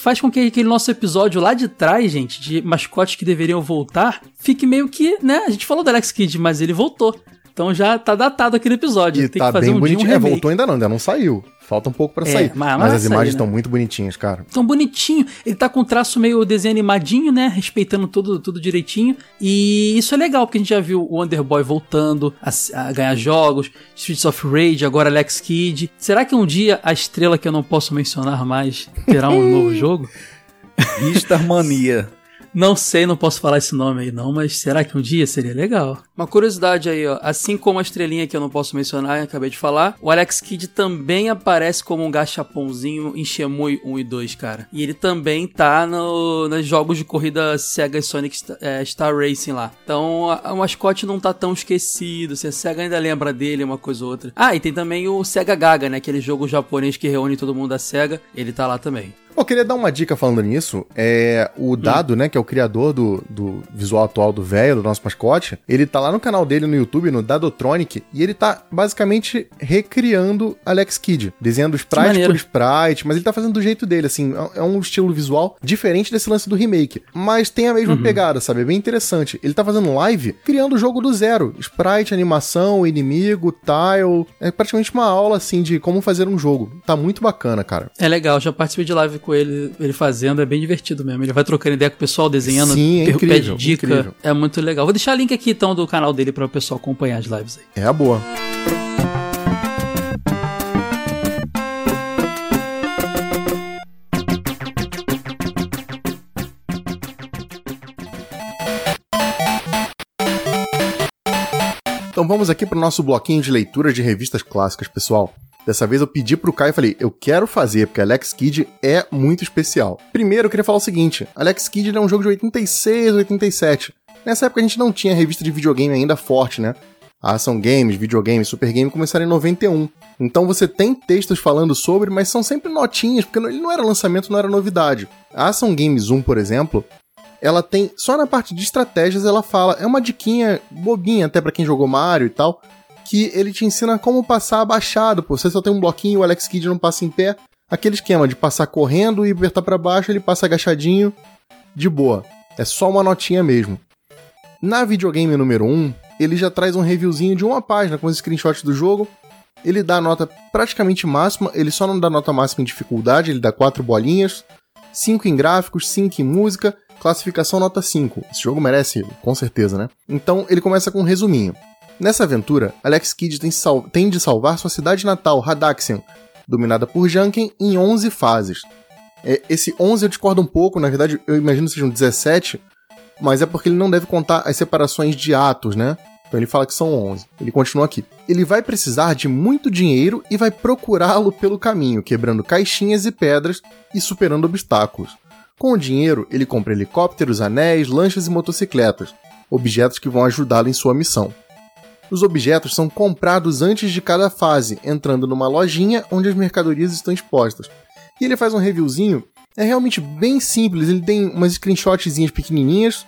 faz com que aquele nosso episódio lá de trás, gente, de mascotes que deveriam voltar, fique meio que, né? A gente falou do Alex Kidd, mas ele voltou. Então já tá datado aquele episódio. E Tem tá que fazer bem um dia um bonitinho. é, voltou ainda não, ainda não saiu. Falta um pouco pra É, sair. mas- Mas, mas as imagens né? estão muito bonitinhas, cara. Tão bonitinho. Ele tá com um traço meio desenho animadinho, né? Respeitando tudo, tudo direitinho. E isso é legal, porque a gente já viu o Wonderboy voltando a, a ganhar jogos, Streets of Rage, agora Alex Kidd. Será que um dia a estrela que eu não posso mencionar mais terá um *laughs* novo jogo? Star Mania. Não sei, não posso falar esse nome aí não, mas será que um dia seria legal? Uma curiosidade aí, ó. Assim como a estrelinha que eu não posso mencionar, acabei de falar, o Alex Kidd também aparece como um gachapãozinho em Shemui 1 e 2, cara. E ele também tá no, nos jogos de corrida Sega e Sonic Star, é, Star Racing lá. Então a- o mascote não tá tão esquecido, se a Sega ainda lembra dele, uma coisa ou outra. Ah, e tem também o Sega Gaga, né? Aquele jogo japonês que reúne todo mundo da Sega. Ele tá lá também. Eu queria dar uma dica falando nisso. É o Dado, né, que é o criador do, do visual atual do velho, do nosso mascote. Ele tá lá no canal dele no YouTube, no Dadotronic, e ele tá basicamente recriando Alex Kidd, desenhando sprite por sprite, mas ele tá fazendo do jeito dele, assim, é- é um estilo visual diferente desse lance do remake, mas tem a mesma pegada, sabe? É bem interessante. Ele tá fazendo live criando o jogo do zero, sprite, animação, inimigo, tile, é praticamente uma aula assim de como fazer um jogo. Tá muito bacana, cara. É legal, já participei de live com ele, ele fazendo, é bem divertido mesmo. Ele vai trocando ideia com o pessoal, desenhando, Sim, é incrível, pede dica. incrível. É muito legal. Vou deixar o link aqui então do canal dele para o pessoal acompanhar as lives aí. É a boa. Então vamos aqui para o nosso bloquinho de leitura de revistas clássicas, pessoal. Dessa vez eu pedi pro Caio e falei, eu quero fazer, porque Alex Kidd é muito especial. Primeiro eu queria falar o seguinte, Alex Kidd é um jogo de 86, 87. Nessa época a gente não tinha revista de videogame ainda forte, né? A Ação Games, Videogame, Super Game começaram em 91. Então você tem textos falando sobre, mas são sempre notinhas, porque ele não era lançamento, não era novidade. A Ação Games 1, por exemplo, ela tem. Só na parte de estratégias ela fala. É uma diquinha bobinha, até pra quem jogou Mario e tal. Que ele te ensina como passar abaixado. Pô, você só tem um bloquinho, o Alex Kidd não passa em pé. Aquele esquema de passar correndo e apertar pra baixo, ele passa agachadinho. De boa. É só uma notinha mesmo. Na videogame número 1, ele já traz um reviewzinho de uma página com os screenshots do jogo. Ele dá a nota praticamente máxima, ele só não dá nota máxima em dificuldade, ele dá 4 bolinhas, 5 em gráficos, 5 em música, classificação nota 5. Esse jogo merece, com certeza, né? Então ele começa com um resuminho. Nessa aventura, Alex Kidd tem, sal- tem de salvar sua cidade natal, Radaxian, dominada por Junkin, em 11 fases. É, esse 11 eu discordo um pouco, na verdade eu imagino que sejam 17, mas é porque ele não deve contar as separações de atos, né? Então ele fala que são 11. Ele continua aqui. Ele vai precisar de muito dinheiro e vai procurá-lo pelo caminho, quebrando caixinhas e pedras e superando obstáculos. Com o dinheiro, ele compra helicópteros, anéis, lanchas e motocicletas, objetos que vão ajudá-lo em sua missão. Os objetos são comprados antes de cada fase, entrando numa lojinha onde as mercadorias estão expostas. E ele faz um reviewzinho, é realmente bem simples, ele tem umas screenshotzinhas pequenininhas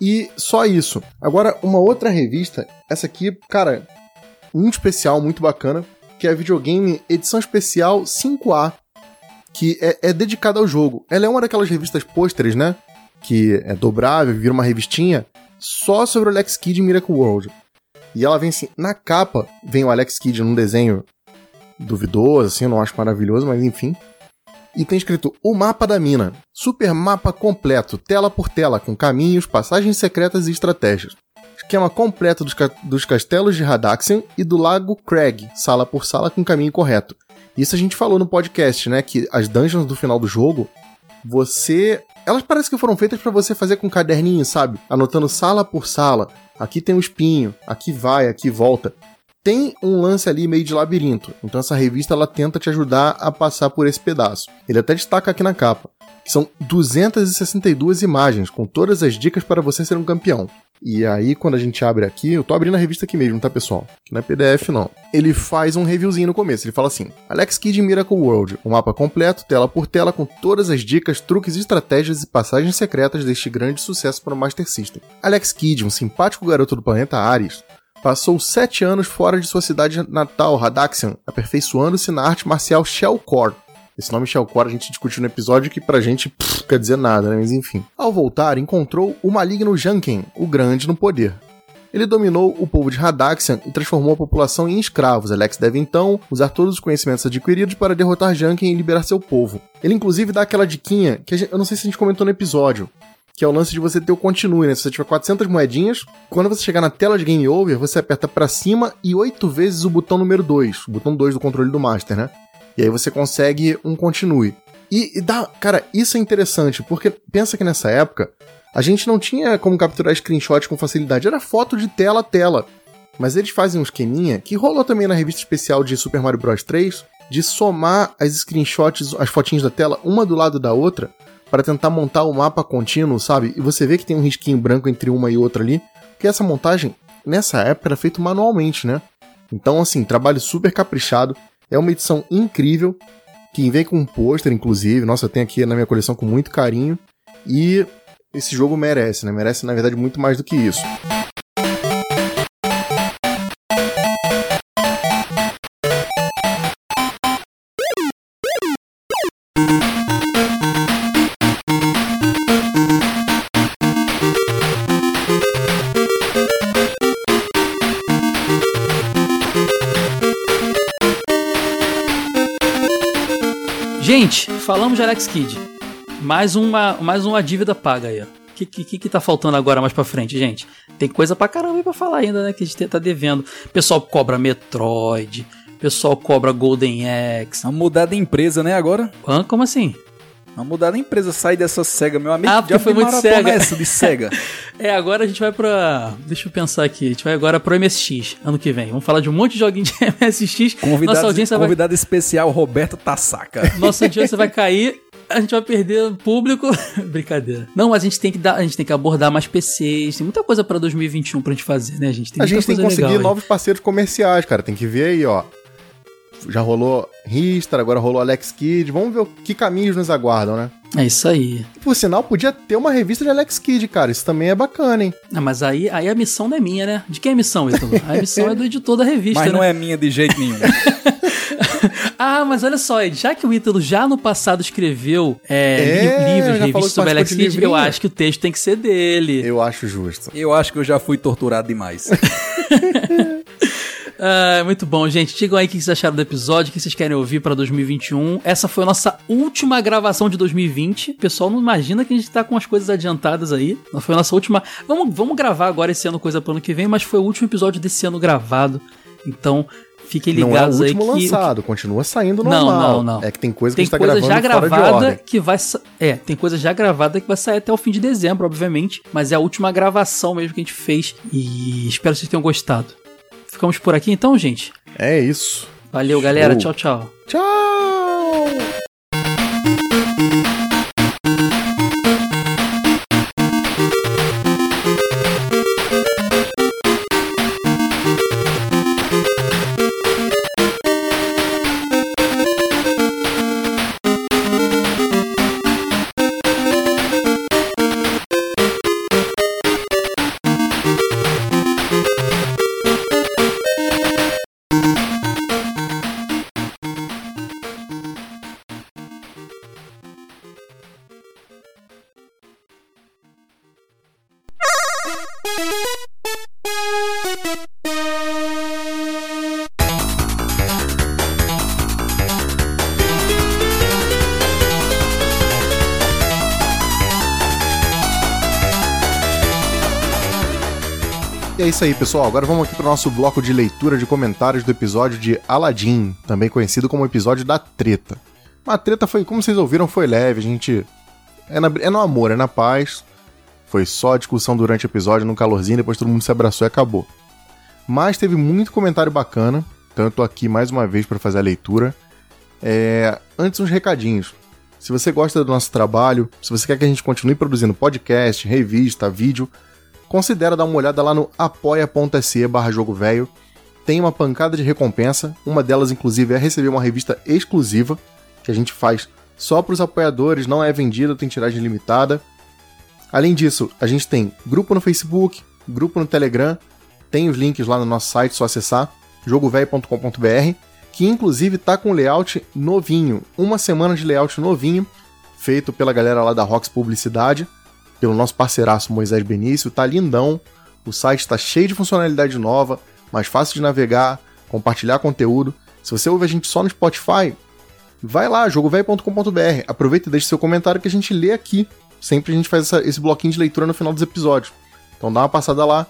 e só isso. Agora, uma outra revista, essa aqui, cara, um especial muito bacana, que é a videogame edição especial 5A, que é, é dedicada ao jogo. Ela é uma daquelas revistas pôsteres, né? Que é dobrável, vira uma revistinha só sobre o Alex Kidd em Miracle World. E ela vem assim, na capa, vem o Alex Kidd num desenho duvidoso, assim, eu não acho maravilhoso, mas enfim. E tem escrito o mapa da mina. Super mapa completo, tela por tela, com caminhos, passagens secretas e estratégias. Esquema completo dos, ca- dos castelos de Radaxian e do lago Craig, sala por sala com caminho correto. Isso a gente falou no podcast, né? Que as dungeons do final do jogo, você. Elas parecem que foram feitas pra você fazer com um caderninho, sabe? Anotando sala por sala. Aqui tem um espinho, aqui vai, aqui volta. tem um lance ali meio de labirinto. Então essa revista ela tenta te ajudar a passar por esse pedaço. Ele até destaca aqui na capa são 262 imagens com todas as dicas para você ser um campeão. E aí, quando a gente abre aqui, eu tô abrindo a revista aqui mesmo, tá, pessoal? Que não é PDF, não. Ele faz um reviewzinho no começo. Ele fala assim: Alex Kidd Miracle World, um mapa completo, tela por tela, com todas as dicas, truques, estratégias e passagens secretas deste grande sucesso para o Master System. Alex Kidd, um simpático garoto do planeta Ares, passou sete anos fora de sua cidade natal, Radaxian, aperfeiçoando-se na arte marcial Shellcore, esse nome Shellcore a gente discutiu no episódio que pra gente pff, quer dizer nada, né? Mas enfim. Ao voltar, encontrou o maligno Janken, o grande no poder. Ele dominou o povo de Radaxian e transformou a população em escravos. Alex deve então usar todos os conhecimentos adquiridos para derrotar Janken e liberar seu povo. Ele inclusive dá aquela diquinha que gente, eu não sei se a gente comentou no episódio, que é o lance de você ter o continue, né? Se você tiver 400 moedinhas, quando você chegar na tela de Game Over, você aperta para cima e 8 vezes o botão número 2, o botão 2 do controle do Master, né? E aí você consegue um continue. E, e dá, cara, isso é interessante, porque pensa que nessa época a gente não tinha como capturar screenshot com facilidade, era foto de tela a tela. Mas eles fazem um esqueminha que rolou também na revista especial de Super Mario Bros 3, de somar as screenshots, as fotinhas da tela, uma do lado da outra, para tentar montar o mapa contínuo, sabe? E você vê que tem um risquinho branco entre uma e outra ali, porque essa montagem, nessa época, era feita manualmente, né? Então, assim, trabalho super caprichado. É uma edição incrível, que vem com um pôster, inclusive. Nossa, eu tenho aqui na minha coleção com muito carinho. E esse jogo merece, né? Merece, na verdade, muito mais do que isso. Gente, falamos de Alex Kidd. Mais uma, mais uma dívida paga aí, ó. O que, que, que tá faltando agora mais pra frente, gente? Tem coisa pra caramba aí pra falar ainda, né? Que a gente tá devendo. O pessoal cobra Metroid, o pessoal cobra Golden Axe. Vamos mudar de empresa, né, agora? Como assim? Vamos mudar de empresa, sair dessa SEGA, meu amigo. Ah, porque foi muito SEGA. essa de SEGA. *laughs* é, agora a gente vai pra... Deixa eu pensar aqui. A gente vai agora pro MSX, ano que vem. Vamos falar de um monte de joguinhos de *laughs* MSX. Convidado, Nossa audiência convidado vai... especial, Roberto Tassaca. *laughs* Nossa audiência vai cair a gente vai perder público. Brincadeira. Não, mas a gente tem que dar, a gente tem que abordar mais PCs. Tem muita coisa para 2021 pra gente fazer, né, a gente? Tem a gente tem que conseguir legal, novos parceiros comerciais, cara. Tem que ver aí, ó. Já rolou Ristar, agora rolou Alex Kidd. Vamos ver que caminhos nos aguardam, né? É isso aí. Por sinal, podia ter uma revista de Alex Kidd, cara. Isso também é bacana, hein? Ah, mas aí, aí a missão não é minha, né? De quem é a missão, Ítalo? A missão é do editor da revista, Mas não né? é minha de jeito nenhum. *laughs* ah, mas olha só, Ed, já que o Ítalo já no passado escreveu é, É, livros, revistas sobre Alex Kidd, eu acho que o texto tem que ser dele. Eu acho justo. Eu acho que eu já fui torturado demais. *laughs* Ah, muito bom, gente. Digam aí o que vocês acharam do episódio, o que vocês querem ouvir pra 2021. Essa foi a nossa última gravação de 2020. O pessoal não imagina que a gente tá com as coisas adiantadas aí. Foi a nossa última. Vamos, vamos gravar agora esse ano coisa pro ano que vem, mas foi o último episódio desse ano gravado. Então, fiquem Não é o ligados aí último que. lançado, continua saindo Não, normal. não, não. É que tem coisa que Tem a gente tá coisa gravando já gravada que vai sa- é, tem coisa já gravada que vai sair até o fim de dezembro, obviamente, mas é a última gravação mesmo que a gente fez e espero que vocês tenham gostado. Ficamos por aqui então, gente. É isso. Valeu, galera. Show. Tchau, tchau. Tchau! Isso aí, pessoal. Agora vamos aqui para o nosso bloco de leitura de comentários do episódio de Aladdin, também conhecido como episódio da treta. A treta foi, como vocês ouviram, foi leve, a gente. É, na- é no amor, é na paz. Foi só discussão durante o episódio, no calorzinho, depois todo mundo se abraçou e acabou. Mas teve muito comentário bacana, então eu aqui mais uma vez para fazer a leitura. É, antes, uns recadinhos. Se você gosta do nosso trabalho, se você quer que a gente continue produzindo podcast, revista, vídeo, considera dar uma olhada lá no apoia.se barra jogo velho. Tem uma pancada de recompensa, uma delas inclusive é receber uma revista exclusiva, que a gente faz só para os apoiadores, não é vendida, tem tiragem limitada. Além disso, a gente tem grupo no Facebook, grupo no Telegram, tem os links lá no nosso site, só acessar jogovelho.com.br, que inclusive tá com layout novinho, uma semana de layout novinho, feito pela galera lá da Rox Publicidade, pelo nosso parceiraço Moisés Benício, tá lindão. O site está cheio de funcionalidade nova, mais fácil de navegar, compartilhar conteúdo. Se você ouve a gente só no Spotify, vai lá, jogovelho.com.br. Aproveita e deixe seu comentário que a gente lê aqui. Sempre a gente faz essa, esse bloquinho de leitura no final dos episódios. Então dá uma passada lá,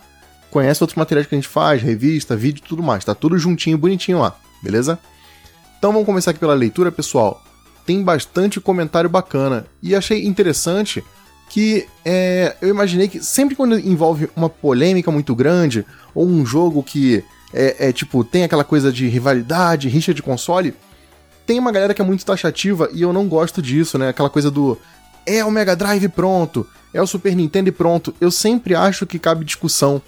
conhece outros materiais que a gente faz, revista, vídeo e tudo mais. Tá tudo juntinho, bonitinho lá, beleza? Então vamos começar aqui pela leitura, pessoal. Tem bastante comentário bacana e achei interessante que é, eu imaginei que sempre quando envolve uma polêmica muito grande ou um jogo que é, é tipo tem aquela coisa de rivalidade, rixa de console, tem uma galera que é muito taxativa e eu não gosto disso, né? Aquela coisa do é o Mega Drive pronto, é o Super Nintendo pronto. Eu sempre acho que cabe discussão.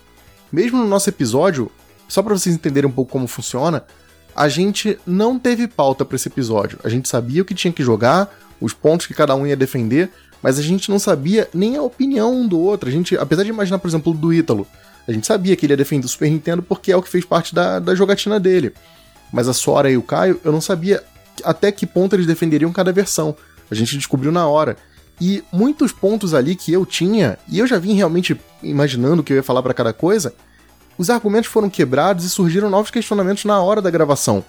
Mesmo no nosso episódio, só para vocês entenderem um pouco como funciona, a gente não teve pauta para esse episódio. A gente sabia o que tinha que jogar, os pontos que cada um ia defender, mas a gente não sabia nem a opinião um do outro. A gente, apesar de imaginar, por exemplo, do Ítalo, a gente sabia que ele ia defender o Super Nintendo porque é o que fez parte da, da jogatina dele. Mas a Sora e o Caio, eu não sabia até que ponto eles defenderiam cada versão. A gente descobriu na hora. E muitos pontos ali que eu tinha, e eu já vim realmente imaginando o que eu ia falar para cada coisa, os argumentos foram quebrados e surgiram novos questionamentos na hora da gravação.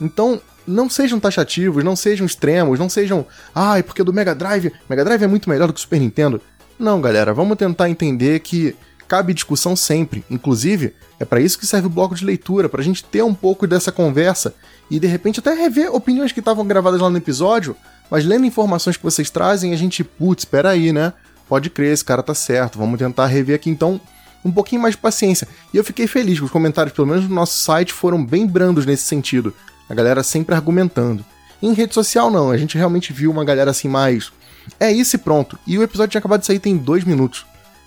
Então, não sejam taxativos, não sejam extremos, não sejam, ai, ah, porque do Mega Drive, Mega Drive é muito melhor do que o Super Nintendo. Não, galera, vamos tentar entender que cabe discussão sempre. Inclusive, é para isso que serve o bloco de leitura, pra gente ter um pouco dessa conversa e de repente até rever opiniões que estavam gravadas lá no episódio, mas lendo informações que vocês trazem, a gente, putz, espera aí, né? Pode crer, esse cara tá certo, vamos tentar rever aqui então um pouquinho mais de paciência. E eu fiquei feliz que os comentários, pelo menos no nosso site, foram bem brandos nesse sentido. A galera sempre argumentando. Em rede social, não. A gente realmente viu uma galera assim mais. É isso e pronto. E o episódio tinha acabado de sair tem dois minutos.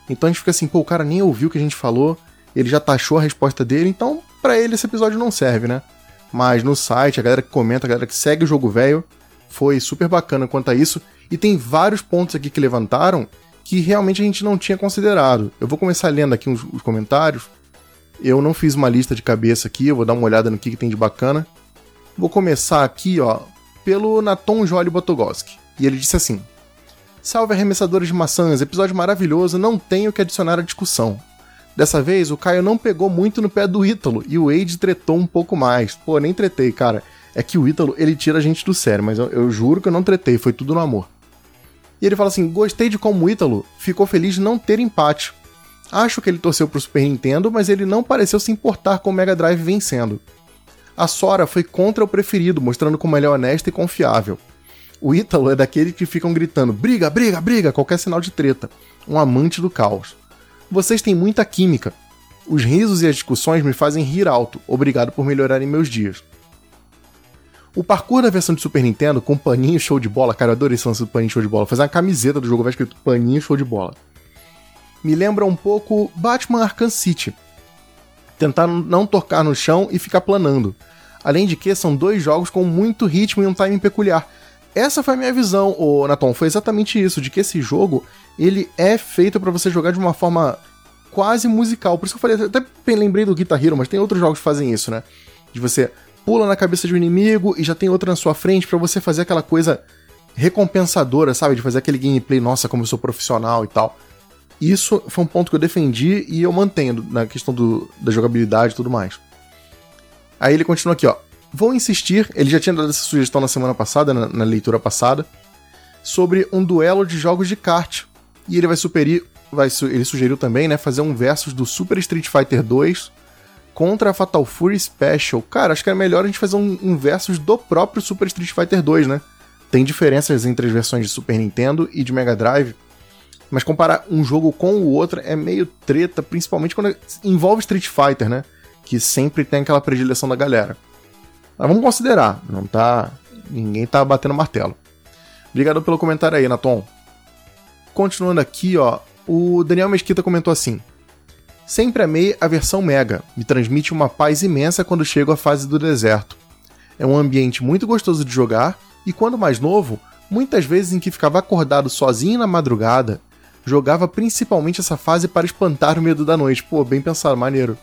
Então a gente fica assim, pô, o cara nem ouviu o que a gente falou, ele já taxou a resposta dele, então para ele esse episódio não serve, né? Mas no site, a galera que comenta, a galera que segue o jogo velho, foi super bacana quanto a isso. E tem vários pontos aqui que levantaram que realmente a gente não tinha considerado. Eu vou começar lendo aqui os, os comentários. Eu não fiz uma lista de cabeça aqui, eu vou dar uma olhada no que, que tem de bacana. Vou começar aqui, ó, pelo Naton Jolly Botogoski. E ele disse assim: Salve arremessadores de maçãs, episódio maravilhoso, não tenho que adicionar à discussão. Dessa vez, o Caio não pegou muito no pé do Ítalo e o Wade tretou um pouco mais. Pô, nem tretei, cara. É que o Ítalo, ele tira a gente do sério, mas eu, eu juro que eu não tretei, foi tudo no amor. E ele fala assim: gostei de como o Ítalo ficou feliz de não ter empate. Acho que ele torceu pro Super Nintendo, mas ele não pareceu se importar com o Mega Drive vencendo. A Sora foi contra o preferido, mostrando como ele é honesto e confiável. O Ítalo é daquele que ficam gritando briga, briga, briga, qualquer sinal de treta. Um amante do caos. Vocês têm muita química. Os risos e as discussões me fazem rir alto. Obrigado por melhorarem meus dias. O parkour da versão de Super Nintendo com paninho show de bola, cara, eu adorei esse lance do paninho show de bola. Fazer uma camiseta do jogo vai escrito paninho show de bola. Me lembra um pouco Batman Arkham City. Tentar não tocar no chão e ficar planando. Além de que são dois jogos com muito ritmo e um timing peculiar. Essa foi a minha visão, o Naton, foi exatamente isso, de que esse jogo, ele é feito para você jogar de uma forma quase musical. Por isso que eu falei, até lembrei do Guitar Hero, mas tem outros jogos que fazem isso, né? De você pula na cabeça de um inimigo e já tem outra na sua frente para você fazer aquela coisa recompensadora, sabe? De fazer aquele gameplay, nossa, como eu sou profissional e tal. Isso foi um ponto que eu defendi e eu mantenho na questão do, da jogabilidade e tudo mais. Aí ele continua aqui, ó. Vou insistir, ele já tinha dado essa sugestão na semana passada, na, na leitura passada, sobre um duelo de jogos de kart. E ele vai superir, vai, ele sugeriu também, né, fazer um versus do Super Street Fighter 2 contra a Fatal Fury Special. Cara, acho que é melhor a gente fazer um, um versus do próprio Super Street Fighter 2, né? Tem diferenças entre as versões de Super Nintendo e de Mega Drive, mas comparar um jogo com o outro é meio treta, principalmente quando envolve Street Fighter, né? que sempre tem aquela predileção da galera. Mas vamos considerar, não tá. Ninguém tá batendo martelo. Obrigado pelo comentário aí, Naton. Continuando aqui, ó, o Daniel Mesquita comentou assim: Sempre amei a versão Mega, me transmite uma paz imensa quando chego à fase do deserto. É um ambiente muito gostoso de jogar e quando mais novo, muitas vezes em que ficava acordado sozinho na madrugada, jogava principalmente essa fase para espantar o medo da noite. Pô, bem pensado, maneiro.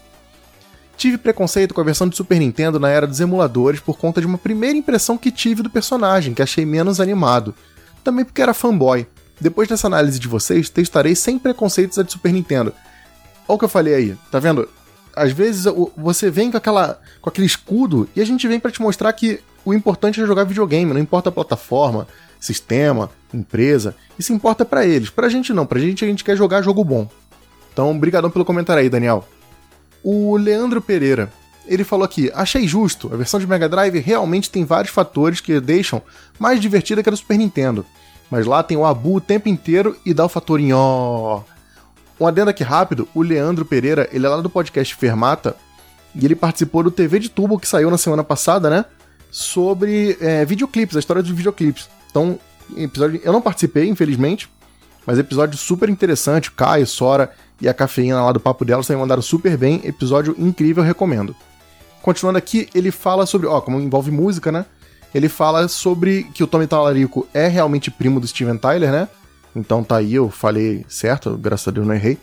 Tive preconceito com a versão de Super Nintendo na era dos emuladores por conta de uma primeira impressão que tive do personagem, que achei menos animado. Também porque era fanboy. Depois dessa análise de vocês, testarei sem preconceitos a de Super Nintendo. Olha o que eu falei aí, tá vendo? Às vezes você vem com, aquela, com aquele escudo e a gente vem para te mostrar que o importante é jogar videogame, não importa a plataforma, sistema, empresa. Isso importa para eles. Pra gente não, pra gente a gente quer jogar jogo bom. Então, brigadão pelo comentário aí, Daniel. O Leandro Pereira, ele falou aqui: achei justo, a versão de Mega Drive realmente tem vários fatores que deixam mais divertida que a do Super Nintendo. Mas lá tem o Abu o tempo inteiro e dá o fator ó. Um adendo aqui rápido, o Leandro Pereira, ele é lá do podcast Fermata, e ele participou do TV de Tubo que saiu na semana passada, né? Sobre é, videoclipes, a história dos videoclipes. Então, episódio. Eu não participei, infelizmente, mas episódio super interessante. Caio, Sora e a cafeína lá do papo dela também mandaram super bem. Episódio incrível, recomendo. Continuando aqui, ele fala sobre. Ó, como envolve música, né? Ele fala sobre que o Tommy Talarico é realmente primo do Steven Tyler, né? Então tá aí, eu falei certo, graças a Deus não errei.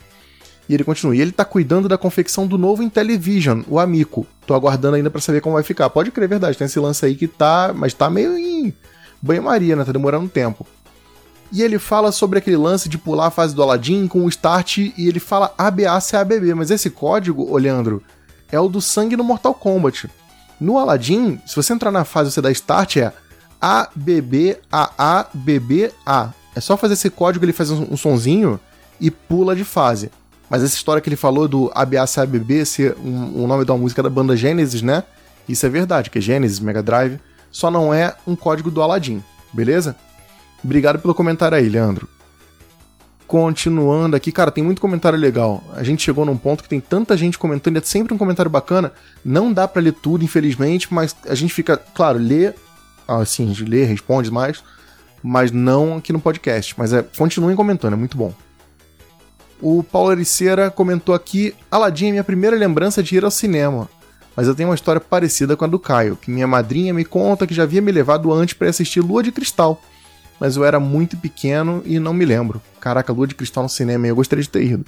E ele continua. E ele tá cuidando da confecção do novo Intellivision, o Amico. Tô aguardando ainda para saber como vai ficar. Pode crer, é verdade. Tem esse lance aí que tá. Mas tá meio em banho-maria, né? Tá demorando um tempo. E ele fala sobre aquele lance de pular a fase do Aladdin com o start e ele fala ABACABB. Mas esse código, ô Leandro, é o do sangue no Mortal Kombat. No Aladdin, se você entrar na fase e você dá start, é ABBAABBA. É só fazer esse código, ele faz um, um sonzinho e pula de fase. Mas essa história que ele falou do ABACABB ser um, um nome uma música da banda Genesis, né? Isso é verdade, que é Genesis, Mega Drive, só não é um código do Aladdin, beleza? Obrigado pelo comentário aí, Leandro. Continuando aqui, cara, tem muito comentário legal. A gente chegou num ponto que tem tanta gente comentando, é sempre um comentário bacana. Não dá para ler tudo, infelizmente, mas a gente fica, claro, lê, assim, a gente lê, responde mais, mas não aqui no podcast. Mas é, continuem comentando, é muito bom. O Paulo Ericeira comentou aqui: Aladdin é minha primeira lembrança de ir ao cinema. Mas eu tenho uma história parecida com a do Caio, que minha madrinha me conta que já havia me levado antes para assistir Lua de Cristal. Mas eu era muito pequeno e não me lembro. Caraca, Lua de Cristal no cinema, eu gostaria de ter ido.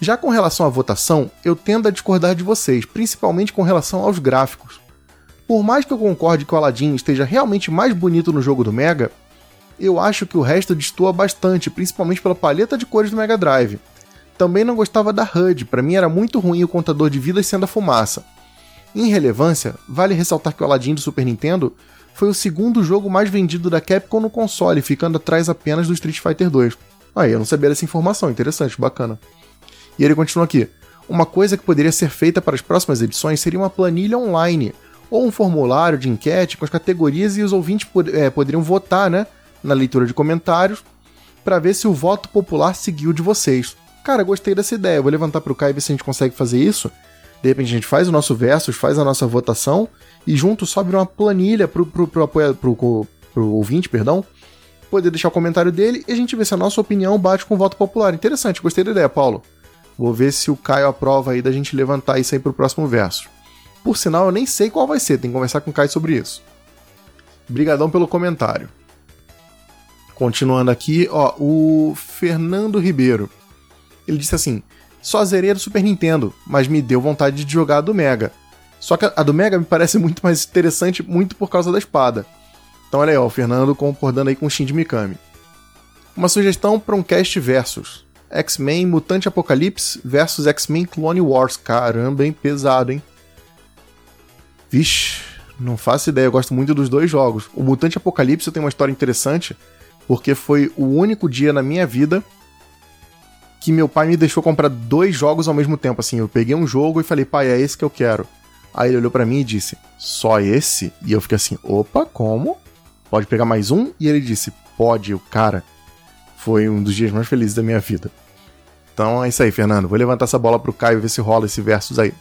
Já com relação à votação, eu tendo a discordar de vocês, principalmente com relação aos gráficos. Por mais que eu concorde que o Aladdin esteja realmente mais bonito no jogo do Mega, eu acho que o resto destoa bastante, principalmente pela paleta de cores do Mega Drive. Também não gostava da HUD, para mim era muito ruim o contador de vidas sendo a fumaça. Em relevância, vale ressaltar que o Aladdin do Super Nintendo foi o segundo jogo mais vendido da Capcom no console, ficando atrás apenas do Street Fighter 2. Aí, eu não sabia dessa informação, interessante, bacana. E ele continua aqui. Uma coisa que poderia ser feita para as próximas edições seria uma planilha online, ou um formulário de enquete com as categorias e os ouvintes pod é, poderiam votar né, na leitura de comentários para ver se o voto popular seguiu de vocês. Cara, gostei dessa ideia, vou levantar para o Caio e ver se a gente consegue fazer isso. De repente a gente faz o nosso versus, faz a nossa votação e junto sobe uma planilha pro, pro, pro, pro, pro, pro ouvinte, perdão, poder deixar o comentário dele e a gente vê se a nossa opinião bate com o voto popular. Interessante, gostei da ideia, Paulo. Vou ver se o Caio aprova aí da gente levantar isso aí pro próximo verso. Por sinal, eu nem sei qual vai ser, tem que conversar com o Caio sobre isso. Brigadão pelo comentário. Continuando aqui, ó, o Fernando Ribeiro. Ele disse assim: Só zerei do Super Nintendo, mas me deu vontade de jogar a do Mega. Só que a do Mega me parece *laughs* muito mais interessante, muito por causa da espada. Então olha aí, ó, o Fernando concordando aí com o Shinji Mikami. Uma sugestão para um cast versus. X-Men Mutante Apocalipse versus X-Men Clone Wars. Caramba, hein? Pesado, hein? Vixe, não faço ideia, eu gosto muito dos dois jogos. O Mutante Apocalipse tem uma história interessante, porque foi o único dia na minha vida que meu pai me deixou comprar dois jogos ao mesmo tempo. Assim, eu peguei um jogo e falei, pai, é esse que eu quero. Aí ele olhou para mim e disse, só esse? E eu fiquei assim, opa, como? Pode pegar mais um? E ele disse, pode, o cara. Foi um dos dias mais felizes da minha vida. Então é isso aí, Fernando. Vou levantar essa bola pro Caio e ver se rola esse versus aí.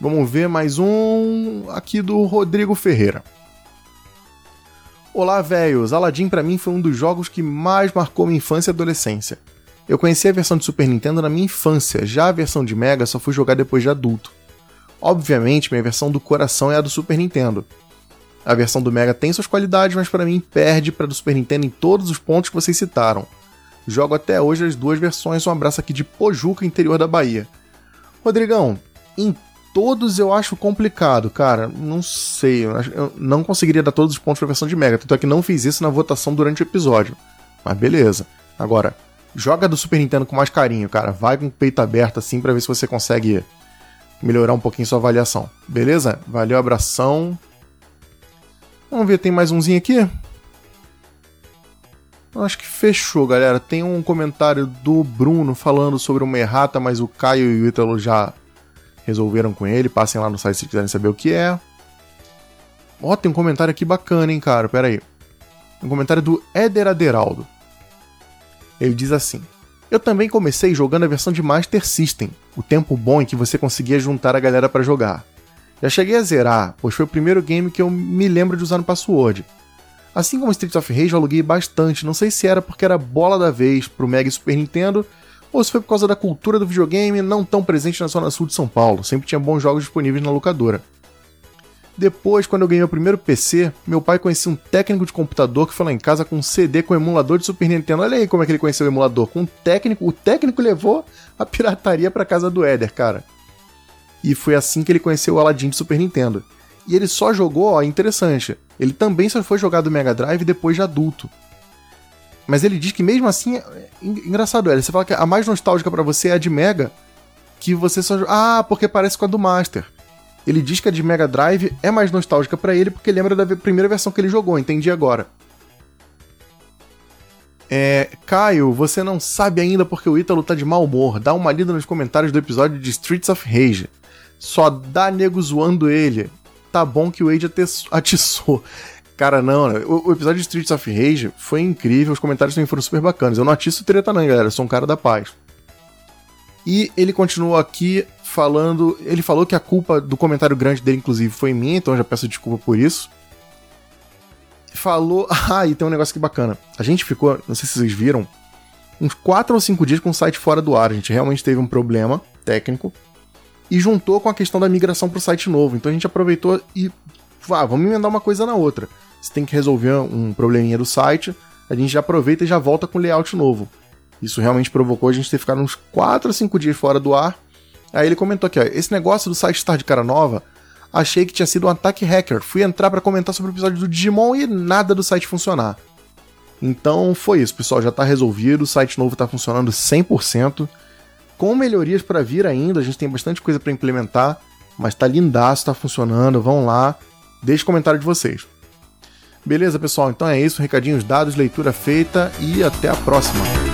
Vamos ver mais um aqui do Rodrigo Ferreira. Olá, velhos. Aladdin para mim foi um dos jogos que mais marcou minha infância e adolescência. Eu conheci a versão de Super Nintendo na minha infância, já a versão de Mega só fui jogar depois de adulto. Obviamente, minha versão do coração é a do Super Nintendo. A versão do Mega tem suas qualidades, mas para mim perde para do Super Nintendo em todos os pontos que vocês citaram. Jogo até hoje as duas versões. Um abraço aqui de Pojuca, interior da Bahia. Rodrigão, em todos eu acho complicado, cara. Não sei, eu não conseguiria dar todos os pontos pra versão de Mega, tanto é que não fiz isso na votação durante o episódio. Mas beleza. Agora, joga do Super Nintendo com mais carinho, cara. Vai com o peito aberto assim para ver se você consegue melhorar um pouquinho sua avaliação. Beleza? Valeu, abração. Vamos ver, tem mais umzinho aqui? Acho que fechou, galera. Tem um comentário do Bruno falando sobre uma errata, mas o Caio e o Ítalo já resolveram com ele. Passem lá no site se quiserem saber o que é. Ó, tem um comentário aqui bacana, hein, cara. Pera aí. Um comentário do Éder Aderaldo. Ele diz assim: Eu também comecei jogando a versão de Master System, o tempo bom em que você conseguia juntar a galera para jogar. Já cheguei a zerar, pois foi o primeiro game que eu me lembro de usar no password. Assim como Streets of Rage, eu aluguei bastante, não sei se era porque era bola da vez pro Mega e Super Nintendo, ou se foi por causa da cultura do videogame não tão presente na zona sul de São Paulo, sempre tinha bons jogos disponíveis na locadora. Depois, quando eu ganhei meu primeiro PC, meu pai conhecia um técnico de computador que foi lá em casa com um CD com emulador de Super Nintendo. Olha aí como é que ele conheceu o emulador. Com um técnico, o técnico levou a pirataria para casa do Éder, cara. E foi assim que ele conheceu o Aladdin de Super Nintendo. E ele só jogou, ó, interessante. Ele também só foi jogar do Mega Drive depois de adulto. Mas ele diz que mesmo assim, é engraçado, é, você fala que a mais nostálgica para você é a de Mega, que você só Ah, porque parece com a do Master. Ele diz que a de Mega Drive é mais nostálgica para ele porque lembra da primeira versão que ele jogou, entendi agora. É, Caio, você não sabe ainda porque o Ítalo tá de mau humor. Dá uma lida nos comentários do episódio de Streets of Rage. Só dá nego zoando ele. Tá bom que o Age atiçou. Cara, não, né? o, o, episódio de Streets of Rage foi incrível, os comentários também foram super bacanas. Eu não atiço treta não, galera, eu sou um cara da paz. E ele continuou aqui falando. Ele falou que a culpa do comentário grande dele, inclusive, foi minha, então já peço desculpa por isso. Falou. *laughs* Ah, e tem um negócio que bacana. A gente ficou, não sei se vocês viram, uns 4 ou 5 dias com o site fora do ar. A gente realmente teve um problema técnico. E juntou com a questão da migração para o site novo. Então a gente aproveitou e. Ah, vamos emendar uma coisa na outra. Você tem que resolver um probleminha do site. A gente já aproveita e já volta com o layout novo. Isso realmente provocou a gente ter ficado uns 4 ou 5 dias fora do ar Aí ele comentou aqui, ó, esse negócio do site estar de cara nova, achei que tinha sido um ataque hacker. Fui entrar para comentar sobre o episódio do Digimon e nada do site funcionar. Então foi isso, pessoal, já tá resolvido, o site novo tá funcionando 100%, com melhorias para vir ainda, a gente tem bastante coisa para implementar, mas tá lindaço, tá funcionando, vão lá, deixe comentário de vocês. Beleza, pessoal? Então é isso, recadinhos dados, leitura feita e até a próxima.